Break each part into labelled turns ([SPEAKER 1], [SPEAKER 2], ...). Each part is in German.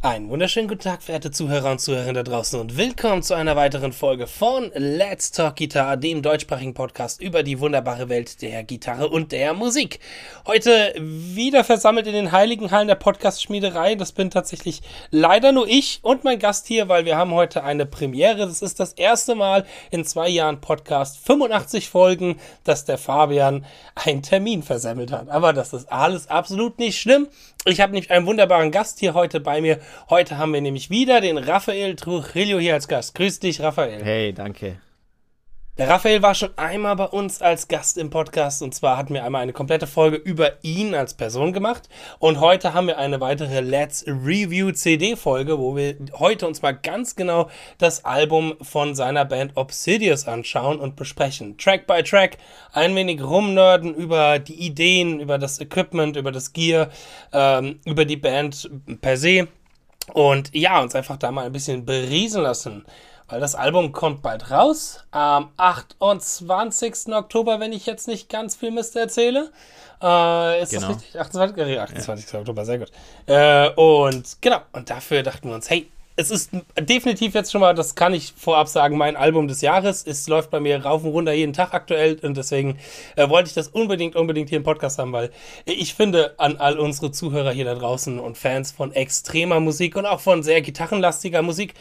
[SPEAKER 1] Einen wunderschönen guten Tag, verehrte Zuhörer und Zuhörerinnen da draußen und willkommen zu einer weiteren Folge von Let's Talk Guitar, dem deutschsprachigen Podcast über die wunderbare Welt der Gitarre und der Musik. Heute wieder versammelt in den heiligen Hallen der Podcast-Schmiederei. Das bin tatsächlich leider nur ich und mein Gast hier, weil wir haben heute eine Premiere. Das ist das erste Mal in zwei Jahren Podcast, 85 Folgen, dass der Fabian einen Termin versemmelt hat. Aber das ist alles absolut nicht schlimm. Ich habe nämlich einen wunderbaren Gast hier heute bei mir. Heute haben wir nämlich wieder den Raphael Trujillo hier als Gast. Grüß dich, Raphael.
[SPEAKER 2] Hey, danke.
[SPEAKER 1] Der Raphael war schon einmal bei uns als Gast im Podcast und zwar hatten wir einmal eine komplette Folge über ihn als Person gemacht und heute haben wir eine weitere Let's Review CD Folge, wo wir heute uns mal ganz genau das Album von seiner Band Obsidious anschauen und besprechen. Track by Track, ein wenig rumnörden über die Ideen, über das Equipment, über das Gear, ähm, über die Band per se und ja, uns einfach da mal ein bisschen beriesen lassen weil das Album kommt bald raus. Am 28. Oktober, wenn ich jetzt nicht ganz viel Mist erzähle. Äh, ist genau. das richtig? 28. 28. Ja. Oktober, sehr gut. Äh, und genau, und dafür dachten wir uns, hey, es ist definitiv jetzt schon mal, das kann ich vorab sagen, mein Album des Jahres. Es läuft bei mir rauf und runter jeden Tag aktuell und deswegen äh, wollte ich das unbedingt, unbedingt hier im Podcast haben, weil ich finde, an all unsere Zuhörer hier da draußen und Fans von extremer Musik und auch von sehr gitarrenlastiger Musik,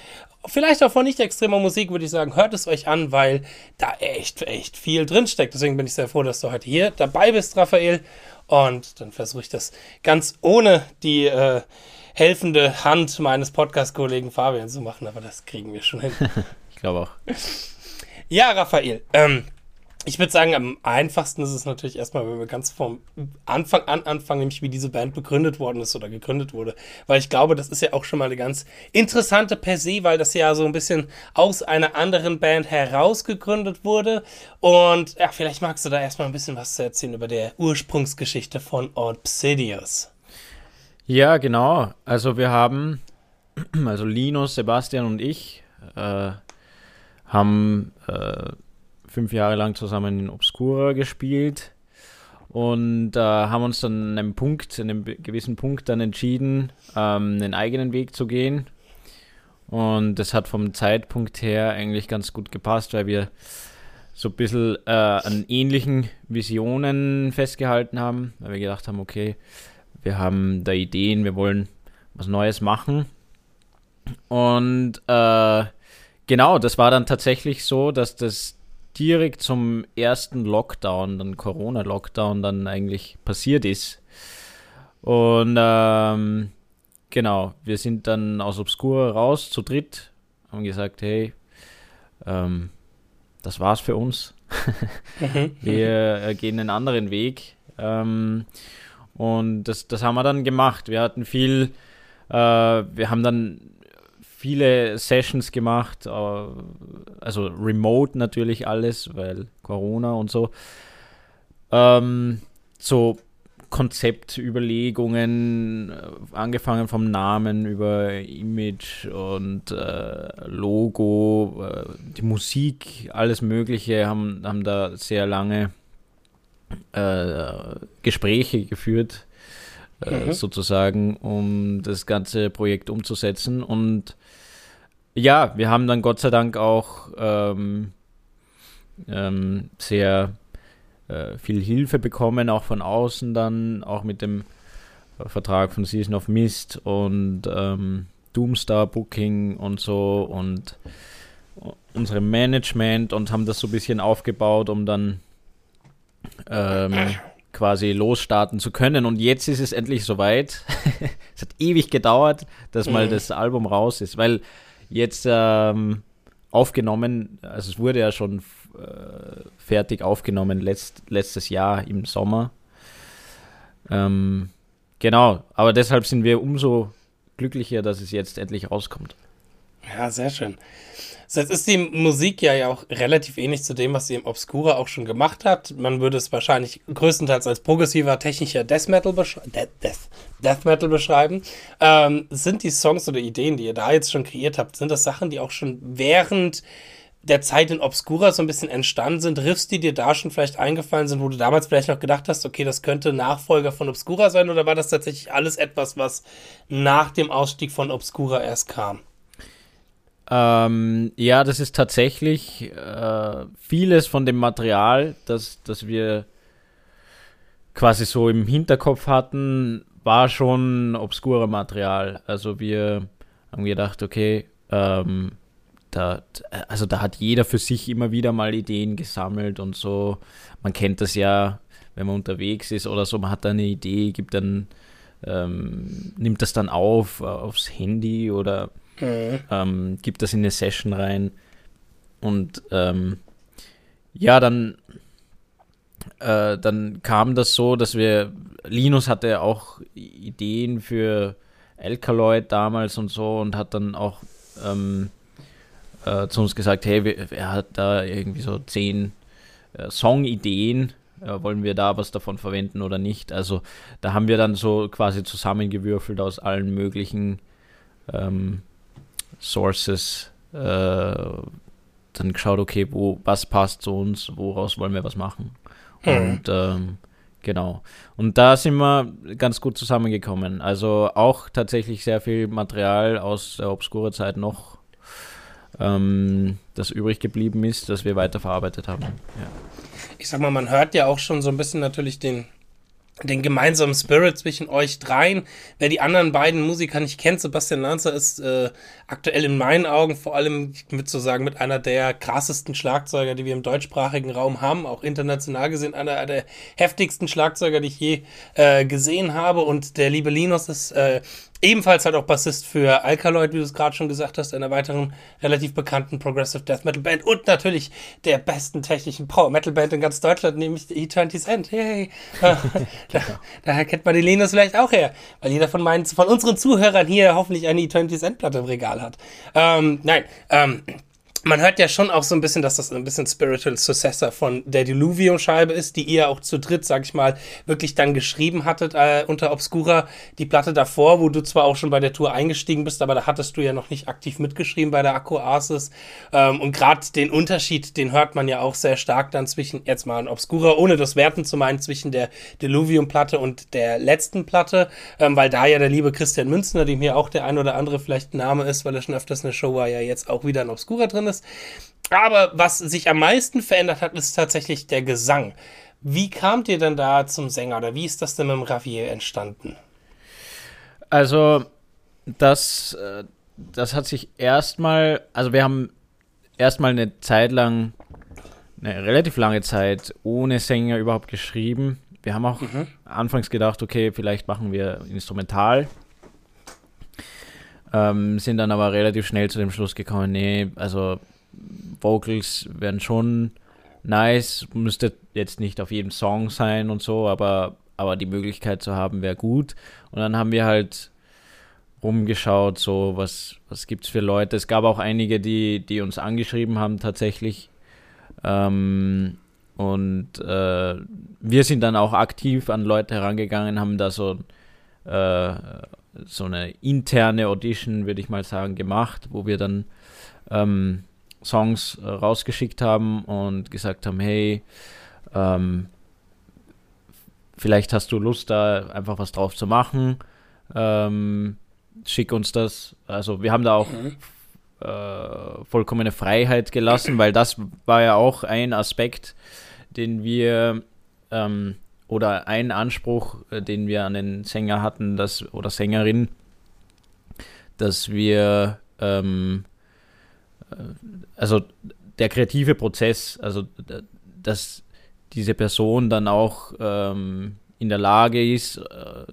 [SPEAKER 1] vielleicht auch von nicht extremer Musik, würde ich sagen, hört es euch an, weil da echt, echt viel drinsteckt. Deswegen bin ich sehr froh, dass du heute hier dabei bist, Raphael. Und dann versuche ich das ganz ohne die äh, helfende Hand meines Podcast-Kollegen Fabian zu machen, aber das kriegen wir schon hin.
[SPEAKER 2] ich glaube auch.
[SPEAKER 1] Ja, Raphael, ähm, ich würde sagen, am einfachsten ist es natürlich erstmal, wenn wir ganz vom Anfang an anfangen, nämlich wie diese Band begründet worden ist oder gegründet wurde. Weil ich glaube, das ist ja auch schon mal eine ganz interessante per se, weil das ja so ein bisschen aus einer anderen Band herausgegründet wurde. Und ja, vielleicht magst du da erstmal ein bisschen was zu erzählen über der Ursprungsgeschichte von Obsidious.
[SPEAKER 2] Ja, genau. Also wir haben, also Linus, Sebastian und ich äh, haben äh, fünf Jahre lang zusammen in Obscura gespielt und äh, haben uns dann an einem Punkt, an einem gewissen Punkt dann entschieden, ähm, einen eigenen Weg zu gehen. Und das hat vom Zeitpunkt her eigentlich ganz gut gepasst, weil wir so ein bisschen äh, an ähnlichen Visionen festgehalten haben, weil wir gedacht haben, okay, wir haben da Ideen, wir wollen was Neues machen. Und äh, genau, das war dann tatsächlich so, dass das direkt zum ersten Lockdown, dann Corona-Lockdown, dann eigentlich passiert ist. Und ähm, genau, wir sind dann aus Obscura raus zu dritt, haben gesagt, hey, ähm, das war's für uns. Mhm. wir äh, gehen einen anderen Weg. Ähm, und das, das haben wir dann gemacht. Wir hatten viel, äh, wir haben dann viele Sessions gemacht, äh, also remote natürlich alles, weil Corona und so. Ähm, so Konzeptüberlegungen, äh, angefangen vom Namen über Image und äh, Logo, äh, die Musik, alles Mögliche, haben, haben da sehr lange äh, Gespräche geführt, äh, mhm. sozusagen, um das ganze Projekt umzusetzen. Und ja, wir haben dann Gott sei Dank auch ähm, ähm, sehr äh, viel Hilfe bekommen, auch von außen dann, auch mit dem Vertrag von Season of Mist und ähm, Doomstar Booking und so und unsere Management und haben das so ein bisschen aufgebaut, um dann ähm, quasi losstarten zu können. Und jetzt ist es endlich soweit. es hat ewig gedauert, dass mal mhm. das Album raus ist, weil jetzt ähm, aufgenommen, also es wurde ja schon äh, fertig aufgenommen letzt, letztes Jahr im Sommer. Ähm, genau, aber deshalb sind wir umso glücklicher, dass es jetzt endlich rauskommt.
[SPEAKER 1] Ja, sehr schön. Jetzt ist die Musik ja auch relativ ähnlich zu dem, was sie im Obscura auch schon gemacht hat. Man würde es wahrscheinlich größtenteils als progressiver, technischer Death Metal, besch Death, Death, Death Metal beschreiben. Ähm, sind die Songs oder Ideen, die ihr da jetzt schon kreiert habt, sind das Sachen, die auch schon während der Zeit in Obscura so ein bisschen entstanden sind, Riffs, die dir da schon vielleicht eingefallen sind, wo du damals vielleicht noch gedacht hast, okay, das könnte Nachfolger von Obscura sein, oder war das tatsächlich alles etwas, was nach dem Ausstieg von Obscura erst kam?
[SPEAKER 2] Ähm, ja, das ist tatsächlich äh, vieles von dem Material, das, das wir quasi so im Hinterkopf hatten, war schon obskure Material. Also wir haben gedacht, okay, ähm, da, also da hat jeder für sich immer wieder mal Ideen gesammelt und so. Man kennt das ja, wenn man unterwegs ist oder so, man hat eine Idee, gibt dann, ähm, nimmt das dann auf aufs Handy oder mhm. ähm, gibt das in eine Session rein. Und ähm, ja, dann, äh, dann kam das so, dass wir, Linus hatte auch Ideen für Alkaloid damals und so und hat dann auch ähm, äh, zu uns gesagt, hey, er hat da irgendwie so zehn äh, Songideen, äh, wollen wir da was davon verwenden oder nicht? Also da haben wir dann so quasi zusammengewürfelt aus allen möglichen ähm, Sources, äh, dann geschaut, okay, wo, was passt zu uns, woraus wollen wir was machen. Mhm. Und ähm, Genau. Und da sind wir ganz gut zusammengekommen. Also auch tatsächlich sehr viel Material aus der Obscura-Zeit noch, ähm, das übrig geblieben ist, das wir weiterverarbeitet haben. Ja.
[SPEAKER 1] Ich sag mal, man hört ja auch schon so ein bisschen natürlich den den gemeinsamen Spirit zwischen euch dreien. Wer die anderen beiden Musiker nicht kennt, Sebastian Lanzer ist äh, aktuell in meinen Augen vor allem, ich würde so sagen, mit einer der krassesten Schlagzeuger, die wir im deutschsprachigen Raum haben, auch international gesehen, einer der heftigsten Schlagzeuger, die ich je äh, gesehen habe. Und der liebe Linus ist äh, Ebenfalls halt auch Bassist für Alkaloid, wie du es gerade schon gesagt hast, einer weiteren relativ bekannten Progressive Death Metal Band und natürlich der besten technischen Power Metal Band in ganz Deutschland, nämlich die E20's End. Hey, da, daher kennt man die Linus vielleicht auch her, weil jeder von meinen, von unseren Zuhörern hier hoffentlich eine E20's End Platte im Regal hat. Ähm, nein, ähm, man hört ja schon auch so ein bisschen, dass das ein bisschen Spiritual Successor von der Diluvium-Scheibe ist, die ihr auch zu dritt, sag ich mal, wirklich dann geschrieben hattet äh, unter Obscura. Die Platte davor, wo du zwar auch schon bei der Tour eingestiegen bist, aber da hattest du ja noch nicht aktiv mitgeschrieben bei der Akku Arsis. Ähm, und gerade den Unterschied, den hört man ja auch sehr stark dann zwischen, jetzt mal ein Obscura, ohne das Werten zu meinen, zwischen der Diluvium-Platte und der letzten Platte, ähm, weil da ja der liebe Christian Münzner, dem hier auch der ein oder andere vielleicht Name ist, weil er schon öfters eine Show war, ja jetzt auch wieder ein Obscura drin ist ist. Aber was sich am meisten verändert hat, ist tatsächlich der Gesang. Wie kamt ihr denn da zum Sänger oder wie ist das denn mit dem Ravier entstanden?
[SPEAKER 2] Also, das, äh, das hat sich erstmal, also wir haben erstmal eine Zeit lang, eine relativ lange Zeit ohne Sänger überhaupt geschrieben. Wir haben auch mhm. anfangs gedacht, okay, vielleicht machen wir instrumental. Ähm, sind dann aber relativ schnell zu dem Schluss gekommen, nee, also Vocals wären schon nice, müsste jetzt nicht auf jedem Song sein und so, aber, aber die Möglichkeit zu haben wäre gut. Und dann haben wir halt rumgeschaut, so was, was gibt es für Leute. Es gab auch einige, die, die uns angeschrieben haben tatsächlich. Ähm, und äh, wir sind dann auch aktiv an Leute herangegangen, haben da so äh, so eine interne Audition, würde ich mal sagen, gemacht, wo wir dann ähm, Songs äh, rausgeschickt haben und gesagt haben, hey, ähm, vielleicht hast du Lust, da einfach was drauf zu machen. Ähm, schick uns das. Also wir haben da auch mhm. äh, vollkommene Freiheit gelassen, weil das war ja auch ein Aspekt, den wir ähm, oder ein Anspruch, äh, den wir an den Sänger hatten, dass, oder Sängerin, dass wir, ähm, äh, also der kreative Prozess, also dass diese Person dann auch ähm, in der Lage ist, äh,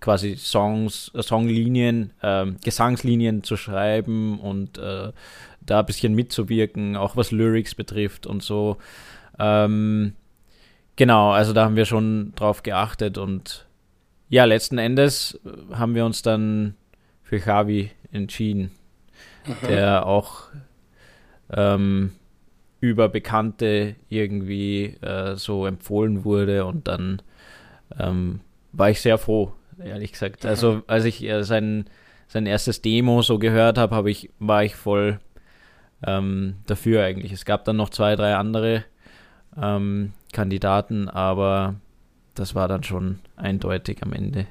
[SPEAKER 2] quasi Songs, äh, Songlinien, äh, Gesangslinien zu schreiben und äh, da ein bisschen mitzuwirken, auch was Lyrics betrifft und so. Ähm, Genau, also da haben wir schon drauf geachtet und ja, letzten Endes äh, haben wir uns dann für Javi entschieden, mhm. der auch ähm, über Bekannte irgendwie äh, so empfohlen wurde und dann ähm, war ich sehr froh, ehrlich gesagt. Also als ich äh, sein, sein erstes Demo so gehört habe, hab ich, war ich voll ähm, dafür eigentlich. Es gab dann noch zwei, drei andere ähm, Kandidaten, aber das war dann schon eindeutig am Ende.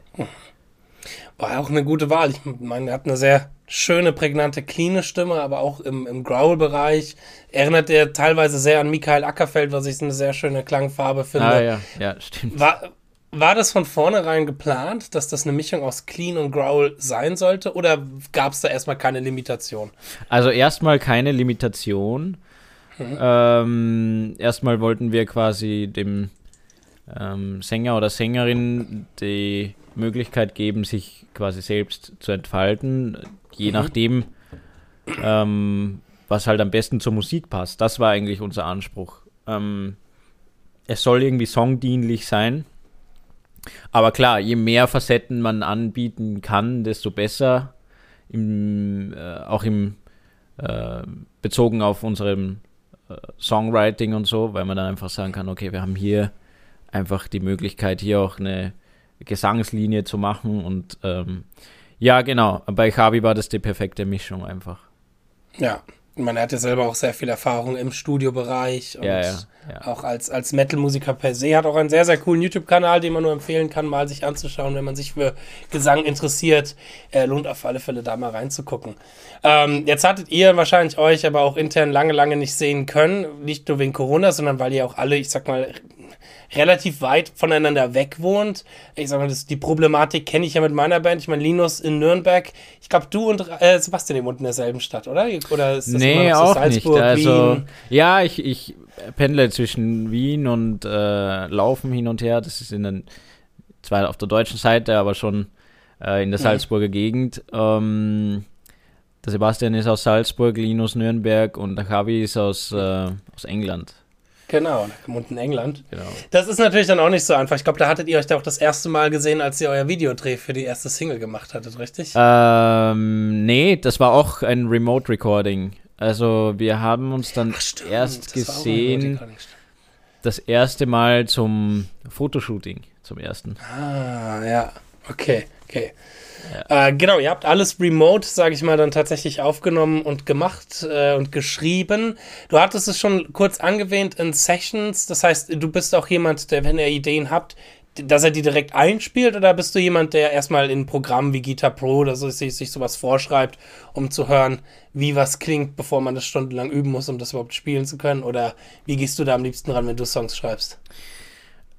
[SPEAKER 1] War auch eine gute Wahl. Ich meine, er hat eine sehr schöne, prägnante, cleane Stimme, aber auch im, im Growl-Bereich erinnert er teilweise sehr an Michael Ackerfeld, was ich eine sehr schöne Klangfarbe finde.
[SPEAKER 2] Ah, ja, ja, stimmt.
[SPEAKER 1] War, war das von vornherein geplant, dass das eine Mischung aus Clean und Growl sein sollte oder gab es da erstmal keine Limitation?
[SPEAKER 2] Also erstmal keine Limitation. Mhm. Ähm, erstmal wollten wir quasi dem ähm, Sänger oder Sängerin die Möglichkeit geben, sich quasi selbst zu entfalten, je mhm. nachdem, ähm, was halt am besten zur Musik passt. Das war eigentlich unser Anspruch. Ähm, es soll irgendwie songdienlich sein. Aber klar, je mehr Facetten man anbieten kann, desto besser. Im, äh, auch im äh, bezogen auf unserem äh, Songwriting und so, weil man dann einfach sagen kann, okay, wir haben hier einfach die Möglichkeit, hier auch eine Gesangslinie zu machen. Und ähm, ja, genau, bei Chabi war das die perfekte Mischung einfach.
[SPEAKER 1] Ja, man hat ja selber auch sehr viel Erfahrung im Studiobereich und
[SPEAKER 2] ja, ja, ja.
[SPEAKER 1] auch als, als Metal-Musiker per se. Hat auch einen sehr, sehr coolen YouTube-Kanal, den man nur empfehlen kann, mal sich anzuschauen, wenn man sich für Gesang interessiert. Äh, lohnt auf alle Fälle da mal reinzugucken. Ähm, jetzt hattet ihr wahrscheinlich euch aber auch intern lange, lange nicht sehen können. Nicht nur wegen Corona, sondern weil ihr auch alle, ich sag mal, relativ weit voneinander weg wohnt. Ich sag mal, das, die Problematik kenne ich ja mit meiner Band. Ich meine, Linus in Nürnberg. Ich glaube, du und äh, Sebastian, ihr wohnt in derselben Stadt, oder? Oder
[SPEAKER 2] ist das nee, auch Salzburg, nicht. Also, Wien? ja, ich, ich pendle zwischen Wien und äh, Laufen hin und her. Das ist in den, zwar auf der deutschen Seite, aber schon äh, in der. Salzburger mhm. Gegend. Ähm, der Sebastian ist aus Salzburg, Linus Nürnberg und der Javi ist aus, äh, aus England.
[SPEAKER 1] Genau, und in England.
[SPEAKER 2] Genau.
[SPEAKER 1] Das ist natürlich dann auch nicht so einfach. Ich glaube, da hattet ihr euch da auch das erste Mal gesehen, als ihr euer Videodreh für die erste Single gemacht hattet, richtig?
[SPEAKER 2] Ähm, nee, das war auch ein Remote Recording. Also wir haben uns dann Ach, stimmt, erst gesehen, das erste Mal zum Fotoshooting, zum ersten.
[SPEAKER 1] Ah, ja, okay, okay. Ja. Äh, genau, ihr habt alles remote, sage ich mal, dann tatsächlich aufgenommen und gemacht äh, und geschrieben. Du hattest es schon kurz angewähnt in Sessions. Das heißt, du bist auch jemand, der, wenn ihr Ideen habt, dass er die direkt einspielt oder bist du jemand, der erstmal in Programmen wie Guitar Pro oder so sich, sich sowas vorschreibt, um zu hören, wie was klingt, bevor man das stundenlang üben muss, um das überhaupt spielen zu können? Oder wie gehst du da am liebsten ran, wenn du Songs schreibst?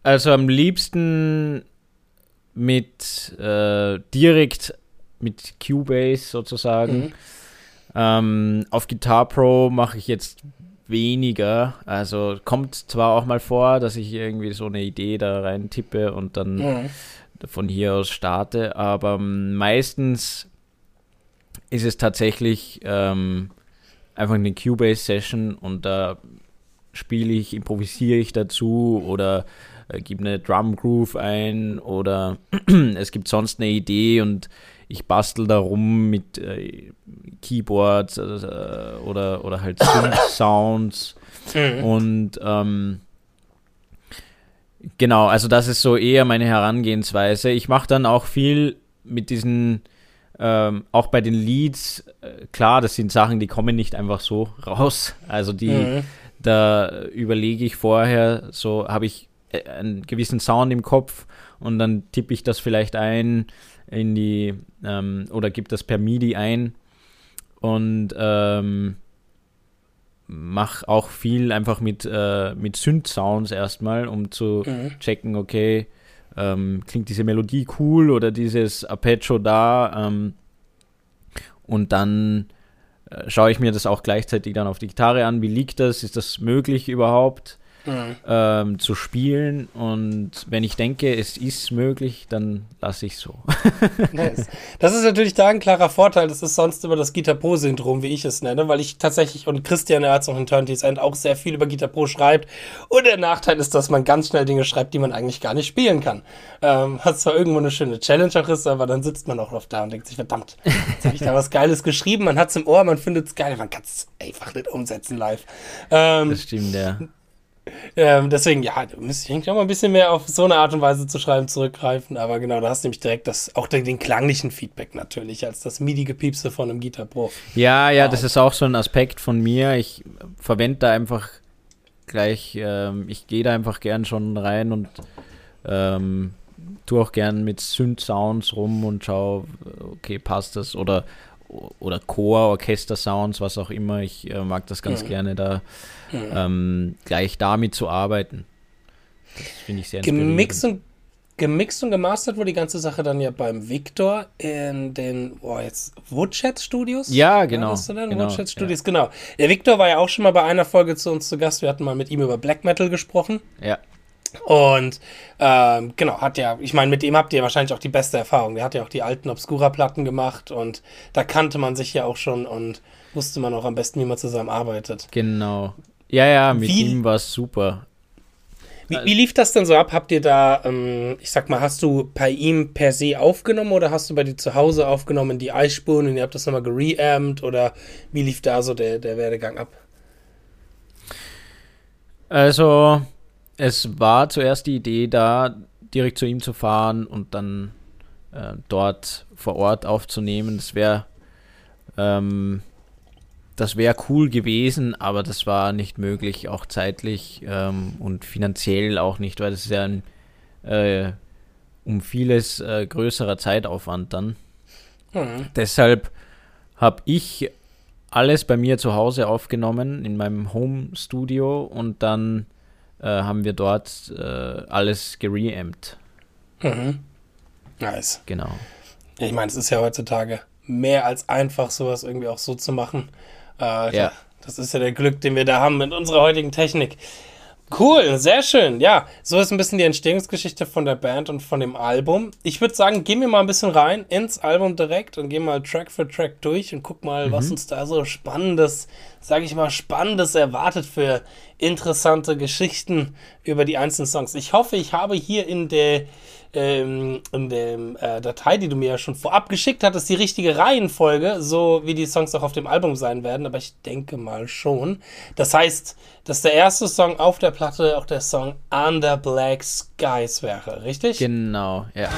[SPEAKER 2] Also am liebsten mit äh, direkt mit Cubase sozusagen. Mhm. Ähm, auf Guitar Pro mache ich jetzt weniger. Also kommt zwar auch mal vor, dass ich irgendwie so eine Idee da rein tippe und dann mhm. von hier aus starte, aber meistens ist es tatsächlich ähm, einfach eine Cubase-Session und da spiele ich, improvisiere ich dazu oder äh, gib eine Drum Groove ein oder es gibt sonst eine Idee und ich bastel da rum mit äh, Keyboards äh, oder, oder halt Sounds mhm. und ähm, genau, also das ist so eher meine Herangehensweise. Ich mache dann auch viel mit diesen ähm, auch bei den Leads, äh, klar, das sind Sachen, die kommen nicht einfach so raus. Also die, mhm. da überlege ich vorher, so habe ich einen gewissen Sound im Kopf und dann tippe ich das vielleicht ein in die ähm, oder gebe das per MIDI ein und ähm, mache auch viel einfach mit, äh, mit Synth-Sounds erstmal, um zu mhm. checken, okay, ähm, klingt diese Melodie cool oder dieses Arpeggio da ähm, und dann äh, schaue ich mir das auch gleichzeitig dann auf die Gitarre an, wie liegt das, ist das möglich überhaupt mhm. ähm, zu spielen. Und wenn ich denke, es ist möglich, dann lasse ich es so.
[SPEAKER 1] nice. Das ist natürlich da ein klarer Vorteil. Das ist sonst immer das Guitar Pro-Syndrom, wie ich es nenne, weil ich tatsächlich und Christian Erz auch in Turntails End auch sehr viel über Guitar Pro schreibt. Und der Nachteil ist, dass man ganz schnell Dinge schreibt, die man eigentlich gar nicht spielen kann. Ähm, hat zwar irgendwo eine schöne Challenge auch ist, aber dann sitzt man auch noch da und denkt sich, verdammt, jetzt habe ich da was Geiles geschrieben, man hat es im Ohr, man findet es geil, man kann es einfach nicht umsetzen live.
[SPEAKER 2] Ähm, das stimmt, ja.
[SPEAKER 1] Ähm, deswegen, ja, da müsste ich eigentlich auch mal ein bisschen mehr auf so eine Art und Weise zu schreiben zurückgreifen. Aber genau, da hast du nämlich direkt das, auch den, den klanglichen Feedback natürlich, als das MIDI-Gepiepse von einem Guitar Pro.
[SPEAKER 2] Ja, ja, das ist auch so ein Aspekt von mir. Ich verwende da einfach gleich, ähm, ich gehe da einfach gern schon rein und ähm, tue auch gern mit Synth-Sounds rum und schaue, okay, passt das oder oder Chor, Orchester-Sounds, was auch immer. Ich äh, mag das ganz mhm. gerne, da mhm. ähm, gleich damit zu arbeiten.
[SPEAKER 1] Das finde ich sehr gemixt und, gemixt und gemastert wurde die ganze Sache dann ja beim Victor in den, boah, jetzt Woodshed Studios?
[SPEAKER 2] Ja, genau.
[SPEAKER 1] Ja, genau, Woodshed Studios, ja. genau. Der Victor war ja auch schon mal bei einer Folge zu uns zu Gast. Wir hatten mal mit ihm über Black Metal gesprochen.
[SPEAKER 2] Ja.
[SPEAKER 1] Und ähm, genau, hat ja, ich meine, mit dem habt ihr wahrscheinlich auch die beste Erfahrung. Der hat ja auch die alten Obscura-Platten gemacht und da kannte man sich ja auch schon und wusste man auch am besten, wie man zusammenarbeitet.
[SPEAKER 2] Genau. Ja, ja, mit wie, ihm war es super.
[SPEAKER 1] Wie, wie, lief das denn so ab? Habt ihr da, ähm, ich sag mal, hast du bei ihm per se aufgenommen oder hast du bei dir zu Hause aufgenommen die Eisspuren und ihr habt das nochmal gereamt oder wie lief da so der, der Werdegang ab?
[SPEAKER 2] Also, es war zuerst die Idee da, direkt zu ihm zu fahren und dann äh, dort vor Ort aufzunehmen. Das wäre ähm, das wäre cool gewesen, aber das war nicht möglich, auch zeitlich ähm, und finanziell auch nicht, weil das ist ja ein äh, um vieles äh, größerer Zeitaufwand dann. Mhm. Deshalb habe ich alles bei mir zu Hause aufgenommen in meinem Home Studio und dann äh, haben wir dort äh, alles gereamt.
[SPEAKER 1] Mhm. Nice.
[SPEAKER 2] Genau.
[SPEAKER 1] Ich meine, es ist ja heutzutage mehr als einfach, sowas irgendwie auch so zu machen. Äh, ja. Das ist ja der Glück, den wir da haben mit unserer heutigen Technik. Cool, sehr schön. Ja, so ist ein bisschen die Entstehungsgeschichte von der Band und von dem Album. Ich würde sagen, gehen wir mal ein bisschen rein ins Album direkt und gehen mal Track für Track durch und guck mal, mhm. was uns da so spannendes, sage ich mal, spannendes erwartet für interessante Geschichten über die einzelnen Songs. Ich hoffe, ich habe hier in der ähm, in der äh, Datei, die du mir ja schon vorab geschickt hattest, die richtige Reihenfolge, so wie die Songs auch auf dem Album sein werden, aber ich denke mal schon. Das heißt, dass der erste Song auf der Platte auch der Song Under Black Skies wäre, richtig?
[SPEAKER 2] Genau, ja.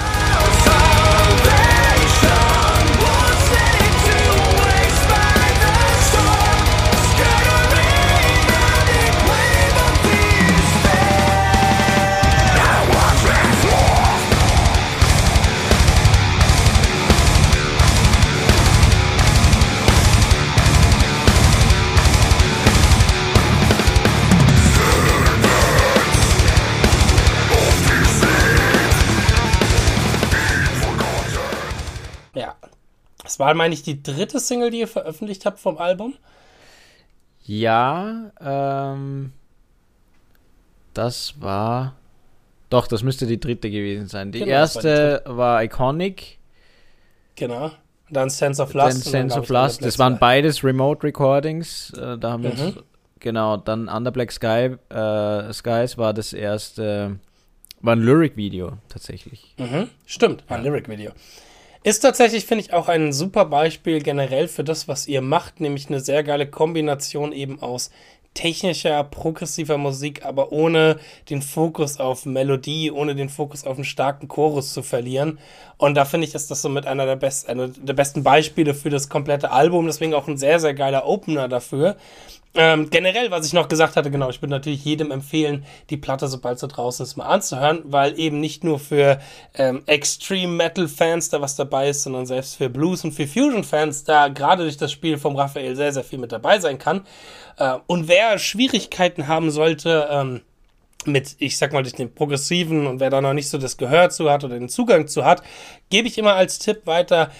[SPEAKER 1] Das war, meine ich, die dritte Single, die ihr veröffentlicht habt vom Album?
[SPEAKER 2] Ja, ähm, das war. Doch, das müsste die dritte gewesen sein. Die genau, erste war, die war, Iconic.
[SPEAKER 1] Genau. Dann Sense of Lust.
[SPEAKER 2] Dann Sense of Lust. Das waren beides Remote Recordings. Äh, da haben wir mhm. genau. Dann Under Black Sky, äh, Skies war das erste. War ein Lyric-Video tatsächlich.
[SPEAKER 1] Mhm. Stimmt, war ein Lyric-Video. Ist tatsächlich, finde ich, auch ein super Beispiel generell für das, was ihr macht, nämlich eine sehr geile Kombination eben aus technischer, progressiver Musik, aber ohne den Fokus auf Melodie, ohne den Fokus auf einen starken Chorus zu verlieren. Und da finde ich, ist das so mit einer der, best, einer der besten Beispiele für das komplette Album. Deswegen auch ein sehr, sehr geiler Opener dafür. Ähm, generell, was ich noch gesagt hatte, genau, ich würde natürlich jedem empfehlen, die Platte, sobald sie draußen ist, mal anzuhören, weil eben nicht nur für ähm, Extreme Metal Fans da was dabei ist, sondern selbst für Blues und für Fusion Fans da gerade durch das Spiel vom Raphael sehr, sehr viel mit dabei sein kann. Äh, und wer Schwierigkeiten haben sollte, ähm, mit, ich sag mal, durch den Progressiven und wer da noch nicht so das Gehör zu hat oder den Zugang zu hat, gebe ich immer als Tipp weiter,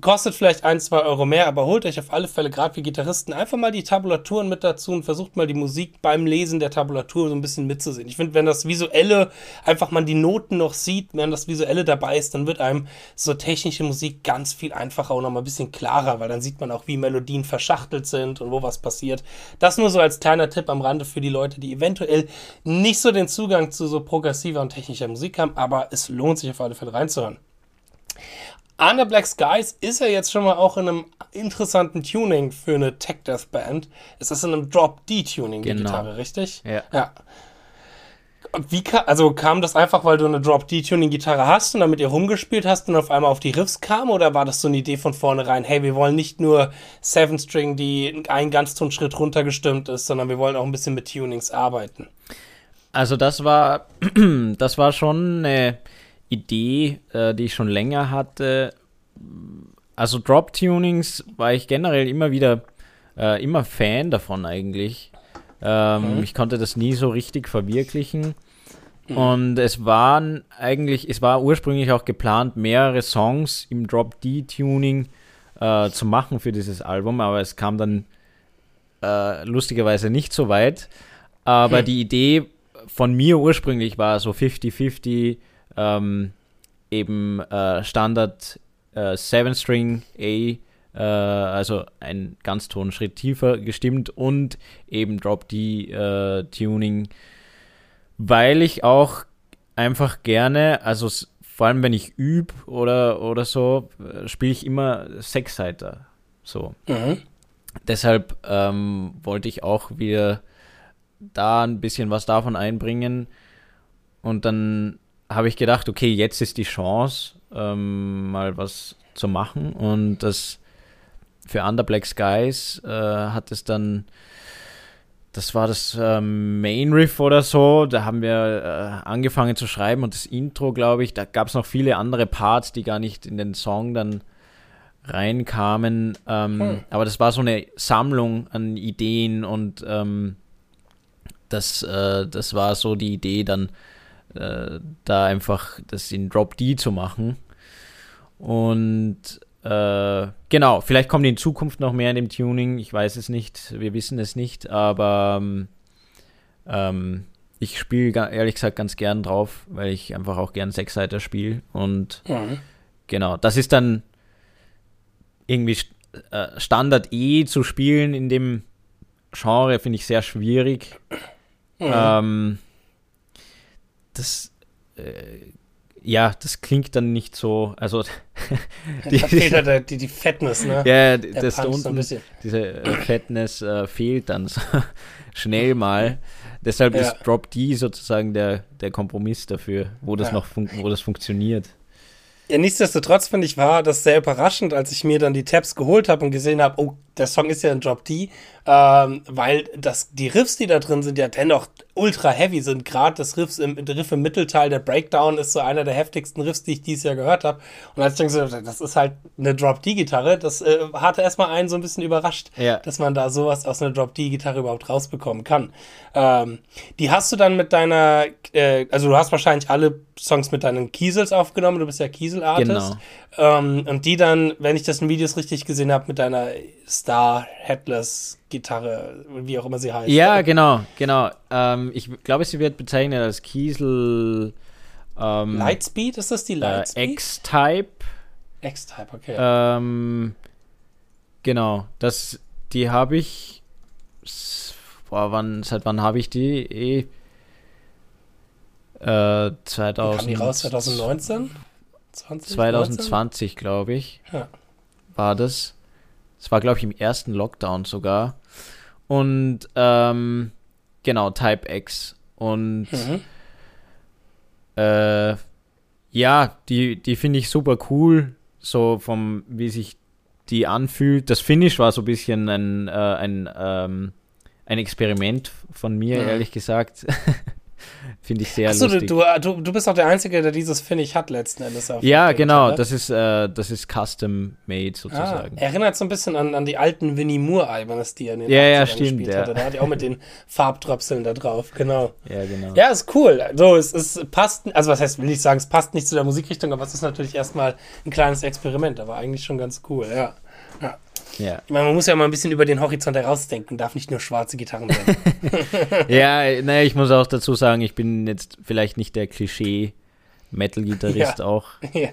[SPEAKER 1] Kostet vielleicht ein, zwei Euro mehr, aber holt euch auf alle Fälle, gerade wie Gitarristen, einfach mal die Tabulaturen mit dazu und versucht mal die Musik beim Lesen der Tabulatur so ein bisschen mitzusehen. Ich finde, wenn das Visuelle, einfach man die Noten noch sieht, wenn das Visuelle dabei ist, dann wird einem so technische Musik ganz viel einfacher und noch mal ein bisschen klarer, weil dann sieht man auch, wie Melodien verschachtelt sind und wo was passiert. Das nur so als kleiner Tipp am Rande für die Leute, die eventuell nicht so den Zugang zu so progressiver und technischer Musik haben, aber es lohnt sich auf alle Fälle reinzuhören. Under Black Skies ist ja jetzt schon mal auch in einem interessanten Tuning für eine Tech Death Band. Es ist in einem Drop D Tuning die genau. Gitarre, richtig?
[SPEAKER 2] Ja.
[SPEAKER 1] ja. Wie ka also kam das einfach, weil du eine Drop-D-Tuning-Gitarre hast und damit ihr rumgespielt hast und auf einmal auf die Riffs kam? Oder war das so eine Idee von vornherein, hey, wir wollen nicht nur Seven String, die ein Ganztonschritt runtergestimmt ist, sondern wir wollen auch ein bisschen mit Tunings arbeiten?
[SPEAKER 2] Also das war, das war schon eine Idee, äh, die ich schon länger hatte. Also Drop-Tunings war ich generell immer wieder, äh, immer Fan davon eigentlich. Ähm, mhm. Ich konnte das nie so richtig verwirklichen. Mhm. Und es waren eigentlich, es war ursprünglich auch geplant, mehrere Songs im Drop-D-Tuning äh, zu machen für dieses Album, aber es kam dann äh, lustigerweise nicht so weit. Aber mhm. die Idee von mir ursprünglich war so 50-50 ähm, eben äh, Standard äh, 7-String A äh, also ein Ganztonschritt tiefer gestimmt und eben Drop D äh, Tuning, weil ich auch einfach gerne, also vor allem wenn ich übe oder, oder so, äh, spiele ich immer Sechsseiter. So. Mhm. Deshalb ähm, wollte ich auch wieder da ein bisschen was davon einbringen. Und dann habe ich gedacht, okay, jetzt ist die Chance, ähm, mal was zu machen. Und das für Under Black Skies äh, hat es dann, das war das ähm, Main Riff oder so, da haben wir äh, angefangen zu schreiben und das Intro, glaube ich, da gab es noch viele andere Parts, die gar nicht in den Song dann reinkamen. Ähm, hm. Aber das war so eine Sammlung an Ideen und ähm, das, äh, das war so die Idee, dann äh, da einfach das in Drop D zu machen. Und äh, genau, vielleicht kommt in Zukunft noch mehr in dem Tuning. Ich weiß es nicht, wir wissen es nicht, aber ähm, ich spiele ehrlich gesagt ganz gern drauf, weil ich einfach auch gern Sechsseiter spiele. Und mhm. genau, das ist dann irgendwie äh, Standard E zu spielen in dem Genre, finde ich sehr schwierig. Mhm. Ähm, das äh, ja, das klingt dann nicht so, also
[SPEAKER 1] die, da fehlt halt die, die Fettness, ne?
[SPEAKER 2] Ja, der das da unten, so diese äh, Fettness äh, fehlt dann so schnell mal. Deshalb ja. ist Drop D sozusagen der, der Kompromiss dafür, wo das ja. noch wo das funktioniert.
[SPEAKER 1] Ja, nichtsdestotrotz finde ich, war das sehr überraschend, als ich mir dann die Tabs geholt habe und gesehen habe, oh, der Song ist ja ein Drop D, ähm, weil das, die Riffs, die da drin sind, ja dennoch ultra heavy sind. Gerade das Riffs im, Riff im Mittelteil, der Breakdown ist so einer der heftigsten Riffs, die ich dieses Jahr gehört habe. Und als ich dann gesagt das ist halt eine Drop-D-Gitarre, das äh, hatte erstmal einen so ein bisschen überrascht, ja. dass man da sowas aus einer Drop-D-Gitarre überhaupt rausbekommen kann. Ähm, die hast du dann mit deiner, äh, also du hast wahrscheinlich alle Songs mit deinen Kiesels aufgenommen, du bist ja Kiesel-Artist. Genau. Ähm, und die dann, wenn ich das in Videos richtig gesehen habe, mit deiner Star Headless Gitarre, wie auch immer sie heißt.
[SPEAKER 2] Ja, genau, genau. Ähm, ich glaube, sie wird bezeichnet als Kiesel.
[SPEAKER 1] Ähm, Lightspeed, ist das die äh, Lightspeed?
[SPEAKER 2] Äh, X-Type.
[SPEAKER 1] X-Type, okay.
[SPEAKER 2] Ähm, genau, das, die habe ich. Boah, wann, seit wann habe ich die? Eh, äh, 2000. Kam
[SPEAKER 1] die raus 2019?
[SPEAKER 2] 20, 2020, glaube ich. Ja. War das. Es war, glaube ich, im ersten Lockdown sogar. Und ähm, genau, Type X. Und mhm. äh, ja, die, die finde ich super cool. So vom, wie sich die anfühlt. Das Finish war so ein bisschen ein, äh, ein, ähm, ein Experiment von mir, mhm. ehrlich gesagt. Finde ich sehr Achso, lustig.
[SPEAKER 1] Du, du, du bist auch der Einzige, der dieses Finish hat letzten Endes.
[SPEAKER 2] Ja, genau. Oder? Das ist, äh, das ist custom made sozusagen.
[SPEAKER 1] Ah, erinnert so ein bisschen an, an die alten Winnie Moore-Albums, die er in den
[SPEAKER 2] ja, ja, stimmt, ja.
[SPEAKER 1] hatte. Da hat er auch mit den Farbtröpseln da drauf. Genau.
[SPEAKER 2] Ja, genau.
[SPEAKER 1] Ja, ist cool. So, es, es passt, also was heißt, will ich sagen, es passt nicht zu der Musikrichtung, aber es ist natürlich erstmal ein kleines Experiment. Aber eigentlich schon ganz cool, ja. ja. Ja. Ich meine, man muss ja mal ein bisschen über den Horizont herausdenken, darf nicht nur schwarze Gitarren sein.
[SPEAKER 2] ja, naja, ich muss auch dazu sagen, ich bin jetzt vielleicht nicht der Klischee-Metal-Gitarrist
[SPEAKER 1] ja.
[SPEAKER 2] auch.
[SPEAKER 1] Ja.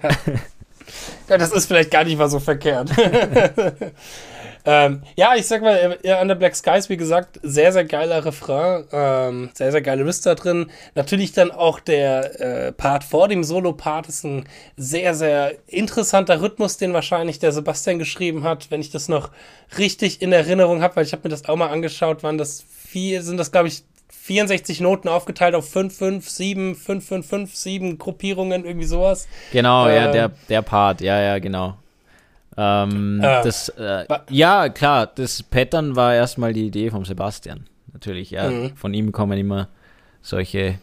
[SPEAKER 1] ja, das ist vielleicht gar nicht mal so verkehrt. Ähm, ja, ich sag mal, äh, Under Black Skies, wie gesagt, sehr, sehr geiler Refrain, ähm, sehr, sehr geile Riffs da drin. Natürlich dann auch der äh, Part vor dem Solo-Part ist ein sehr, sehr interessanter Rhythmus, den wahrscheinlich der Sebastian geschrieben hat, wenn ich das noch richtig in Erinnerung habe, weil ich habe mir das auch mal angeschaut, waren das vier, sind das glaube ich 64 Noten aufgeteilt auf 5, 5, 7, 5, 5, 5, 7 Gruppierungen, irgendwie sowas.
[SPEAKER 2] Genau, äh, ja, der, der Part, ja, ja, genau. Ähm, äh, das, äh, ja, klar, das Pattern war erstmal die Idee vom Sebastian. Natürlich, ja. Mhm. Von ihm kommen immer solche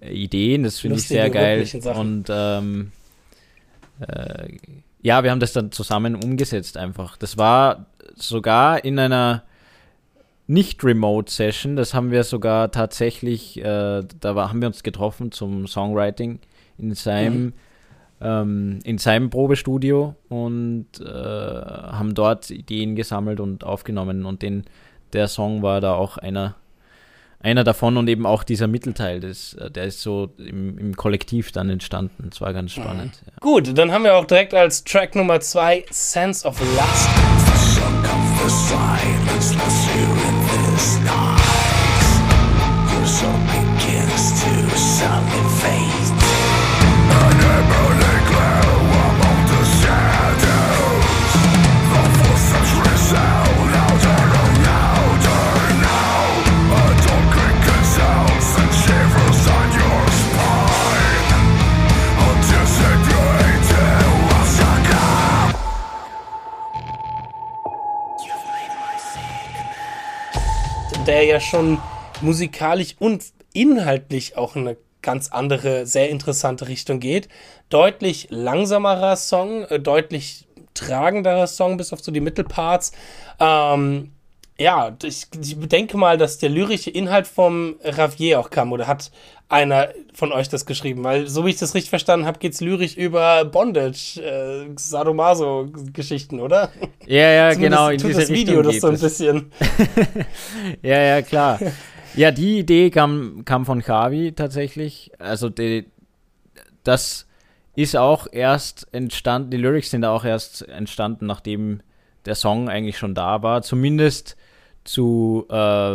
[SPEAKER 2] Ideen, das finde ich sehr geil. Und ähm, äh, ja, wir haben das dann zusammen umgesetzt einfach. Das war sogar in einer nicht-Remote-Session, das haben wir sogar tatsächlich, äh, da war, haben wir uns getroffen zum Songwriting in seinem, mhm. Ähm, in seinem Probestudio und äh, haben dort Ideen gesammelt und aufgenommen und den, der Song war da auch einer einer davon und eben auch dieser Mittelteil, des, äh, der ist so im, im Kollektiv dann entstanden. Das war ganz spannend.
[SPEAKER 1] Mhm. Ja. Gut, dann haben wir auch direkt als Track Nummer zwei Sense of Lust. Der ja schon musikalisch und inhaltlich auch eine ganz andere, sehr interessante Richtung geht. Deutlich langsamerer Song, äh, deutlich tragenderer Song, bis auf so die Mittelparts. Ähm, ja, ich, ich denke mal, dass der lyrische Inhalt vom Ravier auch kam oder hat einer von euch das geschrieben? Weil, so wie ich das richtig verstanden habe, geht es lyrisch über Bondage, äh, Sadomaso-Geschichten, oder?
[SPEAKER 2] Ja, ja, genau.
[SPEAKER 1] In tut diese das Video Richtung das so ein bisschen.
[SPEAKER 2] ja, ja, klar. Ja, die Idee kam, kam von Javi tatsächlich. Also, die, das ist auch erst entstanden, die Lyrics sind auch erst entstanden, nachdem der Song eigentlich schon da war. Zumindest zu, äh,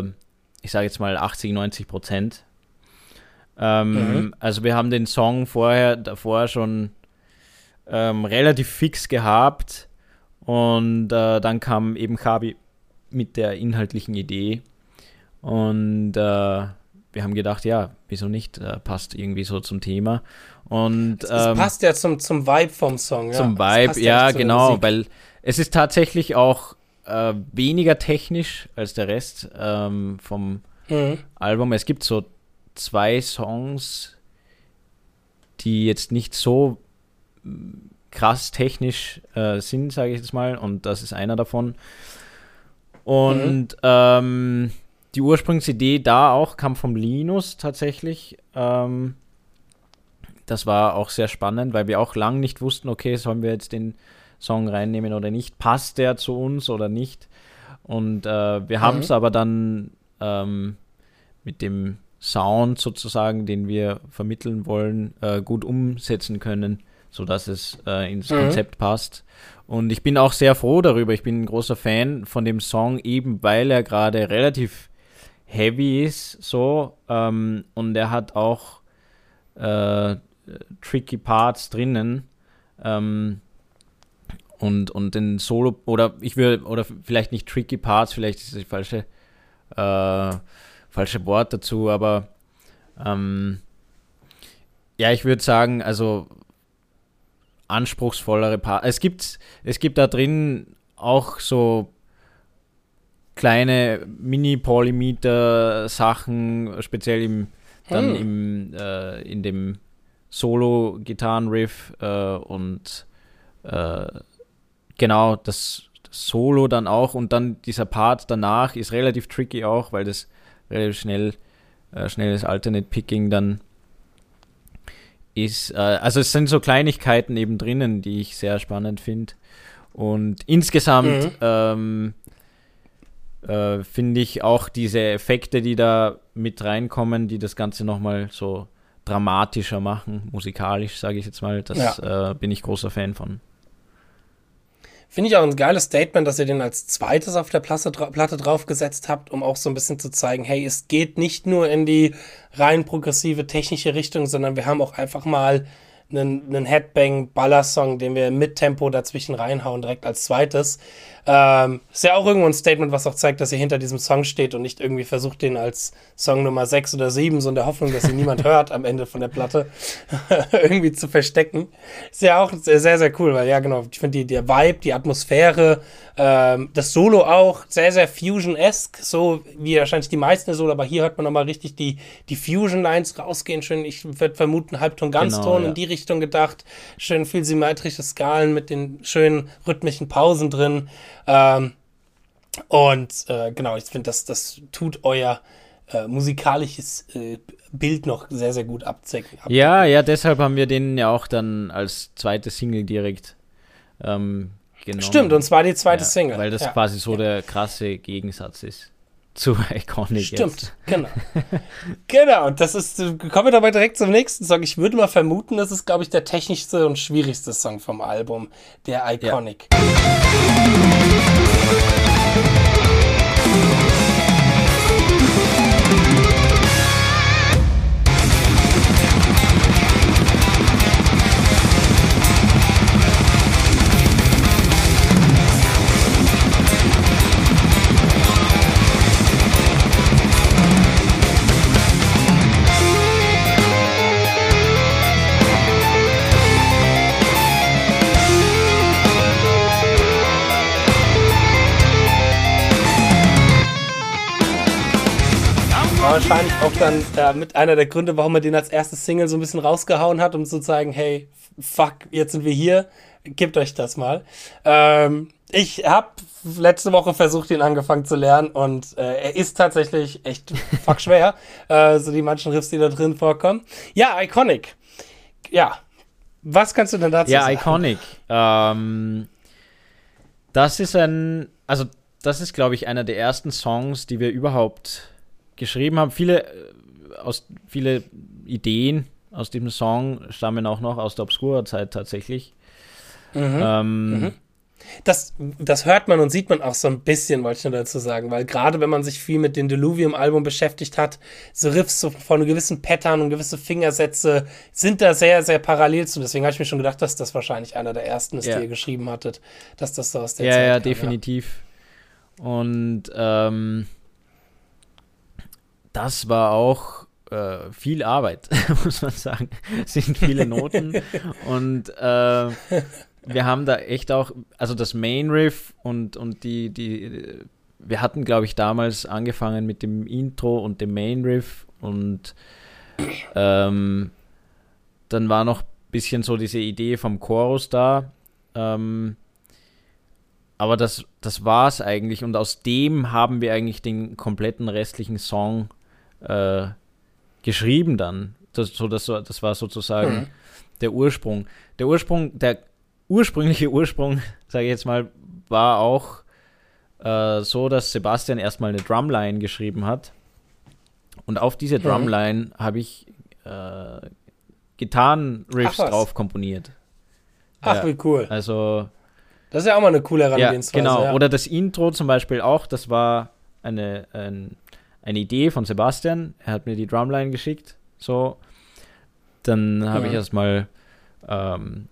[SPEAKER 2] ich sage jetzt mal 80, 90 Prozent. Ähm, mhm. Also wir haben den Song vorher, davor schon ähm, relativ fix gehabt und äh, dann kam eben Kabi mit der inhaltlichen Idee und äh, wir haben gedacht, ja, wieso nicht, äh, passt irgendwie so zum Thema und
[SPEAKER 1] es, ähm, passt ja zum, zum Vibe vom Song.
[SPEAKER 2] Ja. Zum Vibe, ja, genau, weil es ist tatsächlich auch äh, weniger technisch als der Rest ähm, vom mhm. Album. Es gibt so zwei Songs, die jetzt nicht so krass technisch äh, sind, sage ich jetzt mal, und das ist einer davon. Und mhm. ähm, die Ursprungsidee da auch kam vom Linus tatsächlich. Ähm, das war auch sehr spannend, weil wir auch lang nicht wussten, okay, sollen wir jetzt den Song reinnehmen oder nicht? Passt der zu uns oder nicht? Und äh, wir mhm. haben es aber dann ähm, mit dem Sound sozusagen, den wir vermitteln wollen, äh, gut umsetzen können, sodass es äh, ins mhm. Konzept passt. Und ich bin auch sehr froh darüber. Ich bin ein großer Fan von dem Song, eben weil er gerade relativ heavy ist, so. Ähm, und er hat auch äh, tricky Parts drinnen. Ähm, und, und den Solo, oder ich würde, oder vielleicht nicht tricky Parts, vielleicht ist das die falsche äh, falsche Wort dazu, aber ähm, ja, ich würde sagen, also anspruchsvollere Paar. Es gibt, es gibt da drin auch so kleine Mini-Polymeter-Sachen, speziell im, dann hm. im, äh, in dem Solo-Gitarren-Riff äh, und äh, genau das, Solo dann auch und dann dieser Part danach ist relativ tricky auch, weil das relativ schnell, äh, schnelles Alternate Picking dann ist. Äh, also es sind so Kleinigkeiten eben drinnen, die ich sehr spannend finde. Und insgesamt mhm. ähm, äh, finde ich auch diese Effekte, die da mit reinkommen, die das Ganze nochmal so dramatischer machen, musikalisch, sage ich jetzt mal, das ja. äh, bin ich großer Fan von.
[SPEAKER 1] Finde ich auch ein geiles Statement, dass ihr den als zweites auf der Platte, Platte draufgesetzt habt, um auch so ein bisschen zu zeigen, hey, es geht nicht nur in die rein progressive technische Richtung, sondern wir haben auch einfach mal einen, einen Headbang-Baller-Song, den wir mit Tempo dazwischen reinhauen, direkt als zweites. Ähm, ist ja auch irgendwo ein Statement, was auch zeigt, dass ihr hinter diesem Song steht und nicht irgendwie versucht, den als Song Nummer 6 oder 7, so in der Hoffnung, dass ihn niemand hört am Ende von der Platte, irgendwie zu verstecken. Ist ja auch sehr, sehr, cool, weil ja, genau, ich finde der Vibe, die Atmosphäre, ähm, das Solo auch sehr, sehr Fusion-esque, so wie wahrscheinlich die meisten Solo, aber hier hört man nochmal richtig die, die Fusion-Lines rausgehen. Schön, ich würde vermuten, Halbton, Ganzton genau, ja. in die Richtung gedacht. Schön viel symmetrische Skalen mit den schönen rhythmischen Pausen drin. Ähm, und äh, genau, ich finde, das, das tut euer äh, musikalisches äh, Bild noch sehr, sehr gut abzecken.
[SPEAKER 2] Ja, ja, deshalb haben wir den ja auch dann als zweite Single direkt ähm,
[SPEAKER 1] genommen. Stimmt, und zwar die zweite
[SPEAKER 2] ja,
[SPEAKER 1] Single.
[SPEAKER 2] Weil das ja. quasi so der krasse Gegensatz ist zu Iconic.
[SPEAKER 1] Stimmt, jetzt. genau. genau, und das ist, kommen wir dabei direkt zum nächsten Song. Ich würde mal vermuten, das ist, glaube ich, der technischste und schwierigste Song vom Album, der Iconic. Ja. Thank you. Wahrscheinlich auch dann äh, mit einer der Gründe, warum er den als erstes Single so ein bisschen rausgehauen hat, um zu zeigen, hey, fuck, jetzt sind wir hier, gebt euch das mal. Ähm, ich habe letzte Woche versucht, ihn angefangen zu lernen und äh, er ist tatsächlich echt fuck schwer, äh, so die manchen Riffs, die da drin vorkommen. Ja, Iconic. Ja, was kannst du denn dazu
[SPEAKER 2] ja,
[SPEAKER 1] sagen?
[SPEAKER 2] Ja, Iconic. Ähm, das ist ein, also das ist, glaube ich, einer der ersten Songs, die wir überhaupt geschrieben haben. Viele, äh, aus, viele Ideen aus diesem Song stammen auch noch aus der Obscura-Zeit tatsächlich. Mhm. Ähm, mhm.
[SPEAKER 1] Das, das hört man und sieht man auch so ein bisschen, wollte ich nur dazu sagen, weil gerade wenn man sich viel mit dem Deluvium-Album beschäftigt hat, so Riffs so von gewissen Pattern und gewisse Fingersätze sind da sehr, sehr parallel zu. Deswegen habe ich mir schon gedacht, dass das wahrscheinlich einer der ersten ist, ja. die ihr geschrieben hattet, dass das so aus der
[SPEAKER 2] ja, Zeit Ja, ja, definitiv. Und ähm, das war auch äh, viel Arbeit, muss man sagen. Es sind viele Noten und äh, wir haben da echt auch, also das Main Riff und, und die, die, wir hatten, glaube ich, damals angefangen mit dem Intro und dem Main Riff und ähm, dann war noch ein bisschen so diese Idee vom Chorus da. Ähm, aber das, das war es eigentlich und aus dem haben wir eigentlich den kompletten restlichen Song äh, geschrieben dann. Das, so, das, das war sozusagen mhm. der Ursprung. Der Ursprung, der ursprüngliche Ursprung, sage ich jetzt mal, war auch äh, so, dass Sebastian erstmal eine Drumline geschrieben hat. Und auf diese mhm. Drumline mhm. habe ich äh, Gitarren-Riffs drauf komponiert.
[SPEAKER 1] Ach, ja, wie cool.
[SPEAKER 2] Also.
[SPEAKER 1] Das ist ja auch mal eine coole Herangehensweise.
[SPEAKER 2] Ja, genau. Ja. Oder das Intro zum Beispiel auch, das war eine, ein, eine Idee von Sebastian. Er hat mir die Drumline geschickt. So. Dann habe ja. ich erstmal ähm,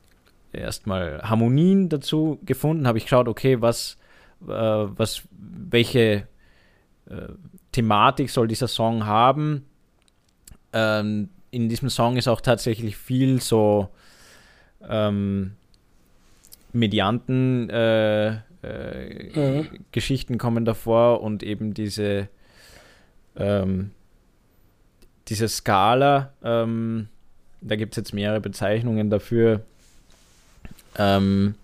[SPEAKER 2] erstmal Harmonien dazu gefunden. Habe ich geschaut, okay, was, äh, was, welche äh, Thematik soll dieser Song haben? Ähm, in diesem Song ist auch tatsächlich viel so ähm, medianten äh, äh, mhm. Geschichten kommen davor und eben diese ähm, diese Skala, ähm, da gibt es jetzt mehrere Bezeichnungen dafür. Ähm,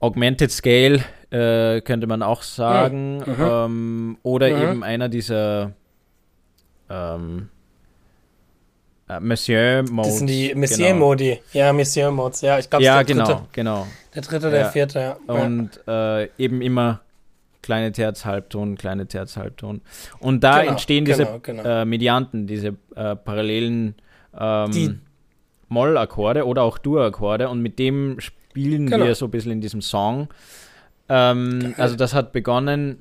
[SPEAKER 2] Augmented Scale äh, könnte man auch sagen. Mhm. Ähm, oder mhm. eben einer dieser ähm, äh, Monsieur Modes.
[SPEAKER 1] Das sind die Monsieur genau. Modi. Ja, Monsieur Modes. Ja, ich glaube,
[SPEAKER 2] ja, genau, dritte, genau.
[SPEAKER 1] Der dritte, der ja. vierte, ja.
[SPEAKER 2] Und äh, eben immer kleine Terz, Halbton, kleine Terz, Halbton. Und da genau, entstehen diese genau, genau. Äh, Medianten, diese äh, parallelen ähm, Moll-Akkorde oder auch Dur-Akkorde und mit dem spielen genau. wir so ein bisschen in diesem Song. Ähm, also das hat begonnen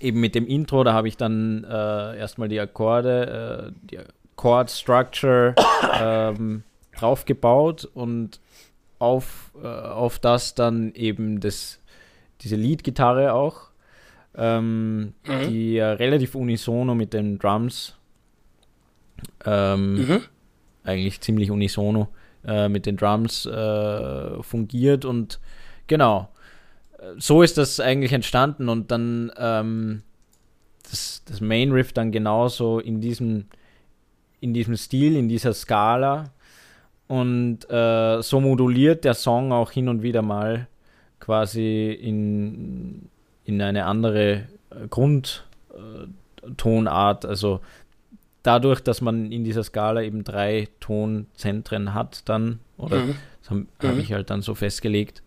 [SPEAKER 2] eben mit dem Intro, da habe ich dann äh, erstmal die Akkorde, äh, die Chord Structure ähm, draufgebaut und auf, äh, auf das dann eben das diese Lead-Gitarre auch, ähm, mhm. die ja relativ unisono mit den Drums, ähm, mhm. eigentlich ziemlich unisono äh, mit den Drums äh, fungiert und genau, so ist das eigentlich entstanden und dann ähm, das, das Main Riff dann genauso in diesem, in diesem Stil, in dieser Skala und äh, so moduliert der Song auch hin und wieder mal quasi in, in eine andere äh, Grundtonart. Also dadurch, dass man in dieser Skala eben drei Tonzentren hat, dann, oder mhm. das habe hab mhm. ich halt dann so festgelegt.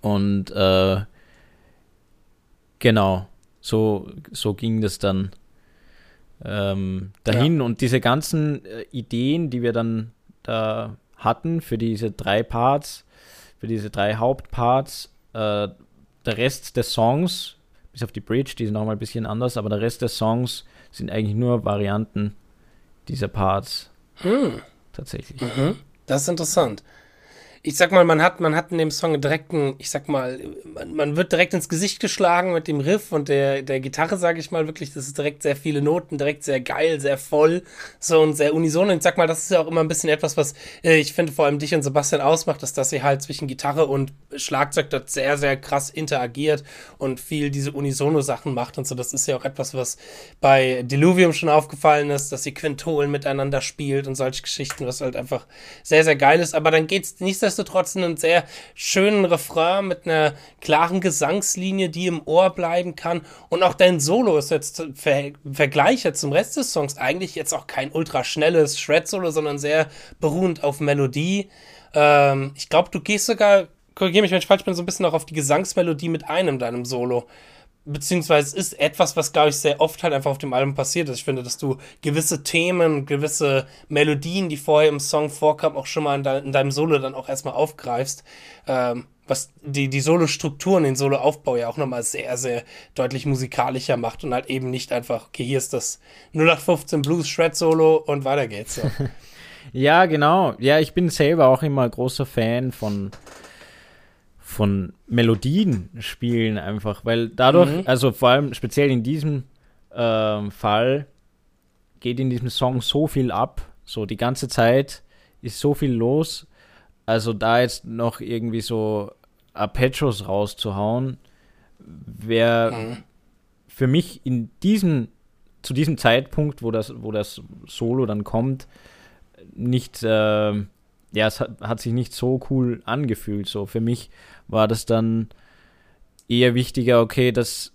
[SPEAKER 2] Und äh, genau, so, so ging das dann ähm, dahin. Ja. Und diese ganzen äh, Ideen, die wir dann da hatten für diese drei Parts, für diese drei Hauptparts, äh, der Rest des Songs, bis auf die Bridge, die ist nochmal ein bisschen anders, aber der Rest des Songs sind eigentlich nur Varianten dieser Parts. Hm. Tatsächlich.
[SPEAKER 1] Mhm. Das ist interessant ich sag mal, man hat, man hat in dem Song direkt ein, ich sag mal, man, man, wird direkt ins Gesicht geschlagen mit dem Riff und der, der Gitarre, sage ich mal, wirklich, das ist direkt sehr viele Noten, direkt sehr geil, sehr voll, so und sehr unison. Und ich sag mal, das ist ja auch immer ein bisschen etwas, was äh, ich finde vor allem dich und Sebastian ausmacht, dass ihr halt zwischen Gitarre und Schlagzeug dort sehr, sehr krass interagiert und viel diese Unisono-Sachen macht und so. Das ist ja auch etwas, was bei Deluvium schon aufgefallen ist, dass sie Quintolen miteinander spielt und solche Geschichten, was halt einfach sehr, sehr geil ist. Aber dann geht's nicht nichtsdestotrotz einen sehr schönen Refrain mit einer klaren Gesangslinie, die im Ohr bleiben kann. Und auch dein Solo ist jetzt im Vergleich zum Rest des Songs eigentlich jetzt auch kein ultra schnelles Shred-Solo, sondern sehr beruhend auf Melodie. Ähm, ich glaube, du gehst sogar, korrigiere mich, wenn ich falsch bin, so ein bisschen auch auf die Gesangsmelodie mit einem deinem Solo beziehungsweise ist etwas, was, glaube ich, sehr oft halt einfach auf dem Album passiert ist. Ich finde, dass du gewisse Themen, gewisse Melodien, die vorher im Song vorkamen, auch schon mal in, de in deinem Solo dann auch erstmal aufgreifst. Ähm, was die, die Solo-Strukturen, den Solo-Aufbau ja auch nochmal sehr, sehr deutlich musikalischer macht und halt eben nicht einfach, okay, hier ist das 0815 Blues Shred Solo und weiter geht's. So.
[SPEAKER 2] ja, genau. Ja, ich bin selber auch immer großer Fan von von Melodien spielen einfach, weil dadurch, mhm. also vor allem speziell in diesem äh, Fall, geht in diesem Song so viel ab, so die ganze Zeit ist so viel los, also da jetzt noch irgendwie so Arpeggios rauszuhauen, wäre mhm. für mich in diesem, zu diesem Zeitpunkt, wo das, wo das Solo dann kommt, nicht, äh, ja, es hat, hat sich nicht so cool angefühlt, so für mich war das dann eher wichtiger, okay, das,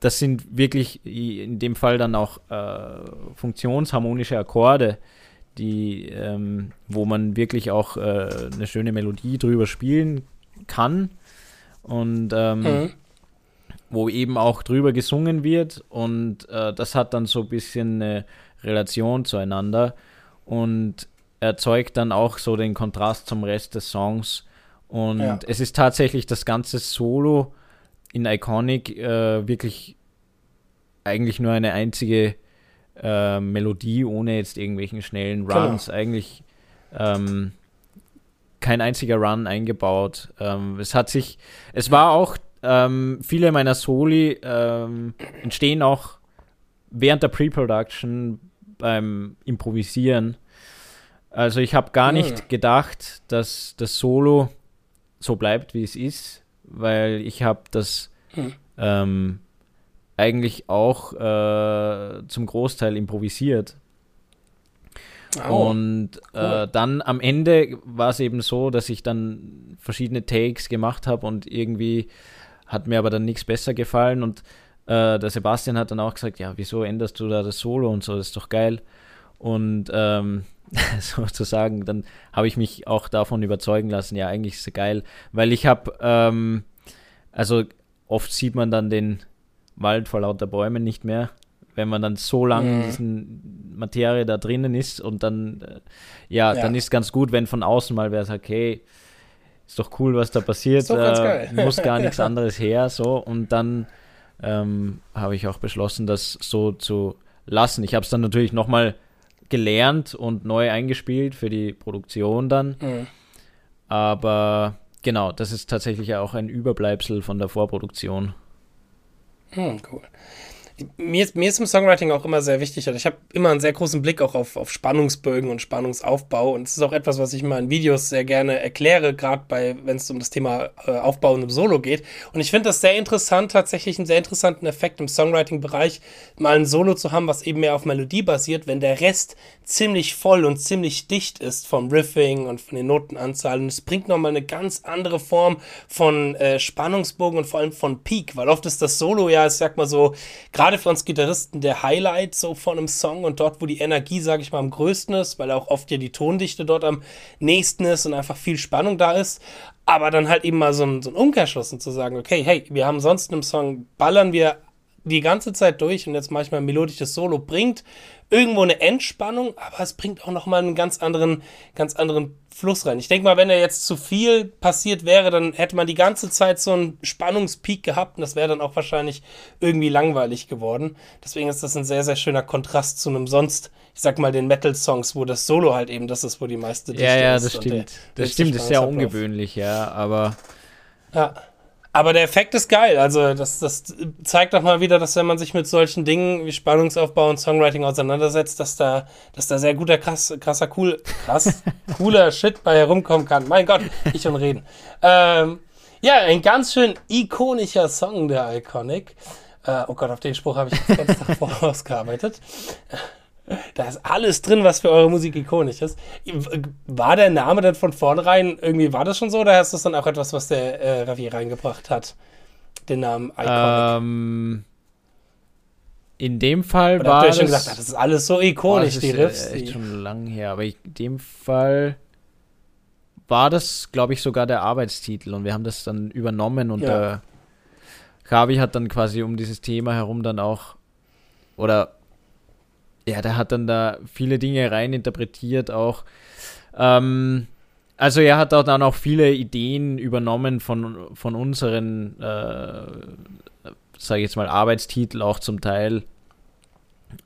[SPEAKER 2] das sind wirklich in dem Fall dann auch äh, funktionsharmonische Akkorde, die, ähm, wo man wirklich auch äh, eine schöne Melodie drüber spielen kann. Und ähm, mhm. wo eben auch drüber gesungen wird. Und äh, das hat dann so ein bisschen eine Relation zueinander. Und erzeugt dann auch so den Kontrast zum Rest des Songs und ja. es ist tatsächlich das ganze Solo in Iconic äh, wirklich eigentlich nur eine einzige äh, Melodie ohne jetzt irgendwelchen schnellen genau. Runs. Genau. Eigentlich ähm, kein einziger Run eingebaut. Ähm, es hat sich, es war auch, ähm, viele meiner Soli ähm, entstehen auch während der Pre-Production beim Improvisieren. Also ich habe gar mhm. nicht gedacht, dass das Solo so bleibt, wie es ist, weil ich habe das hm. ähm, eigentlich auch äh, zum Großteil improvisiert. Oh, und äh, dann am Ende war es eben so, dass ich dann verschiedene Takes gemacht habe und irgendwie hat mir aber dann nichts besser gefallen und äh, der Sebastian hat dann auch gesagt, ja, wieso änderst du da das Solo und so, das ist doch geil. Und ähm, sozusagen, dann habe ich mich auch davon überzeugen lassen, ja, eigentlich ist es geil, weil ich habe, ähm, also oft sieht man dann den Wald vor lauter Bäumen nicht mehr, wenn man dann so lange mhm. in diesen Materie da drinnen ist und dann, äh, ja, ja, dann ist ganz gut, wenn von außen mal wer sagt, hey, ist doch cool, was da passiert, äh, muss gar nichts anderes her, so. Und dann ähm, habe ich auch beschlossen, das so zu lassen. Ich habe es dann natürlich nochmal gelernt und neu eingespielt für die Produktion dann. Mhm. Aber genau, das ist tatsächlich auch ein Überbleibsel von der Vorproduktion.
[SPEAKER 1] Hm, cool mir ist, mir ist im Songwriting auch immer sehr wichtig. Also ich habe immer einen sehr großen Blick auch auf, auf Spannungsbögen und Spannungsaufbau. Und es ist auch etwas, was ich mal in Videos sehr gerne erkläre, gerade bei, wenn es um das Thema äh, Aufbau und im Solo geht. Und ich finde das sehr interessant, tatsächlich einen sehr interessanten Effekt im Songwriting-Bereich, mal ein Solo zu haben, was eben mehr auf Melodie basiert, wenn der Rest ziemlich voll und ziemlich dicht ist vom Riffing und von den Notenanzahlen. Und es bringt nochmal eine ganz andere Form von äh, Spannungsbogen und vor allem von Peak, weil oft ist das Solo ja, ich sag mal so, gerade gerade für uns Gitarristen der Highlight so von einem Song und dort, wo die Energie, sage ich mal, am größten ist, weil auch oft ja die Tondichte dort am nächsten ist und einfach viel Spannung da ist. Aber dann halt eben mal so ein, so ein Umkehrschluss und zu sagen, okay, hey, wir haben sonst in einem Song, ballern wir die ganze Zeit durch und jetzt manchmal ein melodisches Solo bringt irgendwo eine Entspannung, aber es bringt auch nochmal einen ganz anderen, ganz anderen Fluss rein. Ich denke mal, wenn da jetzt zu viel passiert wäre, dann hätte man die ganze Zeit so einen Spannungspeak gehabt und das wäre dann auch wahrscheinlich irgendwie langweilig geworden. Deswegen ist das ein sehr, sehr schöner Kontrast zu einem sonst, ich sag mal, den Metal-Songs, wo das Solo halt eben das ist, wo die meiste
[SPEAKER 2] Dichte Ja, ja, das stimmt. Der, das stimmt, das ist sehr ungewöhnlich, ja, aber.
[SPEAKER 1] Ja. Aber der Effekt ist geil. Also, das, das zeigt doch mal wieder, dass wenn man sich mit solchen Dingen wie Spannungsaufbau und Songwriting auseinandersetzt, dass da, dass da sehr guter, krass, krasser, cool, krass, cooler Shit bei herumkommen kann. Mein Gott, ich und reden. Ähm, ja, ein ganz schön ikonischer Song der Iconic. Äh, oh Gott, auf den Spruch habe ich jetzt ganz davor ausgearbeitet. Da ist alles drin, was für eure Musik ikonisch ist. War der Name dann von vornherein irgendwie, war das schon so oder ist das dann auch etwas, was der äh, Ravi reingebracht hat? Den Namen
[SPEAKER 2] Iconic? Ähm, in dem Fall
[SPEAKER 1] oder
[SPEAKER 2] war.
[SPEAKER 1] Habt ihr schon gesagt, das ist alles so ikonisch,
[SPEAKER 2] die Riffs. Das ist echt schon lang her, aber in dem Fall war das, glaube ich, sogar der Arbeitstitel und wir haben das dann übernommen und ja. der Ravi hat dann quasi um dieses Thema herum dann auch oder ja, der hat dann da viele Dinge reininterpretiert auch. Ähm, also er hat auch dann auch viele Ideen übernommen von, von unseren, äh, sage ich jetzt mal, Arbeitstitel auch zum Teil.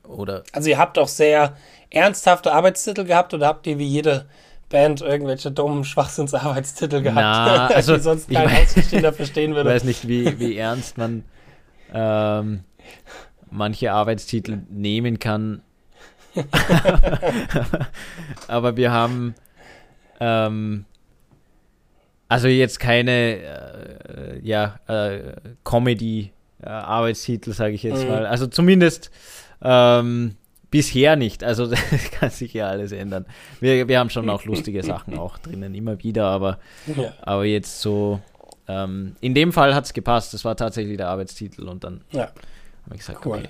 [SPEAKER 2] Oder
[SPEAKER 1] also ihr habt auch sehr ernsthafte Arbeitstitel gehabt oder habt ihr wie jede Band irgendwelche dummen Schwachsinnsarbeitstitel gehabt,
[SPEAKER 2] Na, also,
[SPEAKER 1] die sonst kein Außenstehender verstehen würde?
[SPEAKER 2] Ich weiß nicht, wie, wie ernst man ähm, manche Arbeitstitel nehmen kann. Aber wir haben ähm, also jetzt keine äh, ja, äh, Comedy-Arbeitstitel, sage ich jetzt mhm. mal. Also zumindest ähm, bisher nicht. Also das kann sich ja alles ändern. Wir, wir haben schon auch lustige Sachen auch drinnen, immer wieder, aber, ja. aber jetzt so. Ähm, in dem Fall hat es gepasst. Das war tatsächlich der Arbeitstitel und dann
[SPEAKER 1] ja.
[SPEAKER 2] habe ich gesagt, cool. okay.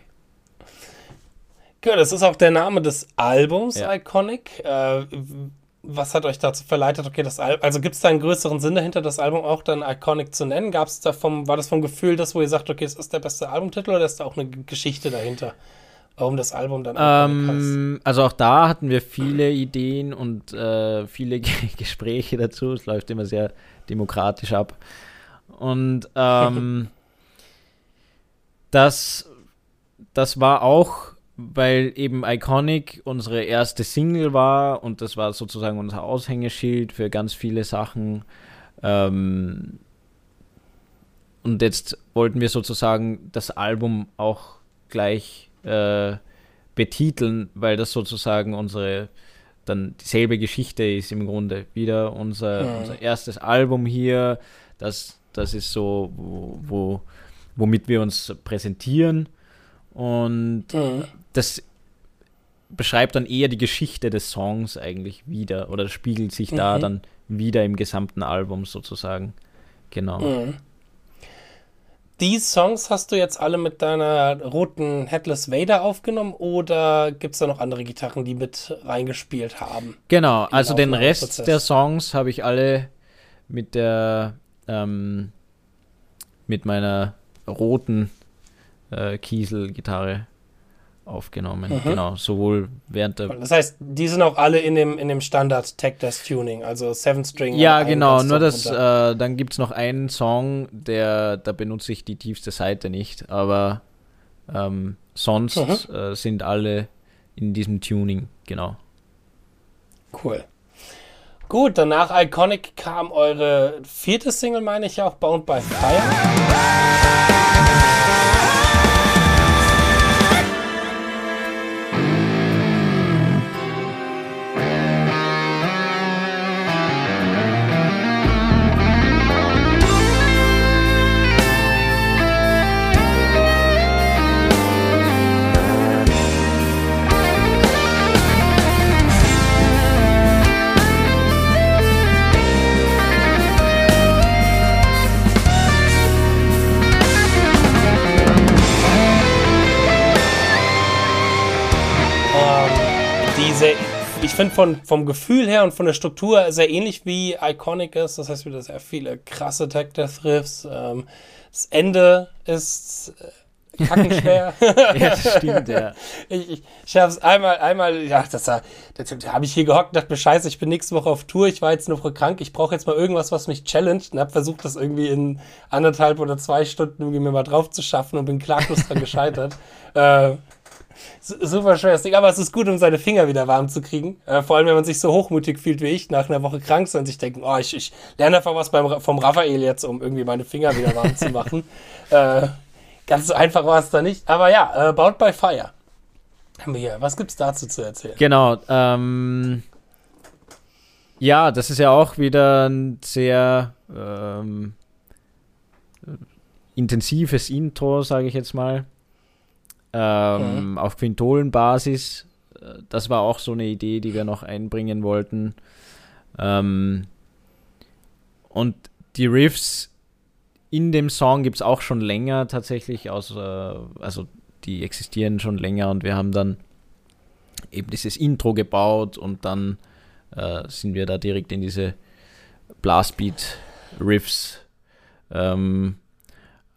[SPEAKER 1] Ja, das ist auch der Name des Albums, ja. Iconic. Äh, was hat euch dazu verleitet? Okay, das Al also gibt es da einen größeren Sinn dahinter, das Album auch dann Iconic zu nennen? Gab es da vom, war das vom Gefühl, das, wo ihr sagt, okay, es ist der beste Albumtitel oder ist da auch eine Geschichte dahinter? Warum das Album dann
[SPEAKER 2] ähm, Also auch da hatten wir viele Ideen und äh, viele Gespräche dazu. Es läuft immer sehr demokratisch ab. Und ähm, das, das war auch weil eben Iconic unsere erste Single war und das war sozusagen unser Aushängeschild für ganz viele Sachen. Ähm, und jetzt wollten wir sozusagen das Album auch gleich äh, betiteln, weil das sozusagen unsere dann dieselbe Geschichte ist im Grunde. Wieder unser, ja. unser erstes Album hier, das, das ist so, wo, wo womit wir uns präsentieren. Und mhm das beschreibt dann eher die Geschichte des Songs eigentlich wieder oder spiegelt sich mhm. da dann wieder im gesamten Album sozusagen. Genau. Mhm.
[SPEAKER 1] Die Songs hast du jetzt alle mit deiner roten Headless Vader aufgenommen oder gibt es da noch andere Gitarren, die mit reingespielt haben?
[SPEAKER 2] Genau, also den Rest der Songs habe ich alle mit der ähm, mit meiner roten äh, Kiesel-Gitarre aufgenommen. Mhm. Genau, sowohl während der.
[SPEAKER 1] Das heißt, die sind auch alle in dem, in dem Standard Tech Desk Tuning, also Seven String.
[SPEAKER 2] Ja, genau, nur das, äh, dann gibt es noch einen Song, der, da benutze ich die tiefste Seite nicht, aber ähm, sonst mhm. äh, sind alle in diesem Tuning, genau.
[SPEAKER 1] Cool. Gut, danach Iconic kam eure vierte Single, meine ich auch, Bound by Fire. Ich finde vom Gefühl her und von der Struktur sehr ähnlich wie Iconic ist. Das heißt wieder sehr viele krasse Tech Death Riffs. Ähm, das Ende ist äh, kackenschwer.
[SPEAKER 2] ja, das stimmt, ja.
[SPEAKER 1] Ich, ich, ich habe es einmal, einmal, ja, das, das, das habe ich hier gehockt und dachte mir, scheiße, ich bin nächste Woche auf Tour, ich war jetzt eine Woche krank, ich brauche jetzt mal irgendwas, was mich challenged und habe versucht, das irgendwie in anderthalb oder zwei Stunden irgendwie mir mal drauf zu schaffen und bin klaglos dran gescheitert. Äh, super schweres Ding, aber es ist gut, um seine Finger wieder warm zu kriegen. Äh, vor allem, wenn man sich so hochmutig fühlt wie ich, nach einer Woche krank sein und sich denken, oh, ich, ich lerne einfach was beim, vom Raphael jetzt, um irgendwie meine Finger wieder warm zu machen. Äh, ganz so einfach war es da nicht. Aber ja, äh, Bound by Fire. Haben wir hier. Was gibt's dazu zu erzählen?
[SPEAKER 2] Genau. Ähm, ja, das ist ja auch wieder ein sehr ähm, intensives Intro, sage ich jetzt mal ähm, mhm. auf Quintolenbasis. Äh, das war auch so eine Idee, die wir noch einbringen wollten. Ähm, und die Riffs in dem Song gibt es auch schon länger tatsächlich, aus, äh, also die existieren schon länger und wir haben dann eben dieses Intro gebaut und dann äh, sind wir da direkt in diese Blastbeat-Riffs ähm,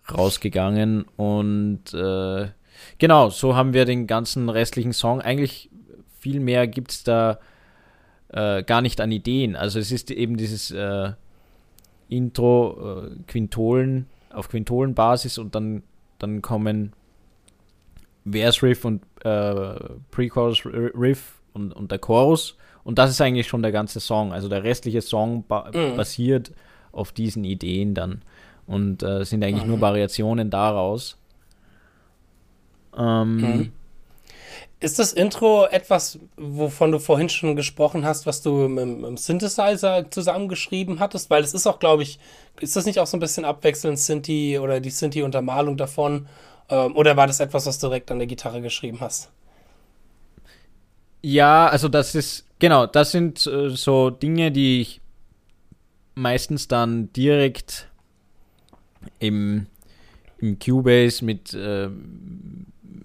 [SPEAKER 2] rausgegangen und äh, Genau, so haben wir den ganzen restlichen Song. Eigentlich viel mehr gibt es da äh, gar nicht an Ideen. Also es ist eben dieses äh, Intro, äh, Quintolen, auf Quintolenbasis und dann, dann kommen Vers Riff und äh, Pre-Chorus Riff und, und der Chorus. Und das ist eigentlich schon der ganze Song. Also der restliche Song ba mhm. basiert auf diesen Ideen dann. Und äh, sind eigentlich mhm. nur Variationen daraus.
[SPEAKER 1] Ähm, mhm. Ist das Intro etwas, wovon du vorhin schon gesprochen hast, was du mit, dem Synthesizer zusammengeschrieben hattest? Weil es ist auch, glaube ich, ist das nicht auch so ein bisschen abwechselnd Synthi oder die Synthi-Untermalung davon? Ähm, oder war das etwas, was du direkt an der Gitarre geschrieben hast?
[SPEAKER 2] Ja, also das ist, genau, das sind äh, so Dinge, die ich meistens dann direkt im, im Cubase mit äh,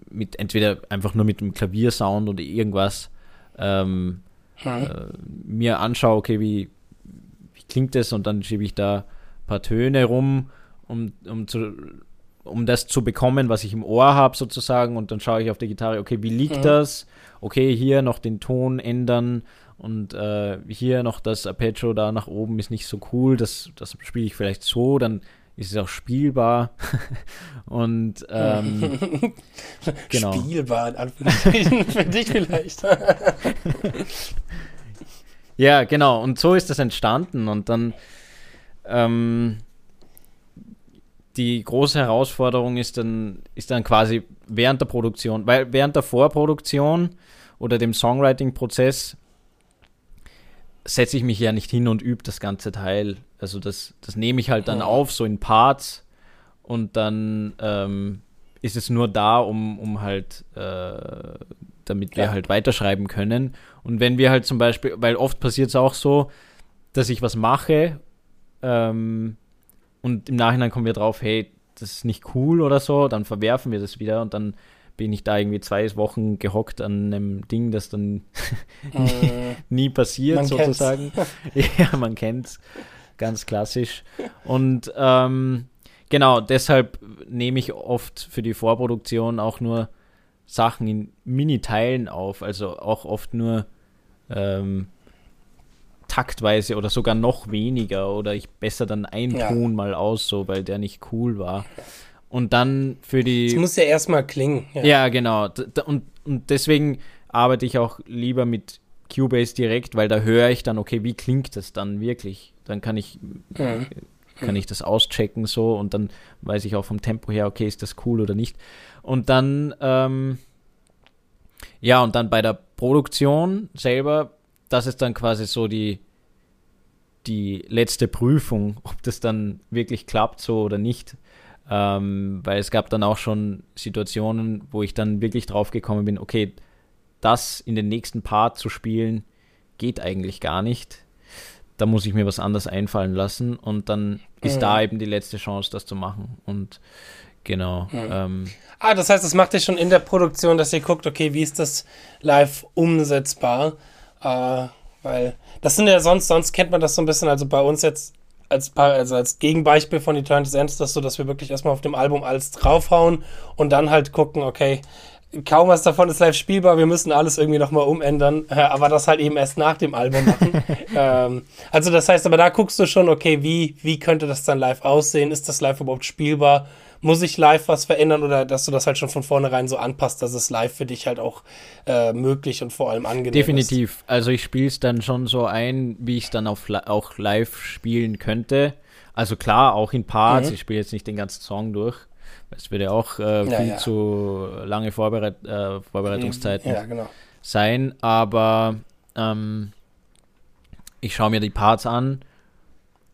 [SPEAKER 2] mit entweder einfach nur mit dem Klaviersound oder irgendwas ähm, hm. äh, mir anschaue, okay, wie, wie klingt das und dann schiebe ich da ein paar Töne rum, um, um, zu, um das zu bekommen, was ich im Ohr habe sozusagen und dann schaue ich auf der Gitarre, okay, wie liegt hm. das? Okay, hier noch den Ton ändern und äh, hier noch das Arpeggio da nach oben ist nicht so cool, das, das spiele ich vielleicht so, dann ist es auch spielbar. und ähm,
[SPEAKER 1] genau. Spielbar, in Anführungsstrichen, für dich vielleicht.
[SPEAKER 2] ja, genau. Und so ist das entstanden. Und dann ähm, die große Herausforderung ist dann, ist dann quasi während der Produktion, weil während der Vorproduktion oder dem Songwriting-Prozess setze ich mich ja nicht hin und übe das ganze Teil. Also das, das nehme ich halt dann ja. auf, so in Parts und dann ähm, ist es nur da, um, um halt, äh, damit wir ja. halt weiterschreiben können. Und wenn wir halt zum Beispiel, weil oft passiert es auch so, dass ich was mache ähm, und im Nachhinein kommen wir drauf, hey, das ist nicht cool oder so, dann verwerfen wir das wieder und dann bin ich da irgendwie zwei Wochen gehockt an einem Ding, das dann äh, nie passiert, man sozusagen. ja, man kennt's. Ganz klassisch. Und ähm, genau, deshalb nehme ich oft für die Vorproduktion auch nur Sachen in Mini-Teilen auf, also auch oft nur ähm, taktweise oder sogar noch weniger oder ich besser dann einen ja. Ton mal aus, so weil der nicht cool war. Und dann für die.
[SPEAKER 1] Es muss ja erstmal klingen.
[SPEAKER 2] Ja, ja genau. Und, und deswegen arbeite ich auch lieber mit Cubase direkt, weil da höre ich dann, okay, wie klingt das dann wirklich? Dann kann ich,
[SPEAKER 1] Mhm.
[SPEAKER 2] kann ich das auschecken so und dann weiß ich auch vom Tempo her, okay, ist das cool oder nicht. Und dann, ähm, ja, und dann bei der Produktion selber, das ist dann quasi so die, die letzte Prüfung, ob das dann wirklich klappt so oder nicht. Ähm, weil es gab dann auch schon Situationen, wo ich dann wirklich drauf gekommen bin, okay, das in den nächsten Part zu spielen, geht eigentlich gar nicht. Da muss ich mir was anderes einfallen lassen und dann ist
[SPEAKER 1] Mhm.
[SPEAKER 2] da eben die letzte Chance, das zu machen. Und genau.
[SPEAKER 1] Mhm.
[SPEAKER 2] Ähm,
[SPEAKER 1] Ah, das heißt, das macht ihr schon in der Produktion, dass ihr guckt, okay, wie ist das live umsetzbar? Äh, weil das sind ja sonst, sonst kennt man das so ein bisschen, also bei uns jetzt als, also als Gegenbeispiel von Eternity's End ist das so, dass wir wirklich erstmal auf dem Album alles draufhauen und dann halt gucken, okay, kaum was davon ist live spielbar, wir müssen alles irgendwie nochmal umändern, äh, aber das halt eben erst nach dem Album machen. ähm, also das heißt, aber da guckst du schon, okay, wie, wie könnte das dann live aussehen? Ist das live überhaupt spielbar? Muss ich live was verändern oder dass du das halt schon von vornherein so anpasst, dass es live für dich halt auch äh, möglich und vor allem angenehm ist?
[SPEAKER 2] Definitiv. Also ich spiele es dann schon so ein, wie ich es dann auf, auch live spielen könnte. Also klar, auch in Parts.
[SPEAKER 1] Mhm.
[SPEAKER 2] Ich spiele jetzt nicht den ganzen Song durch. Es würde auch äh,
[SPEAKER 1] Ja,
[SPEAKER 2] viel
[SPEAKER 1] ja.
[SPEAKER 2] zu lange Vorbereit äh, Vorbereitungszeiten
[SPEAKER 1] Ja, genau.
[SPEAKER 2] sein. Aber ähm, ich schaue mir die Parts an,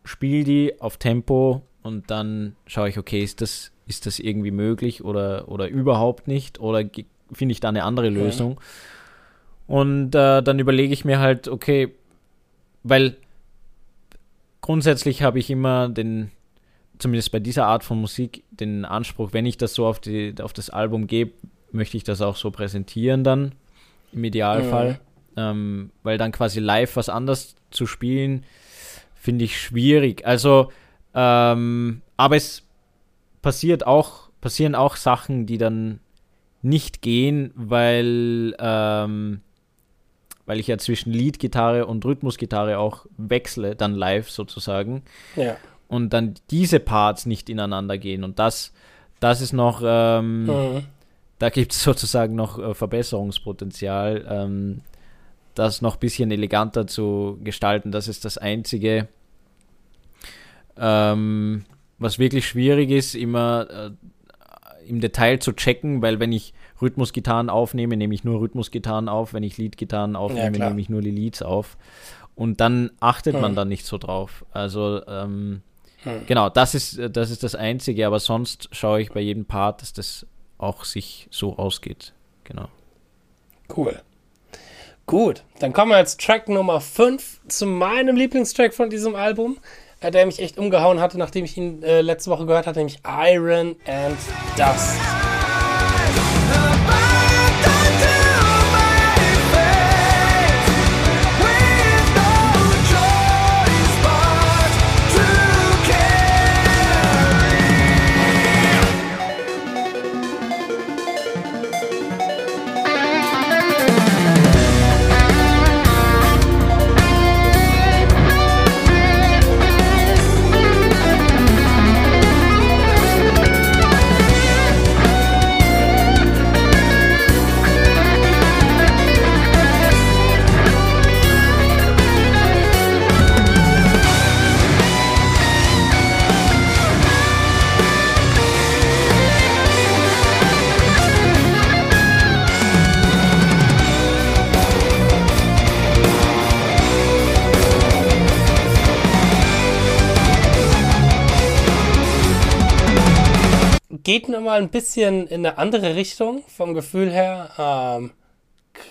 [SPEAKER 2] spiele die auf Tempo und dann schaue ich, okay, ist das, ist das irgendwie möglich oder, oder überhaupt nicht? Oder finde ich da eine andere Lösung? Und äh, dann überlege ich mir halt, okay, weil grundsätzlich habe ich immer den, zumindest bei dieser Art von Musik, den Anspruch, wenn ich das so auf, die, auf das Album gebe, möchte ich das auch so präsentieren dann, im Idealfall. Ähm, weil dann quasi live was anderes zu spielen, finde ich schwierig. Also, ähm, aber es passiert auch, passieren auch Sachen, die dann nicht gehen, weil, ähm, weil ich ja zwischen Leadgitarre und Rhythmusgitarre auch wechsle, dann live sozusagen
[SPEAKER 1] Ja.
[SPEAKER 2] Und dann diese Parts nicht ineinander gehen. Und das, das ist noch, ähm,
[SPEAKER 1] Mhm.
[SPEAKER 2] da gibt es sozusagen noch äh, Verbesserungspotenzial, ähm, das noch ein bisschen eleganter zu gestalten. Das ist das Einzige, ähm, was wirklich schwierig ist, immer äh, im Detail zu checken, weil wenn ich Rhythmusgitarren aufnehme, nehme ich nur Rhythmusgitarren auf, wenn ich Leadgitarren aufnehme,
[SPEAKER 1] klar.
[SPEAKER 2] nehme ich nur die Leads auf. Und dann achtet man
[SPEAKER 1] Mhm.
[SPEAKER 2] da nicht so drauf. Also ähm,
[SPEAKER 1] Mhm.
[SPEAKER 2] genau, das ist, äh, das ist das Einzige, aber sonst schaue ich bei jedem Part, dass das auch sich so ausgeht. Genau.
[SPEAKER 1] Cool. Gut, dann kommen wir jetzt Track Nummer 5 zu meinem Lieblingstrack von diesem Album, äh, der mich echt umgehauen hatte, nachdem ich ihn äh, letzte Woche gehört hatte, nämlich Iron and Dust. Geht nochmal ein bisschen in eine andere Richtung vom Gefühl her. Ähm,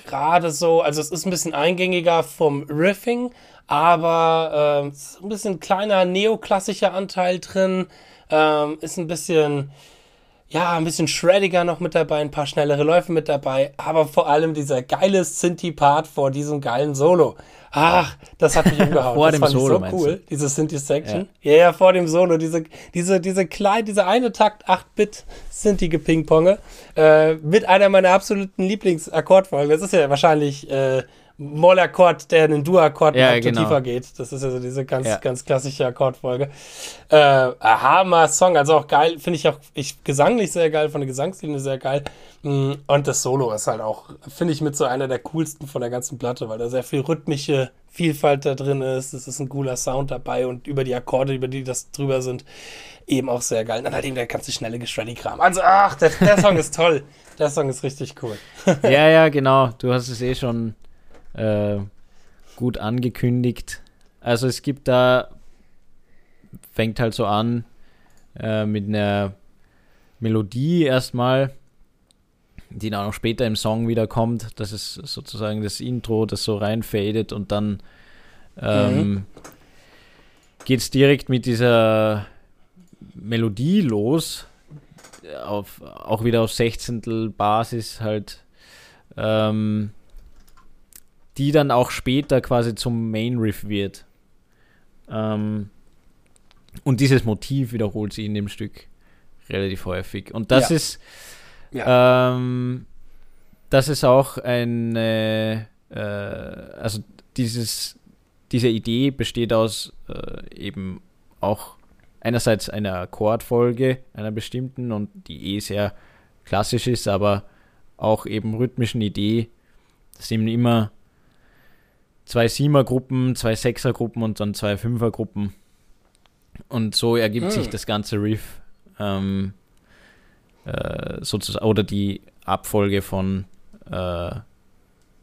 [SPEAKER 1] Gerade so, also es ist ein bisschen eingängiger vom Riffing, aber ist ein bisschen kleiner neoklassischer Anteil drin. Ähm, ist ein bisschen, ja, ein bisschen shreddiger noch mit dabei, ein paar schnellere Läufe mit dabei, aber vor allem dieser geile Synthi-Part vor diesem geilen Solo. Ach, das hat mich umgehauen.
[SPEAKER 2] Vor
[SPEAKER 1] das
[SPEAKER 2] dem
[SPEAKER 1] fand
[SPEAKER 2] Solo,
[SPEAKER 1] ich so cool, diese Synthi-Section. Ja. ja, vor dem Solo, diese, diese, diese kleine, diese eine Takt 8-Bit Synthi-Gepingponge, äh, mit einer meiner absoluten Lieblingsakkordfolgen. Das ist ja wahrscheinlich äh, Moll-Akkord, der in den Dur-Akkord
[SPEAKER 2] Ja, genau.
[SPEAKER 1] tiefer geht. Das ist also diese ganz,
[SPEAKER 2] Ja.
[SPEAKER 1] ganz klassische Akkordfolge. Äh, Hammer Song, also auch geil, finde ich auch ich, gesanglich sehr geil, von der Gesangslinie sehr geil. Mm, Und das Solo ist halt auch, finde ich, mit so einer der coolsten von der ganzen Platte, weil da sehr viel rhythmische Vielfalt da drin ist. Es ist ein cooler Sound dabei und über die Akkorde, über die das drüber sind, eben auch sehr geil. Und dann halt eben der ganze schnelle Geschreddy-Kram. Also, ach, der, der Song ist toll. Der Song ist richtig cool.
[SPEAKER 2] ja, ja, genau. Du hast es eh schon äh, gut angekündigt. Also es gibt da, fängt halt so an äh, mit einer Melodie erstmal, die dann auch später im Song wieder kommt. Das ist sozusagen das Intro, das so reinfadet und dann ähm, geht es direkt mit dieser Melodie los. Auf, auch wieder auf Sechzehntel Basis halt ähm, die dann auch später quasi zum Main Riff wird. Ähm, und dieses Motiv wiederholt sie in dem Stück relativ häufig. Und das
[SPEAKER 1] Ja.
[SPEAKER 2] ist
[SPEAKER 1] Ja.
[SPEAKER 2] ähm, das ist auch eine, äh, also dieses, diese Idee besteht aus äh, eben auch einerseits einer Akkordfolge, einer bestimmten und die eh sehr klassisch ist, aber auch eben rhythmischen Idee. Das sind immer zwei Siemer-Gruppen, zwei Sechser-Gruppen und dann zwei Fünfer-Gruppen. Und so ergibt
[SPEAKER 1] Hm.
[SPEAKER 2] sich das ganze Riff. Ähm, äh, sozusagen, oder die Abfolge von, äh,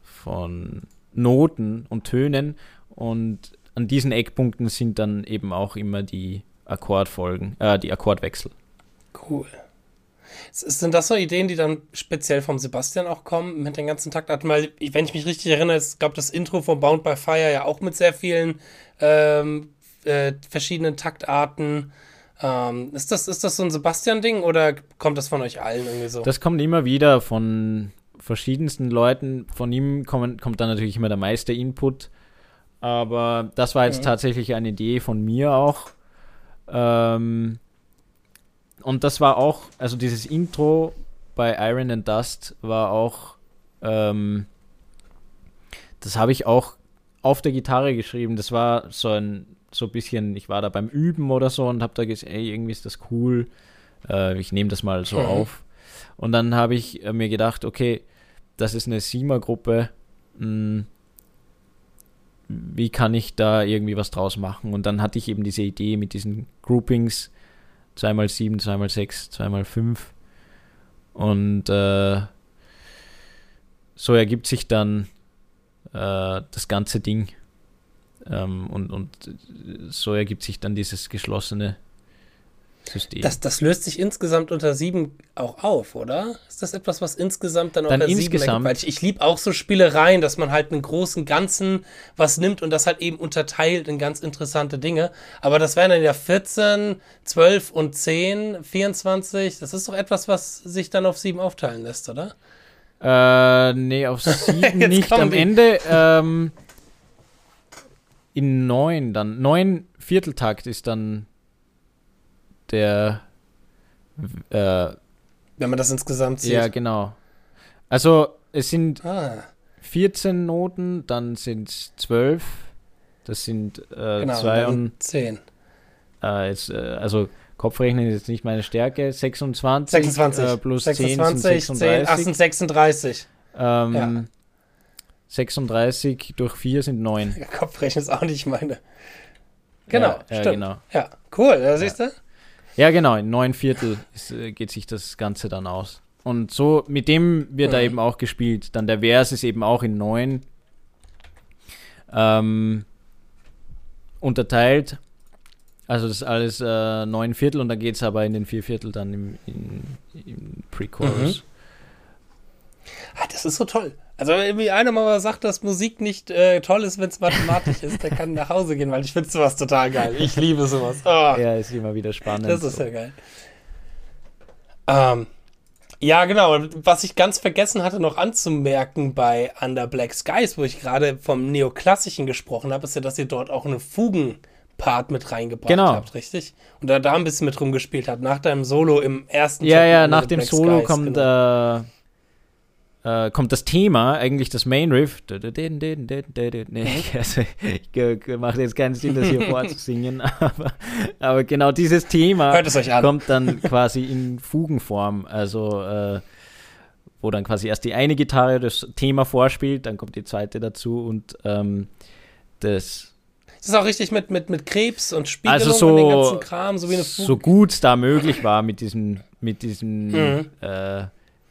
[SPEAKER 2] von Noten und Tönen. Und an diesen Eckpunkten sind dann eben auch immer die Akkordfolgen, äh, die Akkordwechsel.
[SPEAKER 1] Cool. Sind das so Ideen, die dann speziell vom Sebastian auch kommen mit den ganzen Taktarten? Weil, ich- wenn ich mich richtig erinnere, es gab das Intro von Bound by Fire ja auch mit sehr vielen ähm, äh, verschiedenen Taktarten. Ähm, ist, das, ist das so ein Sebastian-Ding oder kommt das von euch allen irgendwie so?
[SPEAKER 2] Das kommt immer wieder von verschiedensten Leuten. Von ihm kommen, kommt dann natürlich immer der meiste Input. Aber das war jetzt
[SPEAKER 1] Mhm.
[SPEAKER 2] tatsächlich eine Idee von mir auch. Ähm, und das war auch, also dieses Intro bei Iron and Dust war auch, ähm, das habe ich auch auf der Gitarre geschrieben. Das war so ein, so ein bisschen, ich war da beim Üben oder so und habe da gesagt, ey, irgendwie ist das cool. Äh, ich nehme das mal so
[SPEAKER 1] Mhm.
[SPEAKER 2] auf. Und dann habe ich äh, mir gedacht, okay, das ist eine Sima-Gruppe. mh, Wie kann ich da irgendwie was draus machen? Und dann hatte ich eben diese Idee mit diesen Groupings 2x7, 2x6, 2x5. Und äh, so ergibt sich dann äh, das ganze Ding. Ähm, und, und so ergibt sich dann dieses geschlossene System.
[SPEAKER 1] Das, das löst sich insgesamt unter sieben auch auf, oder? Ist das etwas, was insgesamt dann,
[SPEAKER 2] Dann
[SPEAKER 1] unter sieben ergibt? Weil ich, ich liebe auch so Spielereien, dass man halt einen großen Ganzen was nimmt und das halt eben unterteilt in ganz interessante Dinge. Aber das wären dann ja 14, 12 und 10, 24. Das ist doch etwas, was sich dann auf sieben aufteilen lässt, oder?
[SPEAKER 2] Äh, nee, auf sieben nicht. Am
[SPEAKER 1] die.
[SPEAKER 2] Ende ähm, in neun dann. Neun Vierteltakt ist dann der äh,
[SPEAKER 1] Wenn man das insgesamt sieht.
[SPEAKER 2] ja genau. Also es sind
[SPEAKER 1] ah,
[SPEAKER 2] 14 Noten, dann sind es 12. Das sind äh,
[SPEAKER 1] genau.
[SPEAKER 2] zwei und
[SPEAKER 1] 10.
[SPEAKER 2] äh, jetzt, äh, also Kopfrechnen ist jetzt nicht meine Stärke. 26,
[SPEAKER 1] 26.
[SPEAKER 2] Äh, plus 10 sind
[SPEAKER 1] 26, 10, ach,
[SPEAKER 2] 36.
[SPEAKER 1] sind 36.
[SPEAKER 2] Ähm,
[SPEAKER 1] Ja.
[SPEAKER 2] 36 durch 4 sind 9.
[SPEAKER 1] Ja, Kopfrechnen ist auch nicht meine. Genau,
[SPEAKER 2] Ja, ja,
[SPEAKER 1] stimmt.
[SPEAKER 2] genau.
[SPEAKER 1] Ja, cool, da siehst du?
[SPEAKER 2] Ja, genau, in neun Viertel ist, äh, geht sich das Ganze dann aus. Und so, mit dem wird da
[SPEAKER 1] Mhm.
[SPEAKER 2] eben auch gespielt. Dann der Vers ist eben auch in neun ähm, unterteilt. Also das ist alles äh, neun Viertel und dann geht es aber in den vier Viertel dann im, in, im Pre-Chorus.
[SPEAKER 1] Ah, das ist so toll. Also, wenn mir einer mal sagt, dass Musik nicht äh, toll ist, wenn es mathematisch ist, der kann nach Hause gehen, weil ich finde sowas total geil. Ich liebe sowas. Oh,
[SPEAKER 2] Ja, ist immer wieder spannend.
[SPEAKER 1] das ist
[SPEAKER 2] so.
[SPEAKER 1] ja geil. Ähm, ja, genau. Was ich ganz vergessen hatte noch anzumerken bei Under Black Skies, wo ich gerade vom Neoklassischen gesprochen habe, ist ja, dass ihr dort auch eine Fugen-Part mit reingebracht
[SPEAKER 2] Genau.
[SPEAKER 1] habt, richtig? Und da, da ein bisschen mit rumgespielt habt, nach deinem Solo im ersten
[SPEAKER 2] Ja,
[SPEAKER 1] Track
[SPEAKER 2] ja, nach dem
[SPEAKER 1] Black
[SPEAKER 2] Solo
[SPEAKER 1] Skies,
[SPEAKER 2] kommt
[SPEAKER 1] genau.
[SPEAKER 2] äh, äh, kommt das Thema, eigentlich das Main Riff. Nee, also, ich mache jetzt keinen Sinn, das hier vorzusingen, aber, aber genau dieses Thema kommt dann quasi in Fugenform. Also äh, wo dann quasi erst die eine Gitarre das Thema vorspielt, dann kommt die zweite dazu und ähm, das.
[SPEAKER 1] Das ist auch richtig mit, mit, mit Krebs und Spiegelung
[SPEAKER 2] also so, und
[SPEAKER 1] den ganzen Kram, so wie eine
[SPEAKER 2] Fuge. So gut es da möglich war mit diesem, mit diesem mhm. äh,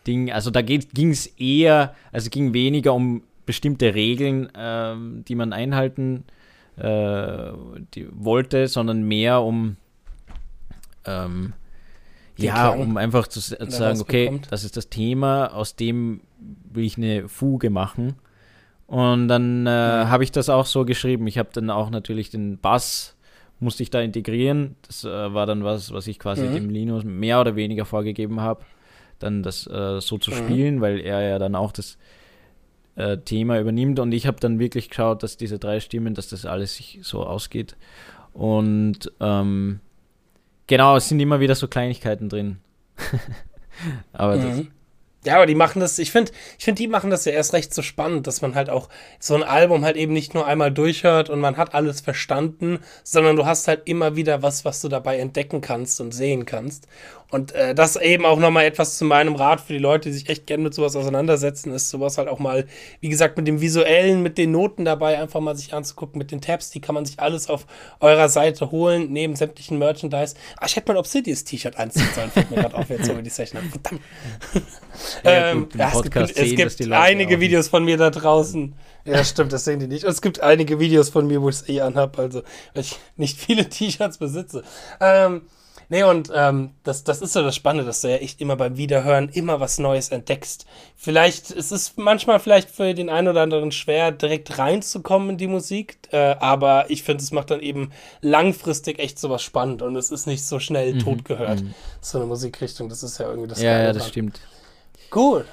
[SPEAKER 2] Ding. Also da ging es eher, also ging weniger um bestimmte Regeln, äh, die man einhalten äh, die wollte, sondern mehr um ähm, ja, Klang, um einfach zu, zu sagen, okay, das ist das Thema, aus dem will ich eine Fuge machen. Und dann äh, mhm. habe ich das auch so geschrieben. Ich habe dann auch natürlich den Bass, musste ich da integrieren. Das äh, war dann was, was ich quasi mhm. dem Linus mehr oder weniger vorgegeben habe, dann das äh, so zu mhm. spielen, weil er ja dann auch das äh, Thema übernimmt. Und ich habe dann wirklich geschaut, dass diese drei Stimmen, dass das alles sich so ausgeht. Und ähm, Genau, es sind immer wieder so Kleinigkeiten drin. aber mhm.
[SPEAKER 1] ja, aber die machen das, ich finde, ich finde, die machen das ja erst recht so spannend, dass man halt auch so ein Album halt eben nicht nur einmal durchhört und man hat alles verstanden, sondern du hast halt immer wieder was, was du dabei entdecken kannst und sehen kannst. Und äh, das eben auch nochmal etwas zu meinem Rat für die Leute, die sich echt gerne mit sowas auseinandersetzen, ist sowas halt auch mal, wie gesagt, mit dem Visuellen, mit den Noten dabei einfach mal sich anzugucken, mit den Tabs, die kann man sich alles auf eurer Seite holen, neben sämtlichen Merchandise. Ah, ich hätte mal Obsidians T-Shirt anziehen sollen, fällt mir gerade auf, jetzt so wie die Session Verdammt. Ja, gut, ähm, ja, es gibt, es gibt einige Videos von mir da draußen. Ja, stimmt, das sehen die nicht. Und es gibt einige Videos von mir, wo ich es eh anhab, also weil ich nicht viele T-Shirts besitze. Ähm, Nee, und ähm, das, das ist so das Spannende, dass du ja echt immer beim Wiederhören immer was Neues entdeckst. Vielleicht es ist es manchmal vielleicht für den einen oder anderen schwer, direkt reinzukommen in die Musik, äh, aber ich finde, es macht dann eben langfristig echt sowas spannend und es ist nicht so schnell mhm. tot gehört. Mhm. So eine Musikrichtung, das ist ja irgendwie das
[SPEAKER 2] Ja, Geile ja, das dran. stimmt.
[SPEAKER 1] Gut.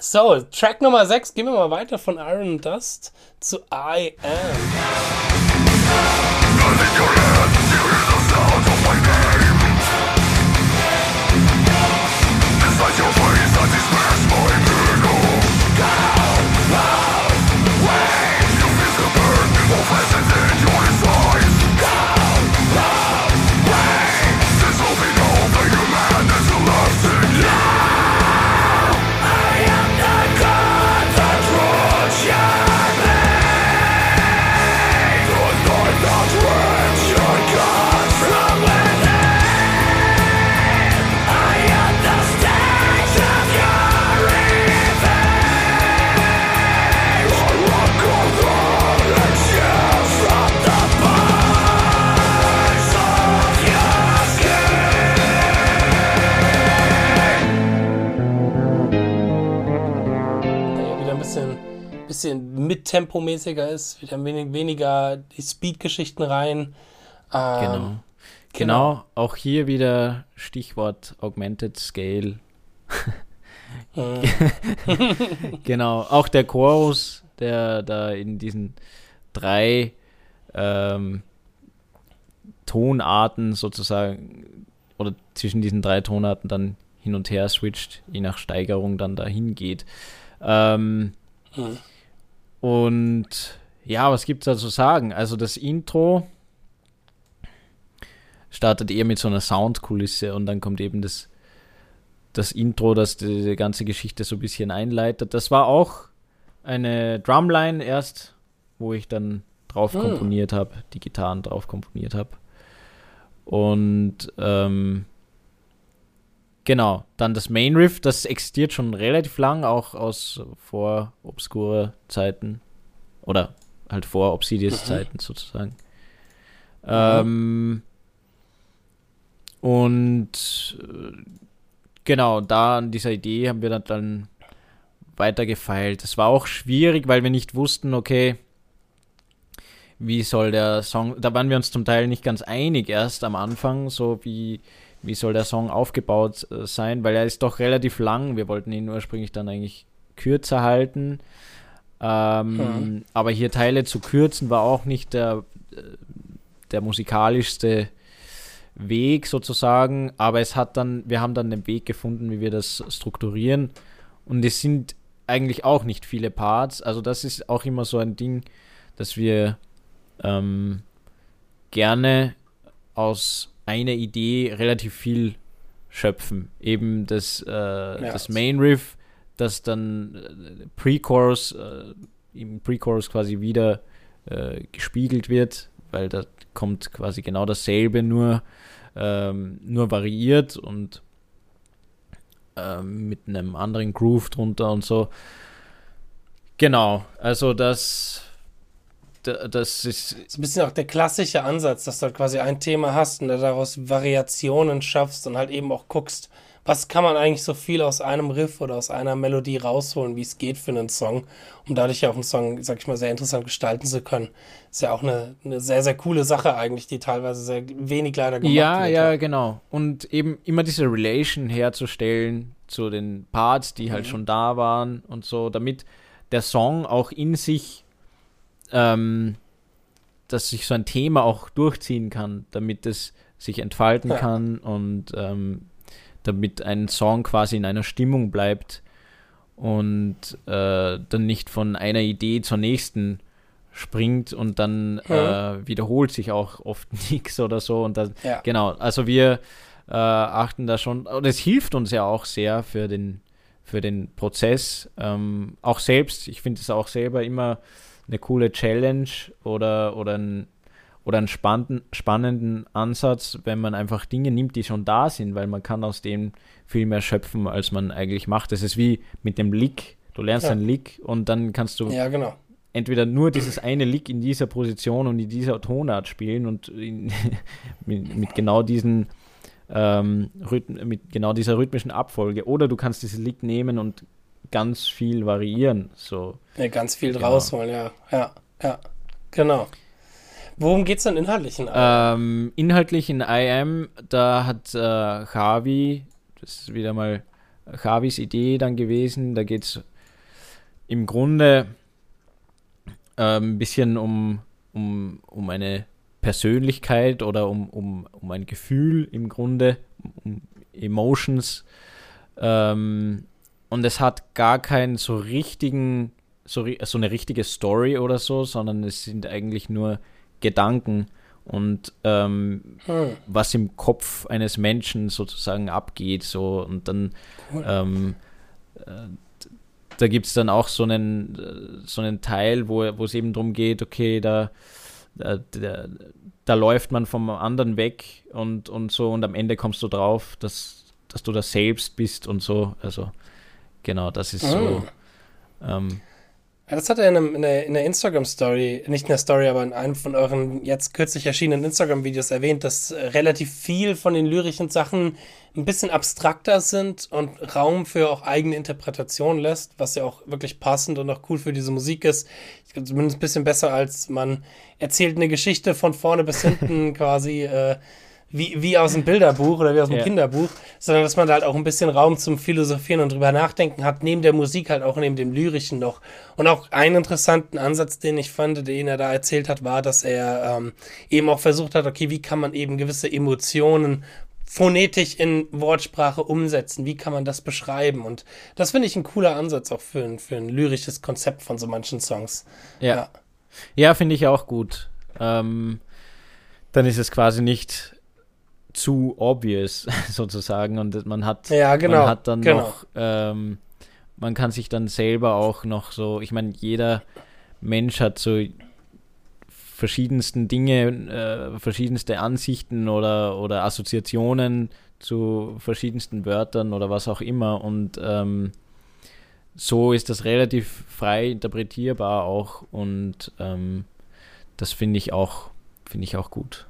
[SPEAKER 1] So, Track Nummer 6, gehen wir mal weiter von Iron Dust zu I Am. Bisschen mittempomäßiger ist, wieder wenig, weniger die Speed-Geschichten rein.
[SPEAKER 2] Ähm, genau. genau. Genau, auch hier wieder Stichwort Augmented Scale. Mhm. genau, auch der Chorus, der da in diesen drei ähm, Tonarten sozusagen oder zwischen diesen drei Tonarten dann hin und her switcht, je nach Steigerung dann dahin geht. Ähm, mhm. Und ja, was gibt es da zu sagen? Also das Intro startet eher mit so einer Soundkulisse und dann kommt eben das, das Intro, das die, ganze Geschichte so ein bisschen einleitet. Das war auch eine Drumline erst, wo ich dann drauf hm. komponiert habe, die Gitarren drauf komponiert habe. Und ähm, Genau, dann das Main Riff, das existiert schon relativ lang, auch aus vor obskure Zeiten. Oder halt vor Obsidious mhm. Zeiten sozusagen. Mhm. Ähm, und äh, genau, da an dieser Idee haben wir dann, dann weitergefeilt. Es war auch schwierig, weil wir nicht wussten, okay, wie soll der Song, da waren wir uns zum Teil nicht ganz einig erst am Anfang, so wie wie soll der Song aufgebaut äh, sein, weil er ist doch relativ lang. Wir wollten ihn ursprünglich dann eigentlich kürzer halten. Ähm, mhm. Aber hier Teile zu kürzen war auch nicht der, äh, der musikalischste Weg sozusagen. Aber es hat dann, wir haben dann den Weg gefunden, wie wir das strukturieren. Und es sind eigentlich auch nicht viele Parts. Also das ist auch immer so ein Ding, dass wir ähm, gerne aus einer Idee relativ viel schöpfen. Eben das, äh, ja, das Main Riff, das dann äh, Pre-Chorus, äh, im Pre-Chorus quasi wieder äh, gespiegelt wird, weil da kommt quasi genau dasselbe, nur, ähm, nur variiert und ähm, mit einem anderen Groove drunter und so. Genau, also das das ist.
[SPEAKER 1] Das ist ein bisschen auch der klassische Ansatz, dass du halt quasi ein Thema hast und daraus Variationen schaffst und halt eben auch guckst, was kann man eigentlich so viel aus einem Riff oder aus einer Melodie rausholen, wie es geht für einen Song, um dadurch ja auch einen Song, sag ich mal, sehr interessant gestalten zu können. Ist ja auch eine, eine sehr, sehr coole Sache eigentlich, die teilweise sehr wenig leider
[SPEAKER 2] gemacht ja, wird. Ja, ja, genau. Und eben immer diese Relation herzustellen zu den Parts, die halt mhm. halt schon da waren und so, damit der Song auch in sich ähm, dass sich so ein Thema auch durchziehen kann, damit es sich entfalten ja. kann und ähm, damit ein Song quasi in einer Stimmung bleibt und äh, dann nicht von einer Idee zur nächsten springt und dann ja. äh, wiederholt sich auch oft nichts oder so. Und dann, ja. genau, also wir äh, achten da schon, und es hilft uns ja auch sehr für den, für den Prozess. Ähm, auch selbst, ich finde es auch selber immer eine coole Challenge oder, oder ein oder einen spannenden, spannenden Ansatz, wenn man einfach Dinge nimmt, die schon da sind, weil man kann aus dem viel mehr schöpfen, als man eigentlich macht. Das ist wie mit dem Lick. Du lernst ja. einen Lick und dann kannst du
[SPEAKER 1] ja, genau.
[SPEAKER 2] entweder nur dieses eine Lick in dieser Position und in dieser Tonart spielen und in, mit, mit, genau diesen ähm, mit genau dieser rhythmischen Abfolge oder du kannst dieses Lick nehmen und ganz viel variieren. So.
[SPEAKER 1] Ja, ganz viel genau. rausholen, ja. Ja, ja. Genau. Worum geht es denn inhaltlich
[SPEAKER 2] in IAM? Ähm, inhaltlich in IAM, da hat äh, Javi, das ist wieder mal Javis Idee dann gewesen, da geht es im Grunde äh, ein bisschen um, um, um eine Persönlichkeit oder um, um, um ein Gefühl im Grunde, um Emotions. Ähm, und es hat gar keinen so richtigen, so, so eine richtige Story oder so, sondern es sind eigentlich nur Gedanken und ähm, hm. was im Kopf eines Menschen sozusagen abgeht. So und dann cool. ähm, äh, da gibt es dann auch so einen, äh, so einen Teil, wo, wo es eben darum geht, okay, da, da, da, da, läuft man vom anderen weg und, und so und am Ende kommst du drauf, dass, dass du das selbst bist und so. Also Genau, das ist so. Ah. Ähm,
[SPEAKER 1] ja, das hat er in, einem, in der, in der Instagram-Story, nicht in der Story, aber in einem von euren jetzt kürzlich erschienenen Instagram-Videos erwähnt, dass relativ viel von den lyrischen Sachen ein bisschen abstrakter sind und Raum für auch eigene Interpretation lässt, was ja auch wirklich passend und auch cool für diese Musik ist. Zumindest ein bisschen besser, als man erzählt eine Geschichte von vorne bis hinten quasi. Äh, wie, wie aus dem Bilderbuch oder wie aus dem ja. Kinderbuch, sondern dass man da halt auch ein bisschen Raum zum Philosophieren und drüber nachdenken hat, neben der Musik halt auch neben dem Lyrischen noch. Und auch einen interessanten Ansatz, den ich fand, den er da erzählt hat, war, dass er ähm, eben auch versucht hat, okay, wie kann man eben gewisse Emotionen phonetisch in Wortsprache umsetzen? Wie kann man das beschreiben? Und das finde ich ein cooler Ansatz auch für ein, für ein lyrisches Konzept von so manchen Songs.
[SPEAKER 2] Ja, ja, ja finde ich auch gut. Ähm, dann ist es quasi nicht zu obvious sozusagen und man hat,
[SPEAKER 1] ja, genau,
[SPEAKER 2] man hat dann
[SPEAKER 1] genau.
[SPEAKER 2] noch, ähm, man kann sich dann selber auch noch so, ich meine, jeder Mensch hat so verschiedensten Dinge, äh, verschiedenste Ansichten oder, oder Assoziationen zu verschiedensten Wörtern oder was auch immer und ähm, so ist das relativ frei interpretierbar auch und ähm, das finde ich auch finde ich auch gut.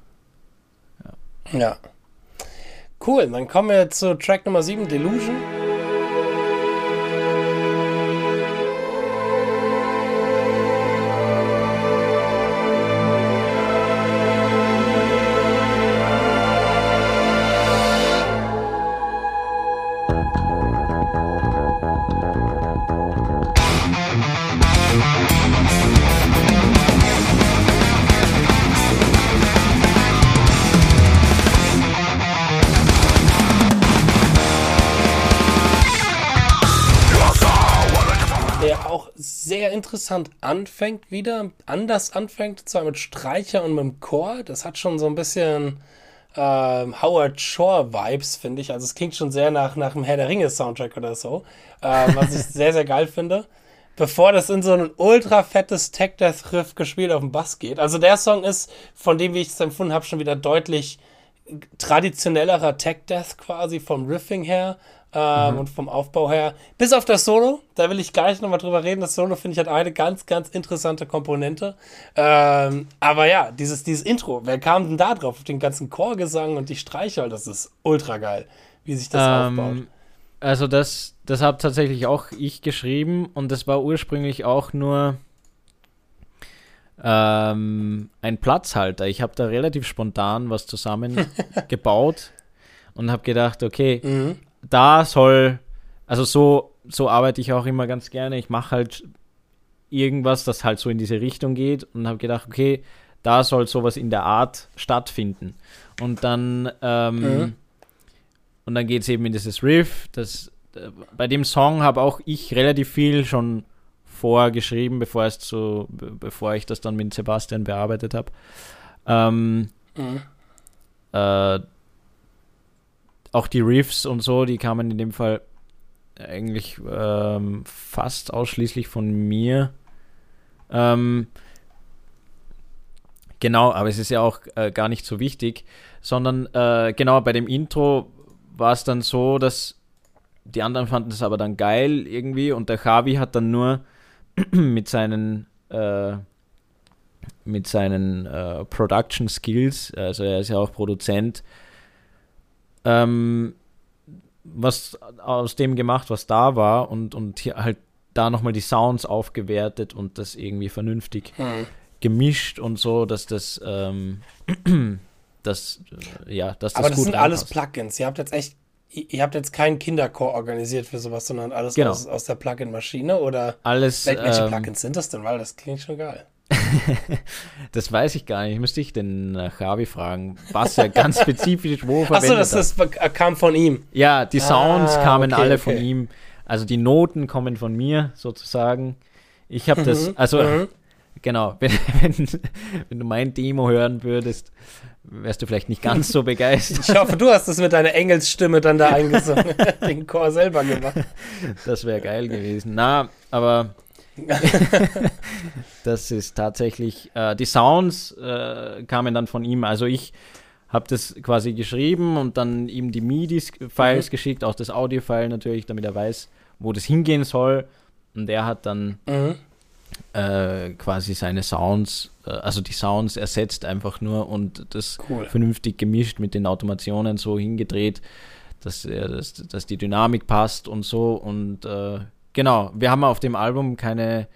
[SPEAKER 1] Ja. Cool, dann kommen wir zu Track Nummer 7, Delusion. Interessant anfängt wieder, anders anfängt, zwar mit Streicher und mit dem Chor. Das hat schon so ein bisschen ähm, Howard Shore Vibes, finde ich. Also es klingt schon sehr nach, nach einem Herr der Ringe Soundtrack oder so, ähm, was ich sehr, sehr geil finde. Bevor das in so ein ultra fettes Tech Death Riff gespielt auf dem Bass geht. Also der Song ist, von dem, wie ich es empfunden habe, schon wieder deutlich traditionellerer Tech Death quasi vom Riffing her ähm, mhm. und vom Aufbau her. Bis auf das Solo, da will ich gleich nochmal drüber reden. Das Solo finde ich hat eine ganz, ganz interessante Komponente. Ähm, aber ja, dieses, dieses Intro, wer kam denn da drauf? Auf den ganzen Chorgesang und die Streicher, das ist ultra geil, wie sich das ähm, aufbaut.
[SPEAKER 2] Also das, das habe tatsächlich auch ich geschrieben und das war ursprünglich auch nur ähm, ein Platzhalter. Ich habe da relativ spontan was zusammengebaut und habe gedacht, okay, mhm da soll, also so, so arbeite ich auch immer ganz gerne. Ich mache halt irgendwas, das halt so in diese Richtung geht und habe gedacht, okay, da soll sowas in der Art stattfinden. Und dann, ähm, mhm. und dann geht es eben in dieses Riff. Das, äh, bei dem Song habe auch ich relativ viel schon vorgeschrieben, bevor es zu, bevor ich das dann mit Sebastian bearbeitet habe. Ähm, mhm. äh, auch die Riffs und so, die kamen in dem Fall eigentlich ähm, fast ausschließlich von mir. Ähm, genau, aber es ist ja auch äh, gar nicht so wichtig, sondern äh, genau bei dem Intro war es dann so, dass die anderen fanden es aber dann geil irgendwie und der Javi hat dann nur mit seinen äh, mit seinen äh, Production Skills, also er ist ja auch Produzent, ähm, was aus dem gemacht, was da war und, und hier halt da nochmal die Sounds aufgewertet und das irgendwie vernünftig hm. gemischt und so, dass das, ähm, das, äh, ja, dass das
[SPEAKER 1] Aber das sind alles Plugins. Ihr habt jetzt echt, ihr habt jetzt keinen Kinderchor organisiert für sowas, sondern alles genau. aus, aus der Plugin-Maschine oder
[SPEAKER 2] alles,
[SPEAKER 1] welche ähm, Plugins sind das denn? Weil das klingt schon geil.
[SPEAKER 2] Das weiß ich gar nicht. Müsste ich den äh, Javi fragen, was er ganz spezifisch wo
[SPEAKER 1] verwendet Achso, das, das kam von ihm.
[SPEAKER 2] Ja, die Sounds ah, kamen okay, alle okay. von ihm. Also die Noten kommen von mir sozusagen. Ich habe das, mhm, also mhm. genau, wenn, wenn, wenn, du mein Demo hören würdest, wärst du vielleicht nicht ganz so begeistert.
[SPEAKER 1] Ich hoffe, du hast es mit deiner Engelsstimme dann da eingesungen, den Chor selber gemacht.
[SPEAKER 2] Das wäre geil gewesen. Na, aber das ist tatsächlich, äh, die Sounds äh, kamen dann von ihm. Also ich habe das quasi geschrieben und dann ihm die MIDI-Files mhm. geschickt, auch das Audio-File natürlich, damit er weiß, wo das hingehen soll. Und er hat dann mhm. äh, quasi seine Sounds, äh, also die Sounds ersetzt einfach nur und das cool. vernünftig gemischt mit den Automationen so hingedreht, dass, dass, dass die Dynamik passt und so. Und äh, Genau, wir haben auf dem Album keine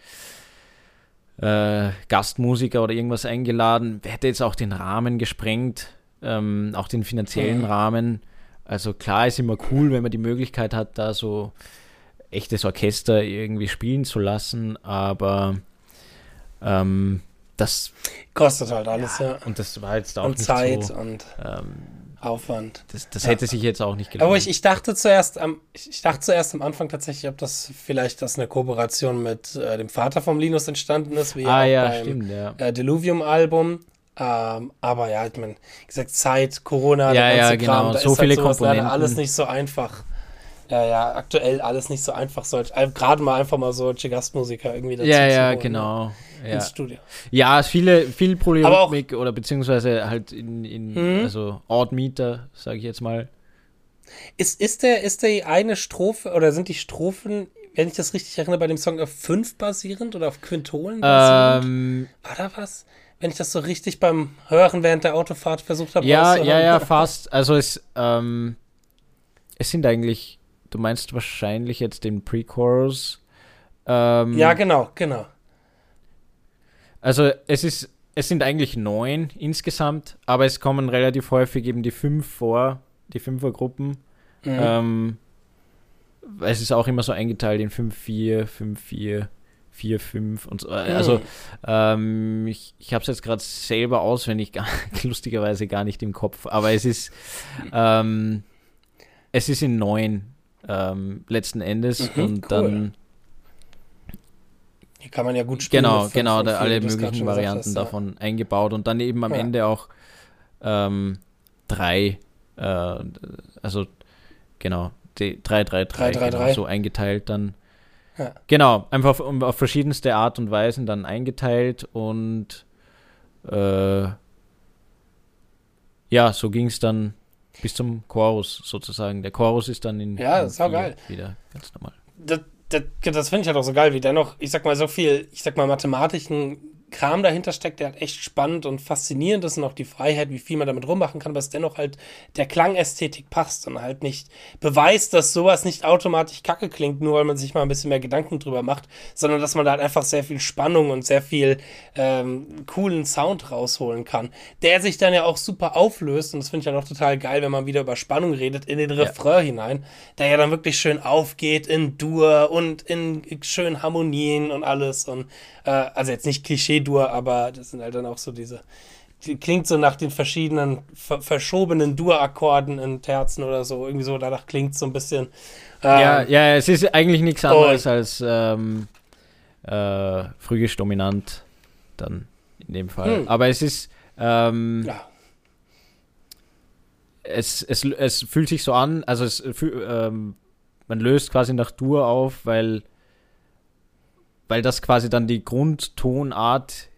[SPEAKER 2] äh, Gastmusiker oder irgendwas eingeladen. Hätte jetzt auch den Rahmen gesprengt, ähm, auch den finanziellen mhm. Rahmen. Also klar ist immer cool, wenn man die Möglichkeit hat, da so echtes Orchester irgendwie spielen zu lassen, aber ähm, das
[SPEAKER 1] kostet halt alles, ja. ja.
[SPEAKER 2] Und das war jetzt auch
[SPEAKER 1] und
[SPEAKER 2] nicht
[SPEAKER 1] Zeit
[SPEAKER 2] so,
[SPEAKER 1] und ähm, Aufwand.
[SPEAKER 2] Das, das ja. hätte sich jetzt auch nicht
[SPEAKER 1] gelohnt. Aber ich, ich, dachte zuerst am, ich dachte zuerst am Anfang tatsächlich, ob das vielleicht das eine Kooperation mit äh, dem Vater vom Linus entstanden ist, wie
[SPEAKER 2] ah, ja, beim stimmt, ja.
[SPEAKER 1] äh, Deluvium-Album. Ähm, aber ja, ich meine, gesagt, Zeit, Corona,
[SPEAKER 2] ja, ja, genau.
[SPEAKER 1] Kram,
[SPEAKER 2] so viele
[SPEAKER 1] halt
[SPEAKER 2] Komponenten.
[SPEAKER 1] alles nicht so einfach. Ja, ja, aktuell alles nicht so einfach. Sollte gerade mal einfach mal so Gastmusiker irgendwie
[SPEAKER 2] dazu Ja, ja, ne? genau.
[SPEAKER 1] Ja. ins Studio.
[SPEAKER 2] Ja, viele, viel Polyrythmik oder beziehungsweise halt in, in mhm. also Odd-Meter, sage ich jetzt mal.
[SPEAKER 1] Ist, ist, der, ist der eine Strophe oder sind die Strophen, wenn ich das richtig erinnere, bei dem Song auf fünf basierend oder auf Quintolen basierend? Ähm, War da was? Wenn ich das so richtig beim Hören während der Autofahrt versucht habe.
[SPEAKER 2] Ja, ja, ja, fast. Also es, ähm, es sind eigentlich, du meinst wahrscheinlich jetzt den Pre-Chorus.
[SPEAKER 1] Ähm, ja, genau, genau.
[SPEAKER 2] Also es ist, es sind eigentlich neun insgesamt, aber es kommen relativ häufig eben die fünf vor, die Fünfergruppen. Mhm. Ähm, es ist auch immer so eingeteilt in 5-4, 5-4, 4-5 und so. Mhm. Also ähm, ich, ich habe es jetzt gerade selber auswendig, gar, lustigerweise gar nicht im Kopf, aber es ist, ähm, es ist in neun ähm, letzten Endes mhm, und cool. dann
[SPEAKER 1] Hier kann man ja gut spielen.
[SPEAKER 2] Genau, genau, da alle möglichen Varianten hast, davon ja. eingebaut und dann eben am ja. Ende auch ähm, drei, äh, also genau, die 3, 3, 3, 3, genau, so eingeteilt dann. Ja. Genau, einfach auf, auf, verschiedenste Art und Weisen dann eingeteilt und äh, ja, so ging es dann bis zum Chorus sozusagen. Der Chorus ist dann in,
[SPEAKER 1] ja,
[SPEAKER 2] in
[SPEAKER 1] ist geil.
[SPEAKER 2] wieder ganz normal.
[SPEAKER 1] Das, das, das finde ich halt auch so geil, wie dennoch, ich sag mal, so viel, ich sag mal, mathematischen Kram dahinter steckt, der halt echt spannend und faszinierend ist und auch die Freiheit, wie viel man damit rummachen kann, was dennoch halt der Klangästhetik passt und halt nicht beweist, dass sowas nicht automatisch kacke klingt, nur weil man sich mal ein bisschen mehr Gedanken drüber macht, sondern dass man da halt einfach sehr viel Spannung und sehr viel ähm, coolen Sound rausholen kann, der sich dann ja auch super auflöst und das finde ich ja halt auch total geil, wenn man wieder über Spannung redet, in den Refrain ja. hinein, der ja dann wirklich schön aufgeht in Dur und in schönen Harmonien und alles und äh, also jetzt nicht Klischee-Dur, aber das sind halt dann auch so diese. Die klingt so nach den verschiedenen ver verschobenen Dur-Akkorden in Terzen oder so. Irgendwie so, danach klingt es so ein bisschen.
[SPEAKER 2] Ähm, ja, ja, es ist eigentlich nichts anderes als ähm, äh, phrygisch dominant dann in dem Fall. Hm. Aber es ist. Ähm, ja. Es, es, es fühlt sich so an, also es, ähm, man löst quasi nach Dur auf, weil weil das quasi dann die Grundtonart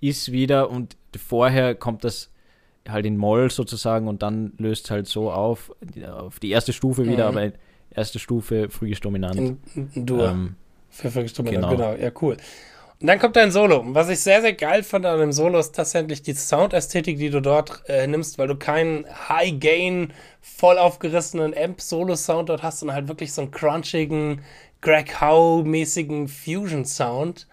[SPEAKER 2] ist wieder und vorher kommt das halt in Moll sozusagen und dann löst halt so auf, auf die erste Stufe wieder, mhm. aber erste Stufe phrygisch dominant. In,
[SPEAKER 1] in Dur. Ähm, Für phrygisch dominant, genau. genau. Ja, cool. Und dann kommt ein Solo. Was ich sehr, sehr geil fand an dem Solo ist tatsächlich die Soundästhetik, die du dort äh, nimmst, weil du keinen High-Gain, voll aufgerissenen Amp-Solo-Sound dort hast, sondern halt wirklich so einen crunchigen, Greg Howe-mäßigen Fusion-Sound.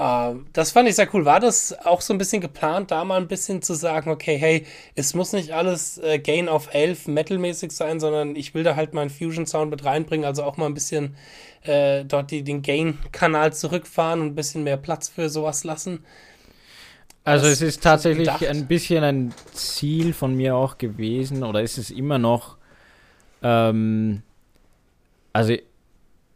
[SPEAKER 1] Uh, das fand ich sehr cool. War das auch so ein bisschen geplant, da mal ein bisschen zu sagen, okay, hey, es muss nicht alles äh, Gain auf 11 Metal-mäßig sein, sondern ich will da halt meinen Fusion-Sound mit reinbringen, also auch mal ein bisschen äh, dort die, den Gain-Kanal zurückfahren und ein bisschen mehr Platz für sowas lassen.
[SPEAKER 2] Also das es ist tatsächlich ein bisschen ein Ziel von mir auch gewesen, oder ist es immer noch, ähm, also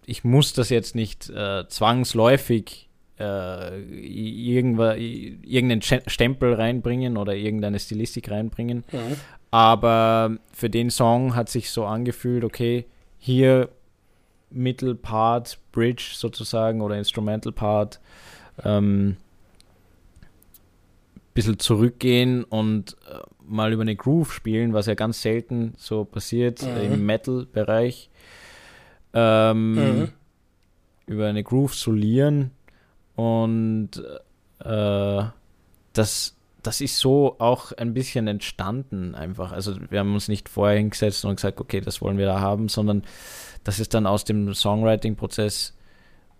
[SPEAKER 2] ich muss das jetzt nicht äh, zwangsläufig äh, irgendeinen Stempel reinbringen oder irgendeine Stilistik reinbringen. Mhm. Aber für den Song hat sich so angefühlt, okay, hier Mittelpart, Bridge sozusagen oder Instrumental Part, ähm, bisschen zurückgehen und äh, mal über eine Groove spielen, was ja ganz selten so passiert mhm. im Metal-Bereich ähm, mhm. über eine Groove solieren und äh, das, das ist so auch ein bisschen entstanden einfach. Also wir haben uns nicht vorher hingesetzt und gesagt, okay, das wollen wir da haben, sondern das ist dann aus dem Songwriting-Prozess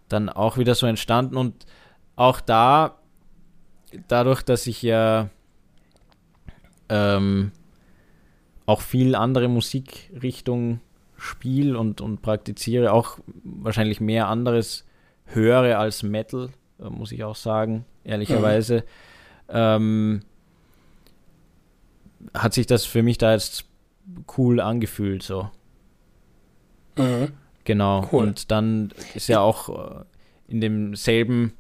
[SPEAKER 2] dann auch wieder so entstanden und auch da, dadurch, dass ich ja ähm, auch viel andere Musikrichtungen spiele und, und praktiziere, auch wahrscheinlich mehr anderes höre als Metal, äh, muss ich auch sagen, ehrlicherweise. Mhm. Ähm, hat sich das für mich da jetzt cool angefühlt, so. Mhm. Genau. Cool. Und dann ist ja auch äh, in demselben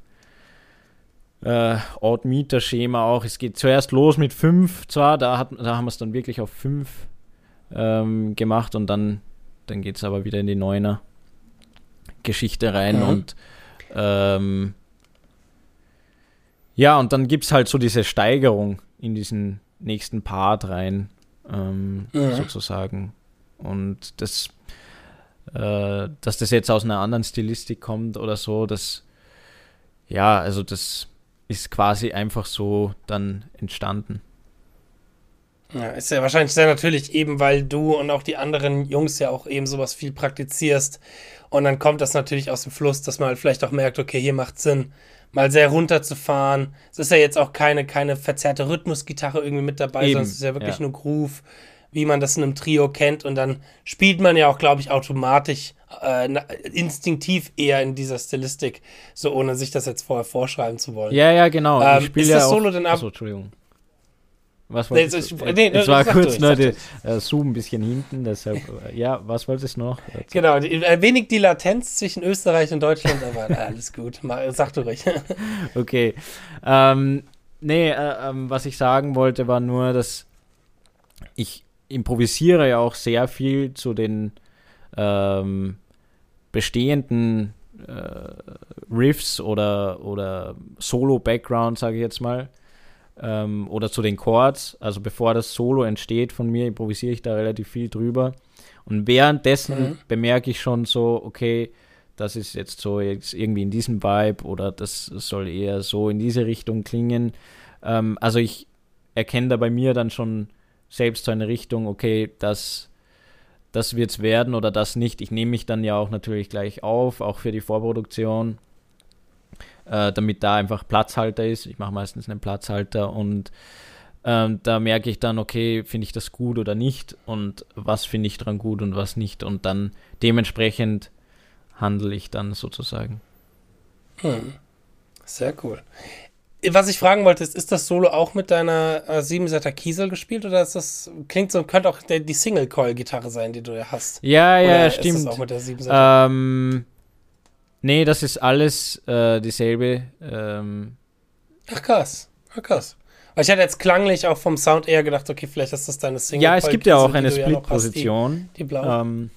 [SPEAKER 2] äh, Odd-Meter-Schema auch, es geht zuerst los mit fünf zwar, da, hat, da haben wir es dann wirklich auf fünf ähm, gemacht und dann dann geht es aber wieder in die Neuner Geschichte rein mhm. und ähm, ja, und dann gibt es halt so diese Steigerung in diesen nächsten Part rein, ähm, mhm. sozusagen. Und das, äh, dass das jetzt aus einer anderen Stilistik kommt oder so, das, ja, also das ist quasi einfach so dann entstanden.
[SPEAKER 1] Ja, ist ja wahrscheinlich sehr natürlich, eben weil du und auch die anderen Jungs ja auch eben sowas viel praktizierst. Und dann kommt das natürlich aus dem Fluss, dass man halt vielleicht auch merkt, okay, hier macht Sinn, mal sehr runterzufahren. Es ist ja jetzt auch keine, keine verzerrte Rhythmusgitarre irgendwie mit dabei, eben. sondern es ist ja wirklich ja. nur Groove, wie man das in einem Trio kennt. Und dann spielt man ja auch, glaube ich, automatisch, äh, instinktiv eher in dieser Stilistik, so ohne sich das jetzt vorher vorschreiben zu wollen.
[SPEAKER 2] Ja, ja, genau.
[SPEAKER 1] Ähm, ist das Solo auch, denn ab? Achso,
[SPEAKER 2] Entschuldigung. Was wolltest du?
[SPEAKER 1] ich- nee,
[SPEAKER 2] Jetzt war kurz nur der äh, Zoom ein bisschen hinten, deshalb, äh, ja, was wolltest du noch?
[SPEAKER 1] Genau, ein wenig die Latenz zwischen Österreich und Deutschland, aber alles gut. Sag du ruhig.
[SPEAKER 2] Okay. Ähm, nee, äh, ähm, was ich sagen wollte, war nur, dass ich improvisiere ja auch sehr viel zu den ähm, bestehenden äh, Riffs oder, oder Solo-Background, sage ich jetzt mal. Ähm, oder zu den Chords. Also bevor das Solo entsteht von mir, improvisiere ich da relativ viel drüber. Und währenddessen
[SPEAKER 1] Mhm.
[SPEAKER 2] bemerke ich schon so, okay, das ist jetzt so jetzt irgendwie in diesem Vibe oder das soll eher so in diese Richtung klingen. Ähm, also ich erkenne da bei mir dann schon selbst so eine Richtung, okay, das, das wird es werden oder das nicht. Ich nehme mich dann ja auch natürlich gleich auf, auch für die Vorproduktion, äh, damit da einfach Platzhalter ist. Ich mache meistens einen Platzhalter und ähm, da merke ich dann, okay, finde ich das gut oder nicht und was finde ich dran gut und was nicht und dann dementsprechend handle ich dann sozusagen.
[SPEAKER 1] Hm. Sehr cool. Was ich fragen wollte, ist, ist das Solo auch mit deiner äh, 7-Seiter Kiesel gespielt oder ist das, klingt so, könnte auch der, die Single-Coil-Gitarre sein, die du ja hast?
[SPEAKER 2] Ja,
[SPEAKER 1] Oder
[SPEAKER 2] ja,
[SPEAKER 1] ist
[SPEAKER 2] stimmt.
[SPEAKER 1] das auch mit der 7-Seiter?
[SPEAKER 2] Ähm, nee, das ist alles äh, dieselbe. Ähm,
[SPEAKER 1] Ach krass, ach krass. Weil ich hatte jetzt klanglich auch vom Sound eher gedacht, okay, vielleicht ist das deine single
[SPEAKER 2] ja, es gibt ja auch eine
[SPEAKER 1] du ja
[SPEAKER 2] Split-Position.
[SPEAKER 1] Die, die blaue.
[SPEAKER 2] ähm,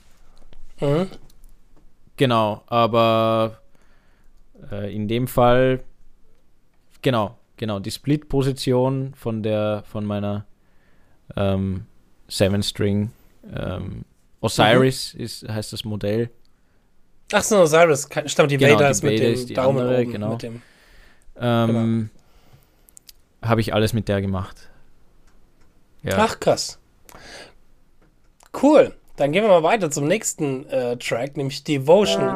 [SPEAKER 1] Mhm.
[SPEAKER 2] genau, aber äh, in dem Fall, genau, genau, die Split-Position von der, von meiner ähm, Seven-String ähm, Osiris
[SPEAKER 1] Mhm.
[SPEAKER 2] ist, heißt das Modell.
[SPEAKER 1] Ach so, Osiris, stimmt, die
[SPEAKER 2] Genau,
[SPEAKER 1] Vader ist mit dem Daumen
[SPEAKER 2] andere,
[SPEAKER 1] oben.
[SPEAKER 2] genau.
[SPEAKER 1] Mit dem,
[SPEAKER 2] Ähm, Habe ich alles mit der gemacht. Ja.
[SPEAKER 1] Ach krass. Cool. Dann gehen wir mal weiter zum nächsten äh, Track, nämlich Devotion.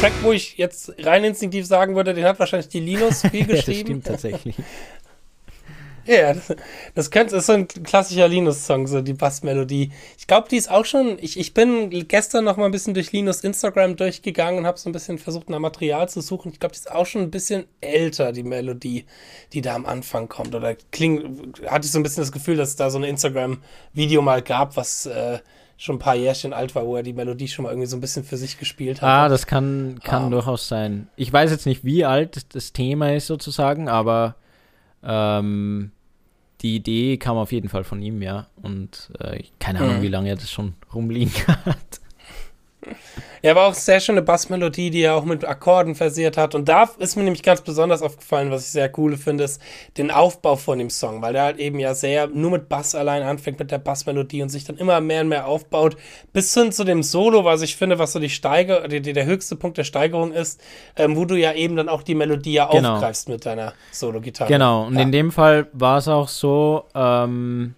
[SPEAKER 1] Track, wo ich jetzt rein instinktiv sagen würde, den hat wahrscheinlich die Linus viel
[SPEAKER 2] Ja, das
[SPEAKER 1] geschrieben.
[SPEAKER 2] stimmt tatsächlich.
[SPEAKER 1] Ja, das, das könnte, ist so ein klassischer Linus-Song, so die Bassmelodie. Ich glaube, die ist auch schon, ich, ich bin gestern noch mal ein bisschen durch Linus Instagram durchgegangen und habe so ein bisschen versucht, nach Material zu suchen. Ich glaube, die ist auch schon ein bisschen älter, die Melodie, die da am Anfang kommt. Oder klingt, hatte ich so ein bisschen das Gefühl, dass es da so ein Instagram-Video mal gab, was äh, schon ein paar Jährchen alt war, wo er die Melodie schon mal irgendwie so ein bisschen für sich gespielt hat.
[SPEAKER 2] Ah, das kann, kann
[SPEAKER 1] Ah.
[SPEAKER 2] durchaus sein. Ich weiß jetzt nicht, wie alt das Thema ist sozusagen, aber ähm, die Idee kam auf jeden Fall von ihm, ja. Und äh, keine Ahnung,
[SPEAKER 1] Mhm.
[SPEAKER 2] wie lange er das schon rumliegen hat.
[SPEAKER 1] Ja, aber auch sehr schöne Bassmelodie, die er auch mit Akkorden versiert hat. Und da ist mir nämlich ganz besonders aufgefallen, was ich sehr cool finde, ist den Aufbau von dem Song, weil der halt eben ja sehr nur mit Bass allein anfängt, mit der Bassmelodie und sich dann immer mehr und mehr aufbaut, bis hin zu dem Solo, was ich finde, was so die Steiger, die, die, der höchste Punkt der Steigerung ist, ähm, wo du ja eben dann auch die Melodie ja
[SPEAKER 2] Genau.
[SPEAKER 1] aufgreifst mit deiner Solo-Gitarre.
[SPEAKER 2] Genau, und
[SPEAKER 1] Ja.
[SPEAKER 2] in dem Fall war es auch so, ähm,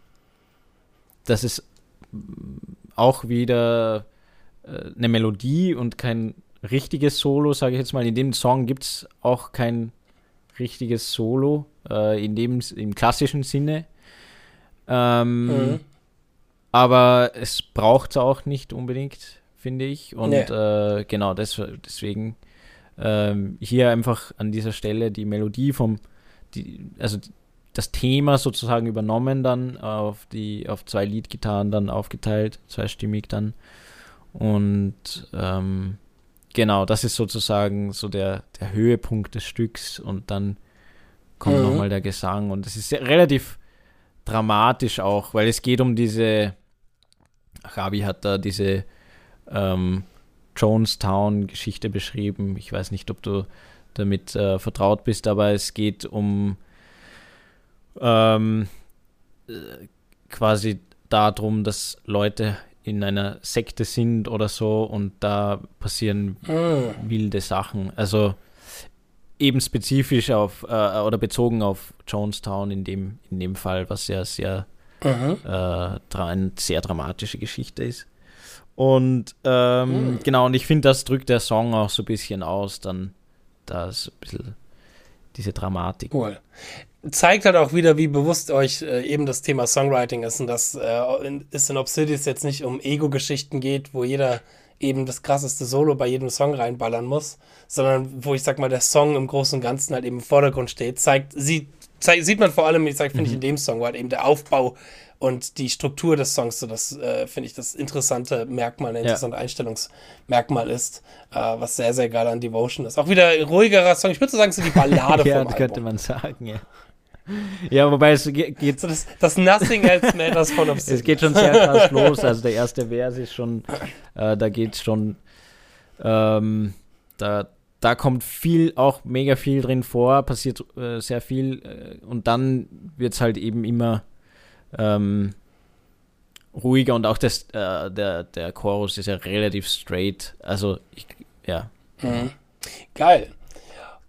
[SPEAKER 2] dass es auch wieder eine Melodie und kein richtiges Solo, sage ich jetzt mal. In dem Song gibt es auch kein richtiges Solo, äh, in dem, im klassischen Sinne. Ähm,
[SPEAKER 1] Mhm.
[SPEAKER 2] Aber es braucht es auch nicht unbedingt, finde ich. Und
[SPEAKER 1] Nee.
[SPEAKER 2] äh, genau, des, deswegen ähm, hier einfach an dieser Stelle die Melodie vom, die, also das Thema sozusagen übernommen dann auf die, auf zwei Leadgitarren dann aufgeteilt, zweistimmig dann. Und ähm, genau, das ist sozusagen so der, der Höhepunkt des Stücks und dann kommt
[SPEAKER 1] Mhm.
[SPEAKER 2] nochmal der Gesang und es ist relativ dramatisch auch, weil es geht um diese, Rabi hat da diese ähm, Jonestown-Geschichte beschrieben. Ich weiß nicht, ob du damit äh, vertraut bist, aber es geht um ähm, äh, quasi darum, dass Leute in einer Sekte sind oder so und da passieren
[SPEAKER 1] Mhm.
[SPEAKER 2] wilde Sachen. Also eben spezifisch auf äh, oder bezogen auf Jonestown in dem, in dem Fall, was ja sehr
[SPEAKER 1] Mhm.
[SPEAKER 2] äh, eine sehr dramatische Geschichte ist. Und ähm,
[SPEAKER 1] Mhm.
[SPEAKER 2] genau, und ich finde, das drückt der Song auch so ein bisschen aus, dann da ist ein bisschen diese Dramatik.
[SPEAKER 1] Cool. Zeigt halt auch wieder, wie bewusst euch äh, eben das Thema Songwriting ist und dass äh, in, es in Obsidious jetzt nicht um Ego-Geschichten geht, wo jeder eben das krasseste Solo bei jedem Song reinballern muss, sondern wo ich sag mal, der Song im Großen und Ganzen halt eben im Vordergrund steht, zeigt, sieht, zeigt, sieht man vor allem, ich sag, finde mhm. ich, in dem Song, wo halt eben der Aufbau und die Struktur des Songs, so das äh, finde ich das interessante Merkmal, ein interessantes ja. Einstellungsmerkmal ist, äh, was sehr, sehr geil an Devotion ist. Auch wieder ein ruhigerer Song, ich würde so sagen, so die Ballade
[SPEAKER 2] ja, vom könnte man sagen, ja. Ja, wobei es geht.
[SPEAKER 1] So das, das Nothing Else Matters von
[SPEAKER 2] Obsidian. Es geht schon sehr krass los. Also der erste Vers ist schon, äh, da geht es schon, ähm, da, da kommt viel, auch mega viel drin vor, passiert äh, sehr viel äh, und dann wird es halt eben immer ähm, ruhiger und auch das, äh, der, der Chorus ist ja relativ straight. Also, ich, ja.
[SPEAKER 1] Mhm. Geil.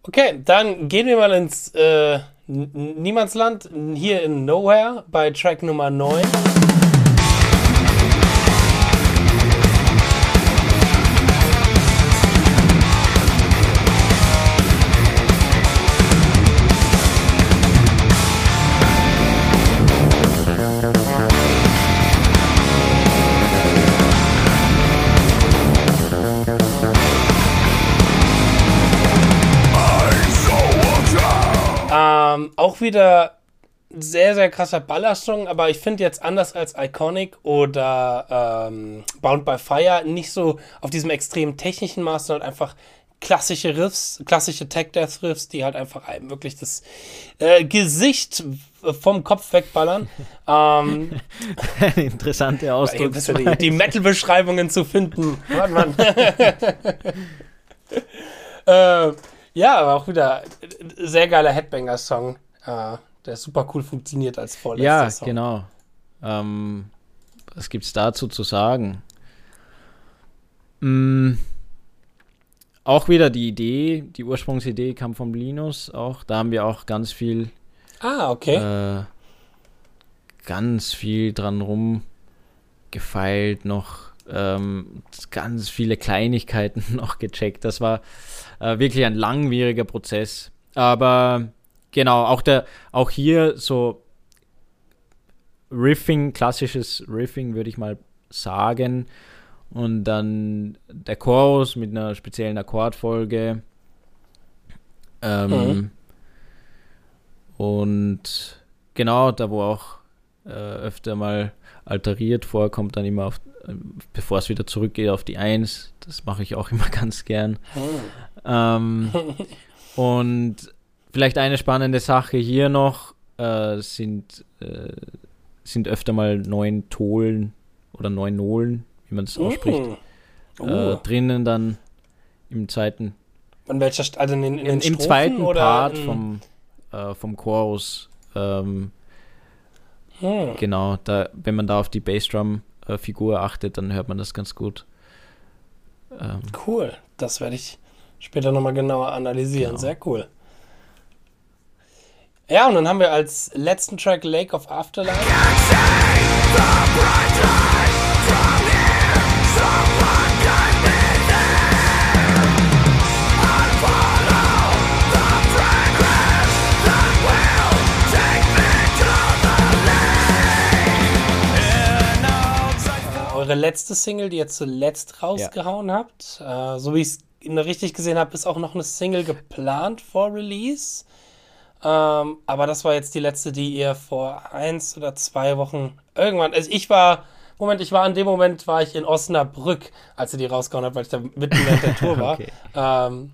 [SPEAKER 1] Okay, dann gehen wir mal ins äh, Niemandsland, hier in Nowhere bei Track Nummer 9. auch wieder sehr, sehr krasser Ballersong, aber ich finde jetzt anders als Iconic oder ähm, Bound by Fire nicht so auf diesem extrem technischen Maß, sondern einfach klassische Riffs, klassische Tech-Death-Riffs, die halt einfach einem wirklich das äh, Gesicht vom Kopf wegballern. ähm,
[SPEAKER 2] Interessante Ausdruck.
[SPEAKER 1] Die, die Metal-Beschreibungen zu finden. Warte mal. äh, ja, aber auch wieder sehr geiler Headbanger-Song, äh, der super cool funktioniert als vorletzter
[SPEAKER 2] ja,
[SPEAKER 1] Song.
[SPEAKER 2] Ja, genau. Ähm, was gibt's dazu zu sagen? Mm, auch wieder die Idee, die Ursprungsidee kam von Linus auch. Da haben wir auch ganz viel.
[SPEAKER 1] Ah, okay.
[SPEAKER 2] Äh, ganz viel dran rumgefeilt noch ähm, ganz viele Kleinigkeiten noch gecheckt. Das war äh, wirklich ein langwieriger Prozess. Aber genau, auch der, auch hier so Riffing, klassisches Riffing, würde ich mal sagen. Und dann der Chorus mit einer speziellen Akkordfolge. Ähm, mhm. Und genau, da wo auch äh, öfter mal alteriert vorkommt, dann immer auf, bevor es wieder zurückgeht auf die Eins. Das mache ich auch immer ganz gern. Oh. Ähm, und vielleicht eine spannende Sache hier noch äh, sind, äh, sind öfter mal neun Tolen oder neun Nolen, wie man es ausspricht, oh. äh, drinnen dann im zweiten.
[SPEAKER 1] An welcher St also in, in, in
[SPEAKER 2] Im zweiten Part vom, äh, vom Chorus. Ähm, hm. Genau, da, wenn man da auf die Bassdrum-Figur achtet, dann hört man das ganz gut.
[SPEAKER 1] Ähm, cool, das werde ich später nochmal genauer analysieren. Genau. Sehr cool. Ja, und dann haben wir als letzten Track Lake of Afterlife. eure letzte Single, die ihr zuletzt rausgehauen ja. habt. Äh, so wie ich es richtig gesehen habe, ist auch noch eine Single geplant vor Release. Ähm, aber das war jetzt die letzte, die ihr vor eins oder zwei Wochen irgendwann. Also ich war, Moment, ich war in dem Moment, war ich in Osnabrück, als ihr die rausgehauen habt, weil ich da mitten während der Tour war. okay. ähm,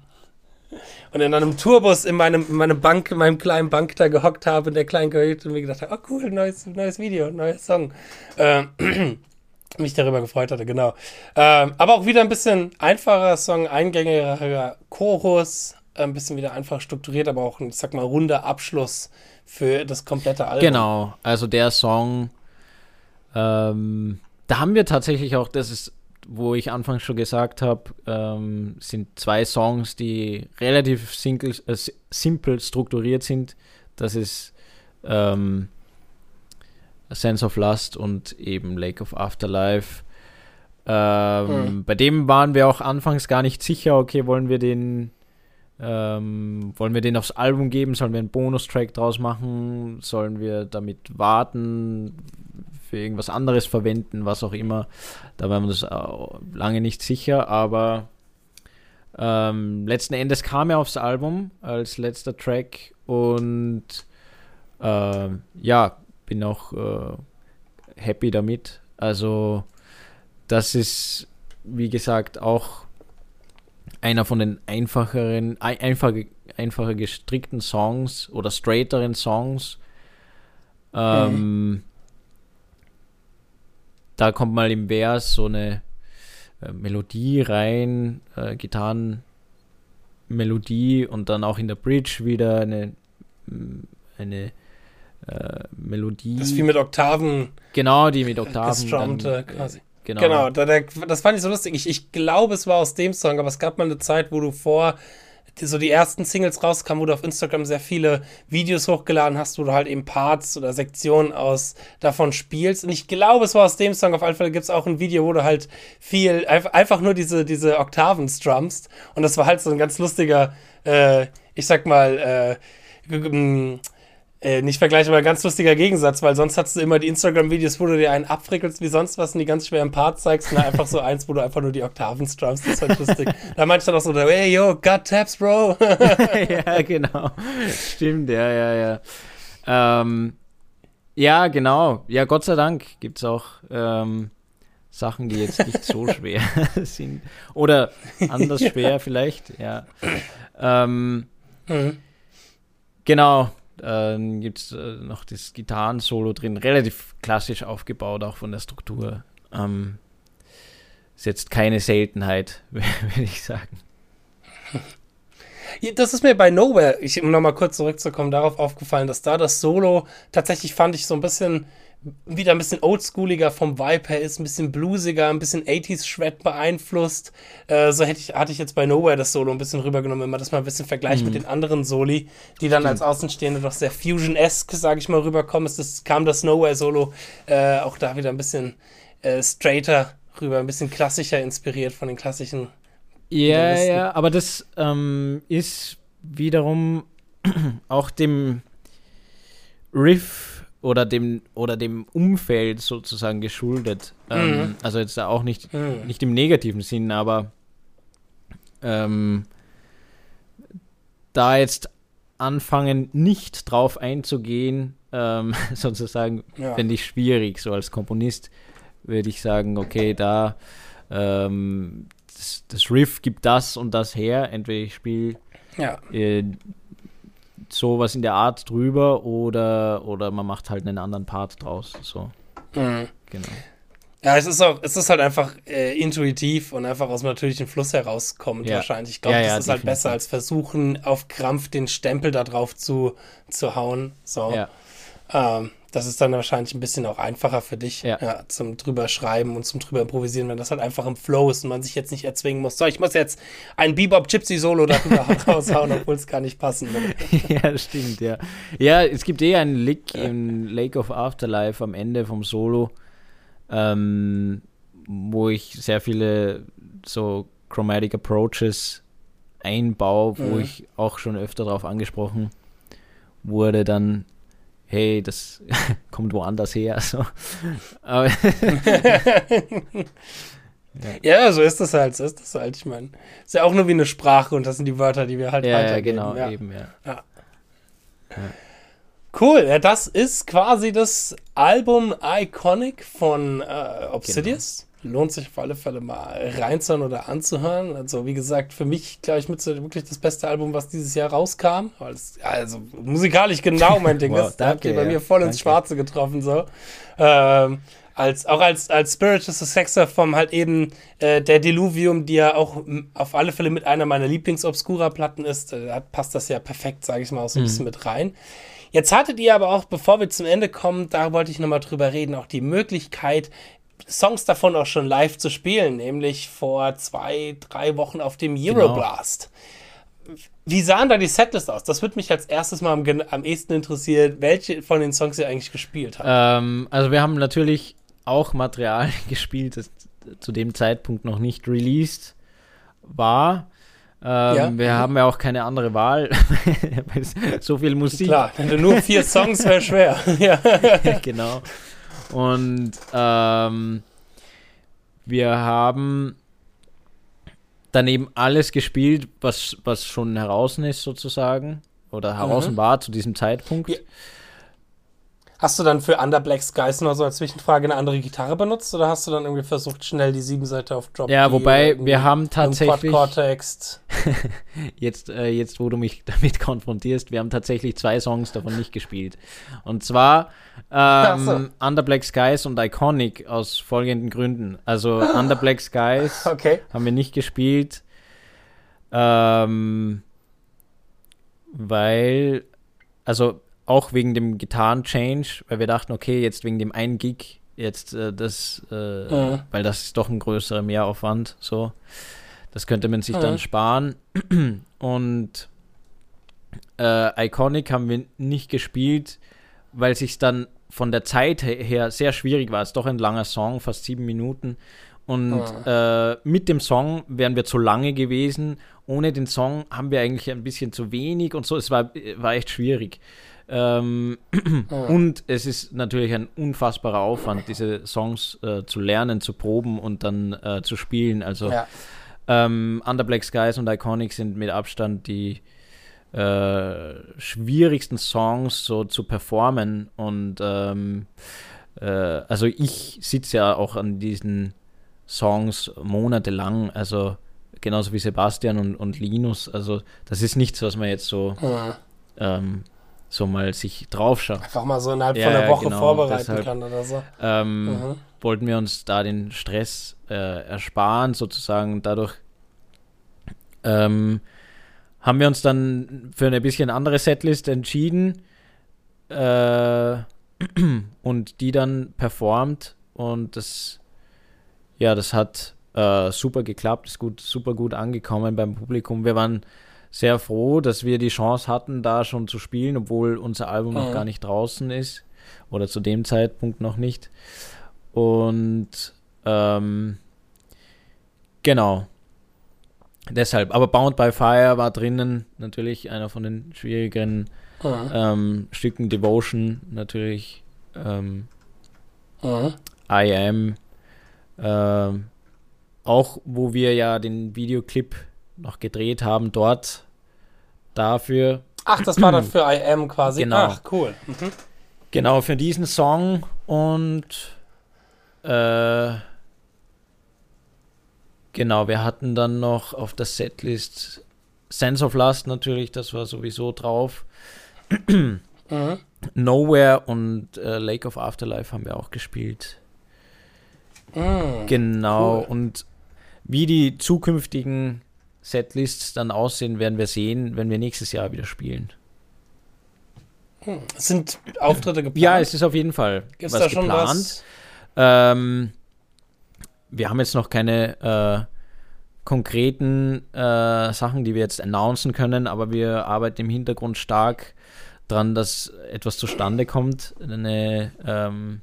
[SPEAKER 1] und in einem Tourbus in meinem, in meinem Bank, in meinem kleinen Bank da gehockt habe, in der kleinen Gehört und mir gedacht habe, oh cool, neues, neues Video, neuer Song. Ähm, mich darüber gefreut hatte, genau. Ähm, aber auch wieder ein bisschen einfacher Song, eingängiger Chorus, ein bisschen wieder einfach strukturiert, aber auch ein, ich sag mal, runder Abschluss für das komplette Album.
[SPEAKER 2] Genau, also der Song, ähm, da haben wir tatsächlich auch, das ist, wo ich anfangs schon gesagt habe, ähm, sind zwei Songs, die relativ single, äh, simpel strukturiert sind. Das ist ähm, Sense of Lust und eben Lake of Afterlife. Ähm, hm. Bei dem waren wir auch anfangs gar nicht sicher, okay, wollen wir den Ähm, wollen wir den aufs Album geben? Sollen wir einen Bonustrack draus machen? Sollen wir damit warten? Für irgendwas anderes verwenden? Was auch immer. Da waren wir uns lange nicht sicher, aber ähm, letzten Endes kam er aufs Album als letzter Track und äh, ja, bin auch äh, happy damit. Also, das ist, wie gesagt, auch einer von den einfacheren, einfach, einfacher gestrickten Songs oder straighteren Songs. Ähm, mhm. Da kommt mal im Vers so eine äh, Melodie rein, äh, Gitarrenmelodie und dann auch in der Bridge wieder eine, mm, eine äh, Melodie.
[SPEAKER 1] Das ist wie mit Oktaven.
[SPEAKER 2] Genau, die mit Oktaven.
[SPEAKER 1] Dann, äh, quasi. Genau, genau da, der, das fand ich so lustig. Ich, ich glaube, es war aus dem Song, aber es gab mal eine Zeit, wo du vor so die ersten Singles rauskamen, wo du auf Instagram sehr viele Videos hochgeladen hast, wo du halt eben Parts oder Sektionen aus davon spielst. Und ich glaube, es war aus dem Song. Auf jeden Fall gibt es auch ein Video, wo du halt viel, einfach, nur diese, diese Oktaven strummst. Und das war halt so ein ganz lustiger, äh, ich sag mal, äh, äh, nicht vergleichbar, aber ein ganz lustiger Gegensatz, weil sonst hast du immer die Instagram-Videos, wo du dir einen abfrickelst wie sonst was und die ganz schweren Parts zeigst und dann einfach so eins, wo du einfach nur die Oktaven strumst, das ist halt lustig. da meinst du dann auch so, hey yo, got taps, bro.
[SPEAKER 2] ja, genau. Stimmt, ja, ja, ja. Ähm, ja, genau. Ja, Gott sei Dank gibt es auch ähm, Sachen, die jetzt nicht so schwer sind. Oder anders schwer vielleicht, ja. Ähm, mhm. Genau, dann gibt es äh, noch das Gitarren-Solo drin, relativ klassisch aufgebaut, auch von der Struktur. Ähm, ist jetzt keine Seltenheit, würde ich sagen.
[SPEAKER 1] Das ist mir bei Nowhere, ich, um nochmal kurz zurückzukommen, darauf aufgefallen, dass da das Solo tatsächlich fand ich so ein bisschen wieder ein bisschen oldschooliger vom Vibe her ist, ein bisschen bluesiger, ein bisschen 80s Shred beeinflusst. Äh, so hätte ich, hatte ich jetzt bei Nowhere das Solo ein bisschen rübergenommen, wenn man das mal ein bisschen vergleicht mhm. mit den anderen Soli, die dann als Außenstehende doch sehr Fusion-esque, sage ich mal, rüberkommen. Es das, kam das Nowhere-Solo äh, auch da wieder ein bisschen äh, straighter rüber, ein bisschen klassischer inspiriert von den klassischen.
[SPEAKER 2] Ja, ja, aber das ähm, ist wiederum auch dem Riff oder dem oder dem Umfeld sozusagen geschuldet. Mhm. Ähm, also jetzt auch nicht, mhm. nicht im negativen Sinn, aber ähm, da jetzt anfangen, nicht drauf einzugehen, ähm, sozusagen, ja. fände ich schwierig. So als Komponist würde ich sagen, okay, da ähm, das, das, Riff gibt das und das her. Entweder ich spiele ja. äh, sowas in der Art drüber oder, oder man macht halt einen anderen Part draus. So. Mhm.
[SPEAKER 1] Genau. Ja, es ist auch, es ist halt einfach äh, intuitiv und einfach aus dem natürlichen Fluss herauskommt ja. wahrscheinlich. Ich glaube, ja, ja, das ist halt besser als versuchen, auf Krampf den Stempel da drauf zu, zu hauen. So. Ja. Ähm, das ist dann wahrscheinlich ein bisschen auch einfacher für dich ja. ja. zum drüber schreiben und zum drüber improvisieren, wenn das halt einfach im Flow ist und man sich jetzt nicht erzwingen muss. So, ich muss jetzt ein Bebop Gypsy Solo darüber raushauen, obwohl es gar nicht passen würde.
[SPEAKER 2] ja, stimmt, ja. Ja, es gibt eh einen Lick im Lake of Afterlife am Ende vom Solo, ähm, wo ich sehr viele so Chromatic Approaches einbaue, wo mhm. ich auch schon öfter darauf angesprochen wurde, dann hey, das kommt woanders her. So.
[SPEAKER 1] Ja. so ist das halt, so ist das halt. Ich meine, ist ja auch nur wie eine Sprache und das sind die Wörter, die wir halt
[SPEAKER 2] ja, weitergeben. Genau, ja, eben, ja. ja.
[SPEAKER 1] Cool, ja, das ist quasi das Album Iconic von äh, Obsidious. Genau lohnt sich auf alle Fälle mal reinzuhören oder anzuhören. Also, wie gesagt, für mich, glaube ich, mit so wirklich das beste Album, was dieses Jahr rauskam. also, musikalisch genau mein Ding. wow, das danke, hat bei ja, mir voll danke. ins Schwarze getroffen, so. Ähm, als, auch als, als Spiritual Successor vom halt eben äh, der Deluvium, die ja auch auf alle Fälle mit einer meiner Lieblings-Obscura-Platten ist, äh, passt das ja perfekt, sage ich mal, auch so ein mhm. bisschen mit rein. Jetzt hattet ihr aber auch, bevor wir zum Ende kommen, da wollte ich nochmal drüber reden, auch die Möglichkeit, Songs davon auch schon live zu spielen, nämlich vor zwei, drei Wochen auf dem Euroblast. Genau. Wie sahen da die Setlist aus? Das würde mich als erstes mal am, am ehesten interessieren, welche von den Songs ihr eigentlich gespielt habt.
[SPEAKER 2] Ähm, also wir haben natürlich auch Material gespielt, das zu dem Zeitpunkt noch nicht released war. Ähm,
[SPEAKER 1] Ja.
[SPEAKER 2] Wir haben ja auch keine andere Wahl. so viel Musik.
[SPEAKER 1] Klar, wenn du nur vier Songs wäre schwer. ja.
[SPEAKER 2] genau. Und ähm, wir haben daneben alles gespielt, was, was schon heraus ist, sozusagen. Oder heraus
[SPEAKER 1] Mhm.
[SPEAKER 2] war zu diesem Zeitpunkt.
[SPEAKER 1] Ja. Hast du dann für Under Black Skies nur so als Zwischenfrage eine andere Gitarre benutzt oder hast du dann irgendwie versucht, schnell die Siebenseite auf Drop
[SPEAKER 2] Ja, wobei wir haben tatsächlich, jetzt, äh, jetzt wo du mich damit konfrontierst, wir haben tatsächlich zwei Songs davon nicht gespielt. Und zwar ähm,
[SPEAKER 1] so.
[SPEAKER 2] Under Black Skies und Iconic aus folgenden Gründen. Also Under Black Skies
[SPEAKER 1] Okay.
[SPEAKER 2] haben wir nicht gespielt, ähm, weil, also auch wegen dem Gitarren-Change, weil wir dachten, okay, jetzt wegen dem einen Gig, jetzt äh, das, äh,
[SPEAKER 1] Mhm.
[SPEAKER 2] weil das ist doch ein größerer Mehraufwand, so. Das könnte man sich
[SPEAKER 1] Mhm.
[SPEAKER 2] dann sparen. Und äh, Iconic haben wir nicht gespielt, weil sich dann von der Zeit he- her sehr schwierig war. Es ist doch ein langer Song, fast sieben Minuten. Und äh, mit dem Song wären wir zu lange gewesen. Ohne den Song haben wir eigentlich ein bisschen zu wenig und so. Es war, war echt schwierig. Ähm, Und es ist natürlich ein unfassbarer Aufwand, diese Songs äh, zu lernen, zu proben und dann äh, zu spielen. Also
[SPEAKER 1] Ja.
[SPEAKER 2] ähm, Under Black Skies und Iconic sind mit Abstand die äh, schwierigsten Songs so zu performen. Und ähm, äh, also ich sitze ja auch an diesen Songs monatelang, also genauso wie Sebastian und, und Linus. Also das ist nichts, was man jetzt so,
[SPEAKER 1] Mhm.
[SPEAKER 2] ähm, so mal sich draufschaut.
[SPEAKER 1] Einfach mal so innerhalb
[SPEAKER 2] Ja,
[SPEAKER 1] von einer Woche
[SPEAKER 2] genau,
[SPEAKER 1] vorbereiten
[SPEAKER 2] deshalb-
[SPEAKER 1] kann oder so.
[SPEAKER 2] Ähm,
[SPEAKER 1] Mhm.
[SPEAKER 2] wollten wir uns da den Stress äh, ersparen, sozusagen. Dadurch ähm, haben wir uns dann für eine bisschen andere Setlist entschieden äh, und die dann performt. Und das, ja, das hat äh, super geklappt, ist gut, super gut angekommen beim Publikum. Wir waren sehr froh, dass wir die Chance hatten, da schon zu spielen, obwohl unser Album noch
[SPEAKER 1] Mhm.
[SPEAKER 2] gar nicht draußen ist. Oder zu dem Zeitpunkt noch nicht. Und ähm, genau. Deshalb. Aber Bound by Fire war drinnen natürlich einer von den schwierigeren
[SPEAKER 1] Mhm.
[SPEAKER 2] ähm, Stücken. Devotion natürlich. Ähm,
[SPEAKER 1] Mhm.
[SPEAKER 2] I Am. Ähm, auch wo wir ja den Videoclip noch gedreht haben, dort dafür.
[SPEAKER 1] Ach, das war dann für I Am quasi.
[SPEAKER 2] Genau.
[SPEAKER 1] Ach, cool. Mhm.
[SPEAKER 2] Genau, für diesen Song und äh, genau, wir hatten dann noch auf der Setlist Sense of Lust natürlich, das war sowieso drauf.
[SPEAKER 1] Mhm.
[SPEAKER 2] Nowhere und äh, Lake of Afterlife haben wir auch gespielt.
[SPEAKER 1] Mhm.
[SPEAKER 2] Genau,
[SPEAKER 1] Cool.
[SPEAKER 2] und wie die zukünftigen Setlists dann aussehen, werden wir sehen, wenn wir nächstes Jahr wieder spielen.
[SPEAKER 1] Sind Auftritte geplant?
[SPEAKER 2] Ja, es ist auf jeden Fall
[SPEAKER 1] Gibt's
[SPEAKER 2] was
[SPEAKER 1] da schon
[SPEAKER 2] geplant.
[SPEAKER 1] was?
[SPEAKER 2] Ähm, wir haben jetzt noch keine äh, konkreten äh, Sachen, die wir jetzt announcen können, aber wir arbeiten im Hintergrund stark dran, dass etwas zustande kommt. Eine, ähm,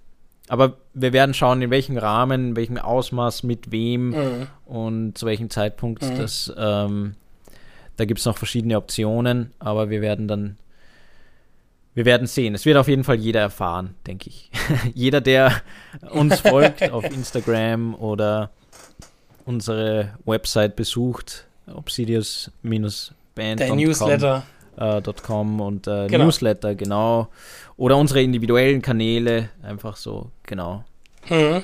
[SPEAKER 2] aber wir werden schauen, in welchem Rahmen, in welchem Ausmaß, mit wem
[SPEAKER 1] Mhm.
[SPEAKER 2] und zu welchem Zeitpunkt.
[SPEAKER 1] Mhm.
[SPEAKER 2] Das, ähm, da gibt es noch verschiedene Optionen, aber wir werden dann, wir werden sehen. Es wird auf jeden Fall jeder erfahren, denke ich. jeder, der uns folgt auf Instagram oder unsere Website besucht, obsidius-band.com
[SPEAKER 1] Der Newsletter.
[SPEAKER 2] Äh, .com und äh,
[SPEAKER 1] Genau.
[SPEAKER 2] Newsletter, genau. Oder unsere individuellen Kanäle, einfach so, genau.
[SPEAKER 1] Mhm.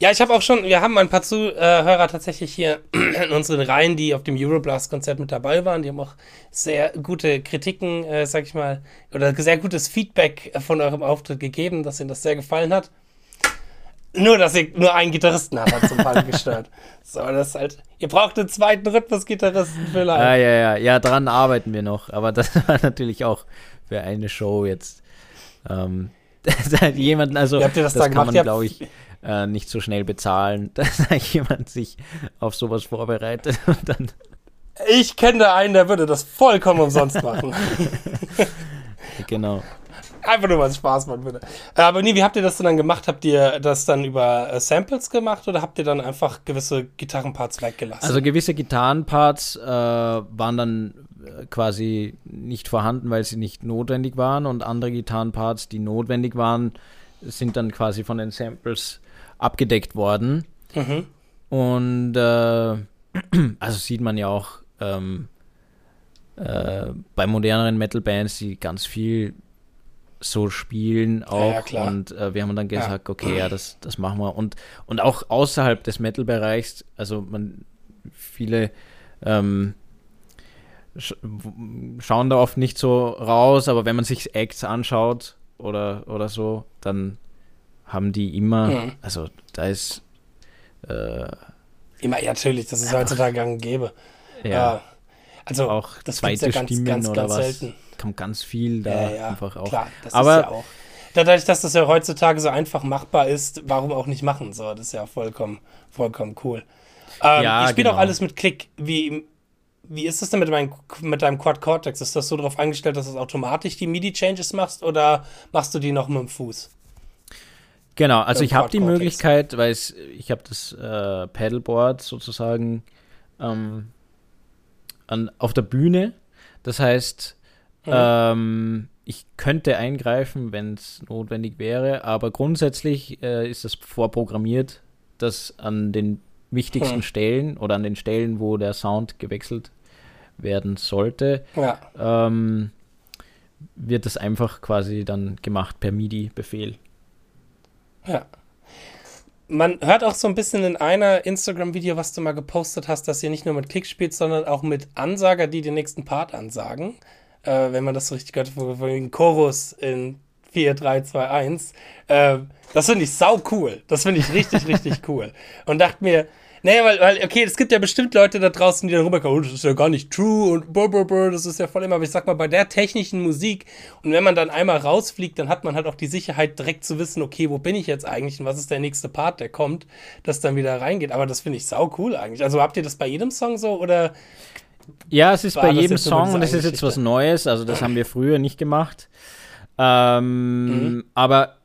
[SPEAKER 1] Ja, ich habe auch schon, wir haben ein paar Zuhörer tatsächlich hier in unseren Reihen, die auf dem Euroblast-Konzert mit dabei waren. Die haben auch sehr gute Kritiken, äh, sag ich mal, oder sehr gutes Feedback von eurem Auftritt gegeben, dass ihnen das sehr gefallen hat. Nur, dass ihr nur einen Gitarristen hat, hat zum Fall gestört. So, das ist halt, ihr braucht einen zweiten Rhythmusgitarristen live.
[SPEAKER 2] Ah, ja, ja, ja, daran arbeiten wir noch. Aber das war natürlich auch für eine Show jetzt. Ähm, da hat jemand, also
[SPEAKER 1] habt das da
[SPEAKER 2] kann
[SPEAKER 1] gemacht?
[SPEAKER 2] man,
[SPEAKER 1] habt-
[SPEAKER 2] glaube ich, äh, nicht so schnell bezahlen, dass da jemand sich auf sowas vorbereitet und dann.
[SPEAKER 1] Ich kenne da einen, der würde das vollkommen umsonst machen.
[SPEAKER 2] Genau.
[SPEAKER 1] Einfach nur, was Spaß machen würde. Aber nee, wie habt ihr das denn dann gemacht? Habt ihr das dann über äh, Samples gemacht oder habt ihr dann einfach gewisse Gitarrenparts weggelassen?
[SPEAKER 2] Also gewisse Gitarrenparts äh, waren dann äh, quasi nicht vorhanden, weil sie nicht notwendig waren und andere Gitarrenparts, die notwendig waren, sind dann quasi von den Samples abgedeckt worden.
[SPEAKER 1] Mhm.
[SPEAKER 2] Und äh, also sieht man ja auch ähm, äh, bei moderneren Metal-Bands, die ganz viel so spielen auch.
[SPEAKER 1] ja, klar.
[SPEAKER 2] und äh, wir haben dann gesagt, okay, ja, das, das machen wir. Und, und auch außerhalb des Metal-Bereichs, also man, viele ähm, sch schauen da oft nicht so raus, aber wenn man sich Acts anschaut oder, oder so, dann haben die immer,
[SPEAKER 1] Mhm.
[SPEAKER 2] also da ist äh,
[SPEAKER 1] Immer, ja, natürlich, das ist heutzutage gang und gäbe.
[SPEAKER 2] ja,
[SPEAKER 1] Also,
[SPEAKER 2] auch
[SPEAKER 1] das
[SPEAKER 2] zweite
[SPEAKER 1] ja ganz,
[SPEAKER 2] Stimmen
[SPEAKER 1] ganz,
[SPEAKER 2] oder
[SPEAKER 1] ganz
[SPEAKER 2] was.
[SPEAKER 1] selten.
[SPEAKER 2] Kommt ganz viel da
[SPEAKER 1] Ja, ja,
[SPEAKER 2] einfach auch.
[SPEAKER 1] klar, das
[SPEAKER 2] Aber-
[SPEAKER 1] ist ja auch. Dadurch, dass das ja heutzutage so einfach machbar ist, warum auch nicht machen? So, das ist ja vollkommen, vollkommen cool. Ähm,
[SPEAKER 2] Ja,
[SPEAKER 1] ich spiele
[SPEAKER 2] genau.
[SPEAKER 1] auch alles mit Klick. Wie, wie ist das denn mit, meinem, mit deinem Quad Cortex? Ist das so darauf eingestellt, dass du automatisch die MIDI-Changes machst oder machst du die noch mit dem Fuß?
[SPEAKER 2] Genau, also ich habe die. Möglichkeit, weil ich habe das äh, Paddleboard sozusagen ähm, an, auf der Bühne. Das heißt,
[SPEAKER 1] Mhm.
[SPEAKER 2] ähm, ich könnte eingreifen, wenn es notwendig wäre, aber grundsätzlich äh, ist das vorprogrammiert, dass an den wichtigsten
[SPEAKER 1] Mhm.
[SPEAKER 2] Stellen oder an den Stellen, wo der Sound gewechselt werden sollte,
[SPEAKER 1] Ja.
[SPEAKER 2] ähm, wird das einfach quasi dann gemacht per MIDI-Befehl.
[SPEAKER 1] Ja. Man hört auch so ein bisschen in einer Instagram-Video, was du mal gepostet hast, dass ihr nicht nur mit Klick spielt, sondern auch mit Ansager, die den nächsten Part ansagen. Äh, wenn man das so richtig gehört, von von wegen Chorus in 4, 3, 2, 1. Äh, das finde ich sau cool. Das finde ich richtig, richtig cool. Und dachte mir, nee, weil, weil, okay, es gibt ja bestimmt Leute da draußen, die dann rüberkommen, oh, das ist ja gar nicht true und brr, brr, brr, das ist ja voll immer. Aber ich sag mal, bei der technischen Musik und wenn man dann einmal rausfliegt, dann hat man halt auch die Sicherheit, direkt zu wissen, okay, wo bin ich jetzt eigentlich und was ist der nächste Part, der kommt, das dann wieder reingeht. Aber das finde ich sau cool eigentlich. Also habt ihr das bei jedem Song so oder?
[SPEAKER 2] Ja, es ist bei jedem Song und es ist jetzt was Neues, also das haben wir früher nicht gemacht. Ähm,
[SPEAKER 1] Mhm.
[SPEAKER 2] Aber,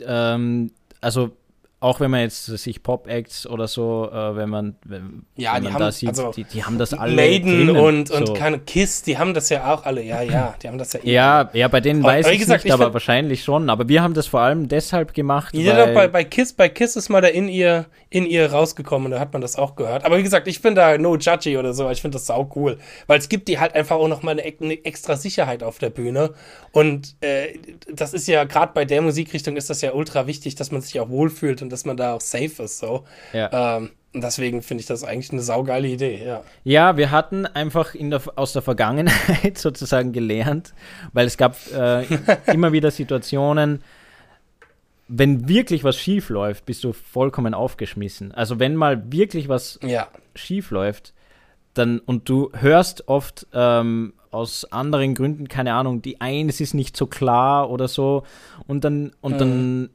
[SPEAKER 2] ähm, also auch wenn man jetzt sich Pop-Acts oder so, äh, wenn man, wenn,
[SPEAKER 1] Ja,
[SPEAKER 2] wenn
[SPEAKER 1] die
[SPEAKER 2] man
[SPEAKER 1] haben-
[SPEAKER 2] da sieht,
[SPEAKER 1] also
[SPEAKER 2] die, die haben das alle
[SPEAKER 1] Maiden
[SPEAKER 2] drinnen,
[SPEAKER 1] und, und
[SPEAKER 2] so.
[SPEAKER 1] keine Kiss, die haben das ja auch alle. Ja, ja, die haben das ja eh
[SPEAKER 2] Ja, ja, bei denen weiß
[SPEAKER 1] aber
[SPEAKER 2] ich
[SPEAKER 1] gesagt,
[SPEAKER 2] nicht,
[SPEAKER 1] ich
[SPEAKER 2] aber wahrscheinlich schon. Aber wir haben das vor allem deshalb gemacht,
[SPEAKER 1] Ja,
[SPEAKER 2] weil,
[SPEAKER 1] doch, bei, bei Kiss, bei Kiss ist mal der in ihr, in ihr rausgekommen, da hat man das auch gehört. Aber wie gesagt, ich bin da no judgy oder so, ich finde das sau cool. Weil es gibt dir halt einfach auch noch mal eine, eine extra Sicherheit auf der Bühne. Und äh, das ist ja, gerade bei der Musikrichtung ist das ja ultra wichtig, dass man sich auch wohlfühlt und dass man da auch safe ist. So.
[SPEAKER 2] ja.
[SPEAKER 1] Ähm, und deswegen finde ich das eigentlich eine saugeile Idee, ja.
[SPEAKER 2] Ja, wir hatten einfach in der, aus der Vergangenheit sozusagen gelernt, weil es gab äh, immer wieder Situationen, wenn wirklich was schief läuft, bist du vollkommen aufgeschmissen. Also wenn mal wirklich was
[SPEAKER 1] Ja.
[SPEAKER 2] schief läuft, dann und du hörst oft ähm, aus anderen Gründen, keine Ahnung, die eins ist nicht so klar oder so und dann und
[SPEAKER 1] Mhm.
[SPEAKER 2] dann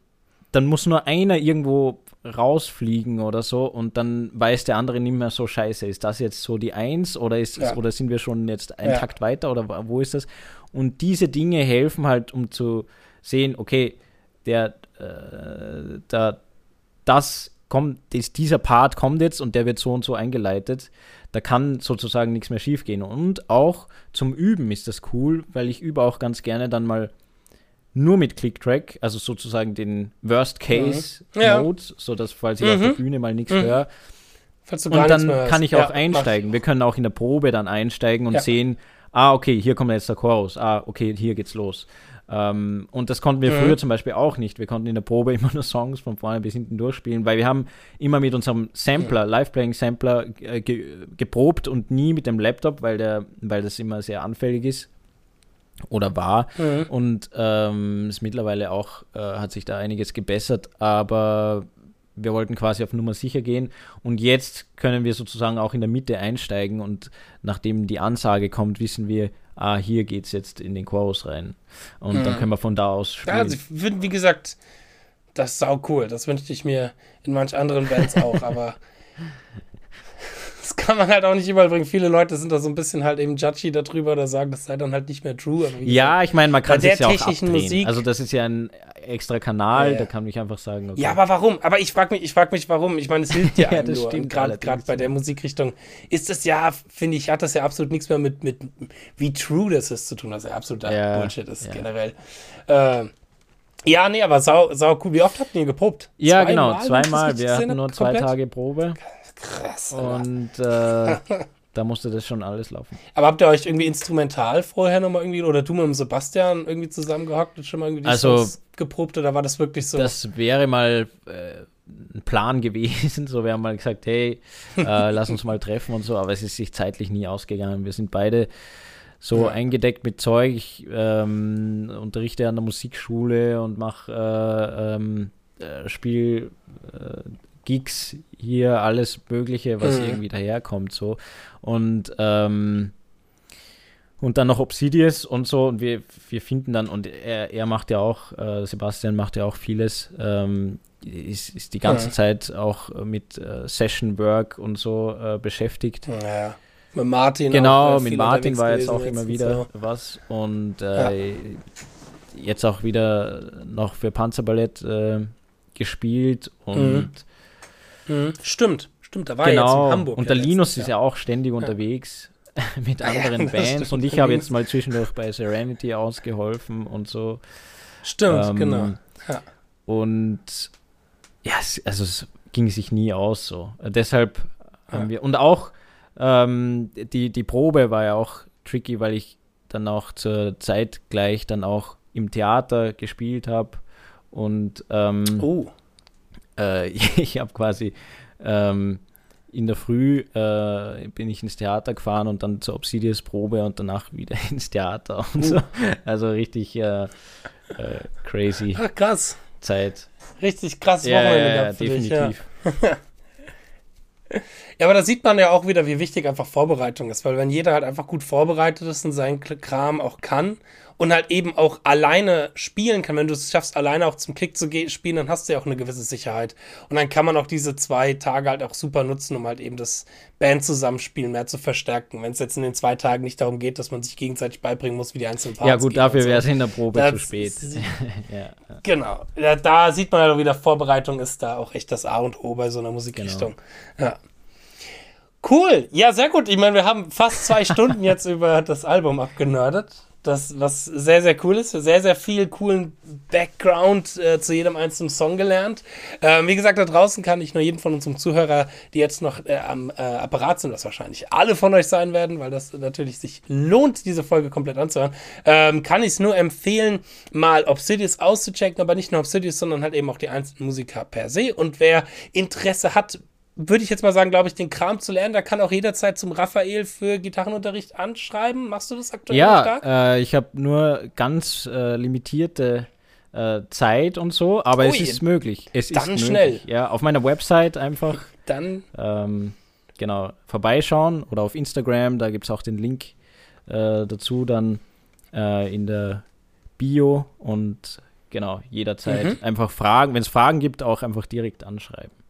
[SPEAKER 2] dann muss nur einer irgendwo rausfliegen oder so und dann weiß der andere nicht mehr so scheiße, ist das jetzt so die Eins oder ist es,
[SPEAKER 1] Ja.
[SPEAKER 2] oder sind wir schon jetzt einen
[SPEAKER 1] Ja.
[SPEAKER 2] Takt weiter oder wo ist das? Und diese Dinge helfen halt, um zu sehen, okay, der äh, da das kommt, dies, dieser Part kommt jetzt und der wird so und so eingeleitet. Da kann sozusagen nichts mehr schiefgehen. Und auch zum Üben ist das cool, weil ich übe auch ganz gerne dann mal nur mit Click-Track, also sozusagen den Worst-Case-Mode,
[SPEAKER 1] Mhm. Ja.
[SPEAKER 2] sodass, falls ich auf der
[SPEAKER 1] Mhm.
[SPEAKER 2] Bühne mal nichts
[SPEAKER 1] Mhm.
[SPEAKER 2] höre, und dann kann ich auch
[SPEAKER 1] Ja,
[SPEAKER 2] einsteigen. Wir können auch in der Probe dann einsteigen und
[SPEAKER 1] Ja.
[SPEAKER 2] sehen, ah, okay, hier kommt jetzt der Chorus. Ah, okay, hier geht's los. Ähm, und das konnten wir
[SPEAKER 1] Mhm.
[SPEAKER 2] früher zum Beispiel auch nicht. Wir konnten in der Probe immer nur Songs von vorne bis hinten durchspielen, weil wir haben immer mit unserem Sampler, Live-Playing-Sampler äh, ge geprobt und nie mit dem Laptop, weil, der, weil das immer sehr anfällig ist oder war.
[SPEAKER 1] Mhm.
[SPEAKER 2] Und ähm, ist mittlerweile auch, äh, hat sich da einiges gebessert, aber wir wollten quasi auf Nummer sicher gehen. Und jetzt können wir sozusagen auch in der Mitte einsteigen und nachdem die Ansage kommt, wissen wir, ah, hier geht es jetzt in den Chorus rein. Und dann
[SPEAKER 1] Mhm.
[SPEAKER 2] können wir von da aus
[SPEAKER 1] Ja,
[SPEAKER 2] spielen.
[SPEAKER 1] also ich finde, wie gesagt, das ist sau cool. Das wünschte ich mir in manch anderen Bands auch, aber das kann man halt auch nicht überall bringen. Viele Leute sind da so ein bisschen halt eben judgy darüber oder sagen, das sei dann halt nicht mehr true.
[SPEAKER 2] ja, ich meine, man kann
[SPEAKER 1] es
[SPEAKER 2] ja auch abdrehen. Musik, also das ist ja ein extra Kanal, ja, da kann ich einfach sagen,
[SPEAKER 1] okay. Ja, aber warum? Aber ich frage mich, ich frag mich, warum. Ich meine, es hilft ja, ja nur. Gerade bei der Musikrichtung ist das ja, finde ich, hat das ja absolut nichts mehr mit, mit wie true das ist zu tun, was ja absoluter ja, Bullshit ist generell. Äh, ja, nee, aber sau, sau cool. Wie oft habt ihr geprobt?
[SPEAKER 2] Ja, zwei genau, Mal, zweimal. Wir hatten nur zwei? Tage Probe.
[SPEAKER 1] Krass.
[SPEAKER 2] Und äh, da musste das schon alles laufen.
[SPEAKER 1] Aber habt ihr euch irgendwie instrumental vorher nochmal irgendwie, oder du mit dem Sebastian irgendwie zusammengehockt und schon mal irgendwie die
[SPEAKER 2] also,
[SPEAKER 1] Songs geprobt, oder war das wirklich so?
[SPEAKER 2] Das wäre mal äh, ein Plan gewesen. So, wir haben mal gesagt, hey, äh, lass uns mal treffen und so, aber es ist sich zeitlich nie ausgegangen. Wir sind beide so ja. eingedeckt mit Zeug. Ich ähm, unterrichte an der Musikschule und mache äh, ähm, äh, Spiel äh, Gigs hier, alles Mögliche, was mhm. irgendwie daherkommt. So. Und ähm, und dann noch Obsidious und so und wir, wir finden dann, und er, er macht ja auch, äh, Sebastian macht ja auch vieles, ähm, ist, ist die ganze ja. Zeit auch mit äh, Session Work und so äh, beschäftigt.
[SPEAKER 1] Ja. Mit Martin.
[SPEAKER 2] Genau, mit Martin war jetzt auch immer wieder so. was. Und äh, ja. jetzt auch wieder noch für Panzerballett äh, gespielt. Und
[SPEAKER 1] mhm. Mhm. Stimmt, stimmt, da war
[SPEAKER 2] genau.
[SPEAKER 1] jetzt in Hamburg.
[SPEAKER 2] Und der Linus ist ja auch ständig unterwegs mit anderen Bands. Und ich habe jetzt mal zwischendurch bei Serenity ausgeholfen und so.
[SPEAKER 1] Stimmt, ähm, genau. Ja.
[SPEAKER 2] Und ja, also es ging sich nie aus so. Deshalb haben wir, und auch ähm, die, die Probe war ja auch tricky, weil ich dann auch zur Zeit gleich dann auch im Theater gespielt habe und ähm,
[SPEAKER 1] oh.
[SPEAKER 2] Äh, ich habe quasi ähm, in der Früh äh, bin ich ins Theater gefahren und dann zur Obsidious Probe und danach wieder ins Theater und uh. so. Also richtig äh, äh, crazy
[SPEAKER 1] Ach, krass.
[SPEAKER 2] Zeit.
[SPEAKER 1] Richtig krass Wochenende
[SPEAKER 2] ja, ja, definitiv.
[SPEAKER 1] Dich, ja. Ja, aber da sieht man ja auch wieder, wie wichtig einfach Vorbereitung ist, weil wenn jeder halt einfach gut vorbereitet ist und seinen Kram auch kann und halt eben auch alleine spielen kann, wenn du es schaffst, alleine auch zum Kick zu spielen, dann hast du ja auch eine gewisse Sicherheit. Und dann kann man auch diese zwei Tage halt auch super nutzen, um halt eben das Band-Zusammenspielen mehr zu verstärken. Wenn es jetzt in den zwei Tagen nicht darum geht, dass man sich gegenseitig beibringen muss, wie die einzelnen
[SPEAKER 2] Parts Ja gut, dafür so. wäre es in der Probe das zu spät.
[SPEAKER 1] ja. Genau. Ja, da sieht man ja halt wieder, Vorbereitung ist da auch echt das A und O bei so einer Musikrichtung. Genau. Ja. Cool. Ja, sehr gut. Ich meine, wir haben fast zwei Stunden jetzt über das Album abgenördet. Das, was sehr, sehr cool ist. Sehr, sehr viel coolen Background äh, zu jedem einzelnen Song gelernt. Ähm, wie gesagt, da draußen kann ich nur jedem von unserem Zuhörer, die jetzt noch äh, am äh, Apparat sind, was wahrscheinlich alle von euch sein werden, weil das natürlich sich lohnt, diese Folge komplett anzuhören, ähm, kann ich es nur empfehlen, mal Obsidious auszuchecken, aber nicht nur Obsidious, sondern halt eben auch die einzelnen Musiker per se. Und wer Interesse hat, würde ich jetzt mal sagen, glaube ich, den Kram zu lernen. Da kann auch jederzeit zum Raphael für Gitarrenunterricht anschreiben. Machst du das aktuell
[SPEAKER 2] ja, stark? Ja, äh, ich habe nur ganz äh, limitierte äh, Zeit und so, aber Ui, es ist möglich. Es
[SPEAKER 1] dann
[SPEAKER 2] ist
[SPEAKER 1] schnell.
[SPEAKER 2] Möglich. Ja, auf meiner Website einfach.
[SPEAKER 1] Dann.
[SPEAKER 2] Ähm, genau, vorbeischauen oder auf Instagram, da gibt es auch den Link äh, dazu dann äh, in der Bio und genau, jederzeit mhm. einfach fragen. Wenn es Fragen gibt, auch einfach direkt anschreiben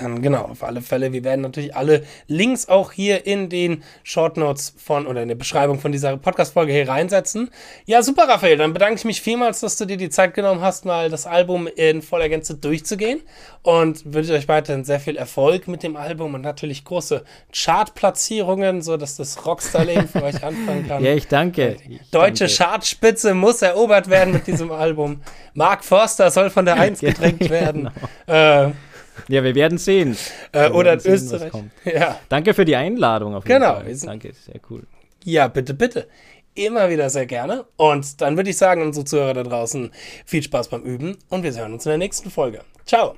[SPEAKER 1] dann genau, auf alle Fälle. Wir werden natürlich alle Links auch hier in den Short Notes von oder in der Beschreibung von dieser Podcast-Folge hier reinsetzen. Ja, super, Raphael. Dann bedanke ich mich vielmals, dass du dir die Zeit genommen hast, mal das Album in voller Gänze durchzugehen und wünsche euch weiterhin sehr viel Erfolg mit dem Album und natürlich große Chartplatzierungen, so dass das Rockstar-Leben für euch anfangen kann.
[SPEAKER 2] Ja, ich danke.
[SPEAKER 1] Die deutsche
[SPEAKER 2] danke.
[SPEAKER 1] Chartspitze muss erobert werden mit diesem Album. Mark Forster soll von der Eins gedrängt werden.
[SPEAKER 2] Genau. Äh, ja, wir werden sehen.
[SPEAKER 1] Äh, wir oder in sehen, Österreich.
[SPEAKER 2] Ja. Danke für die Einladung
[SPEAKER 1] auf jeden genau,
[SPEAKER 2] Fall. Danke, sehr cool.
[SPEAKER 1] Ja, bitte, bitte. Immer wieder sehr gerne. Und dann würde ich sagen, unsere Zuhörer da draußen, viel Spaß beim Üben und wir hören uns in der nächsten Folge. Ciao.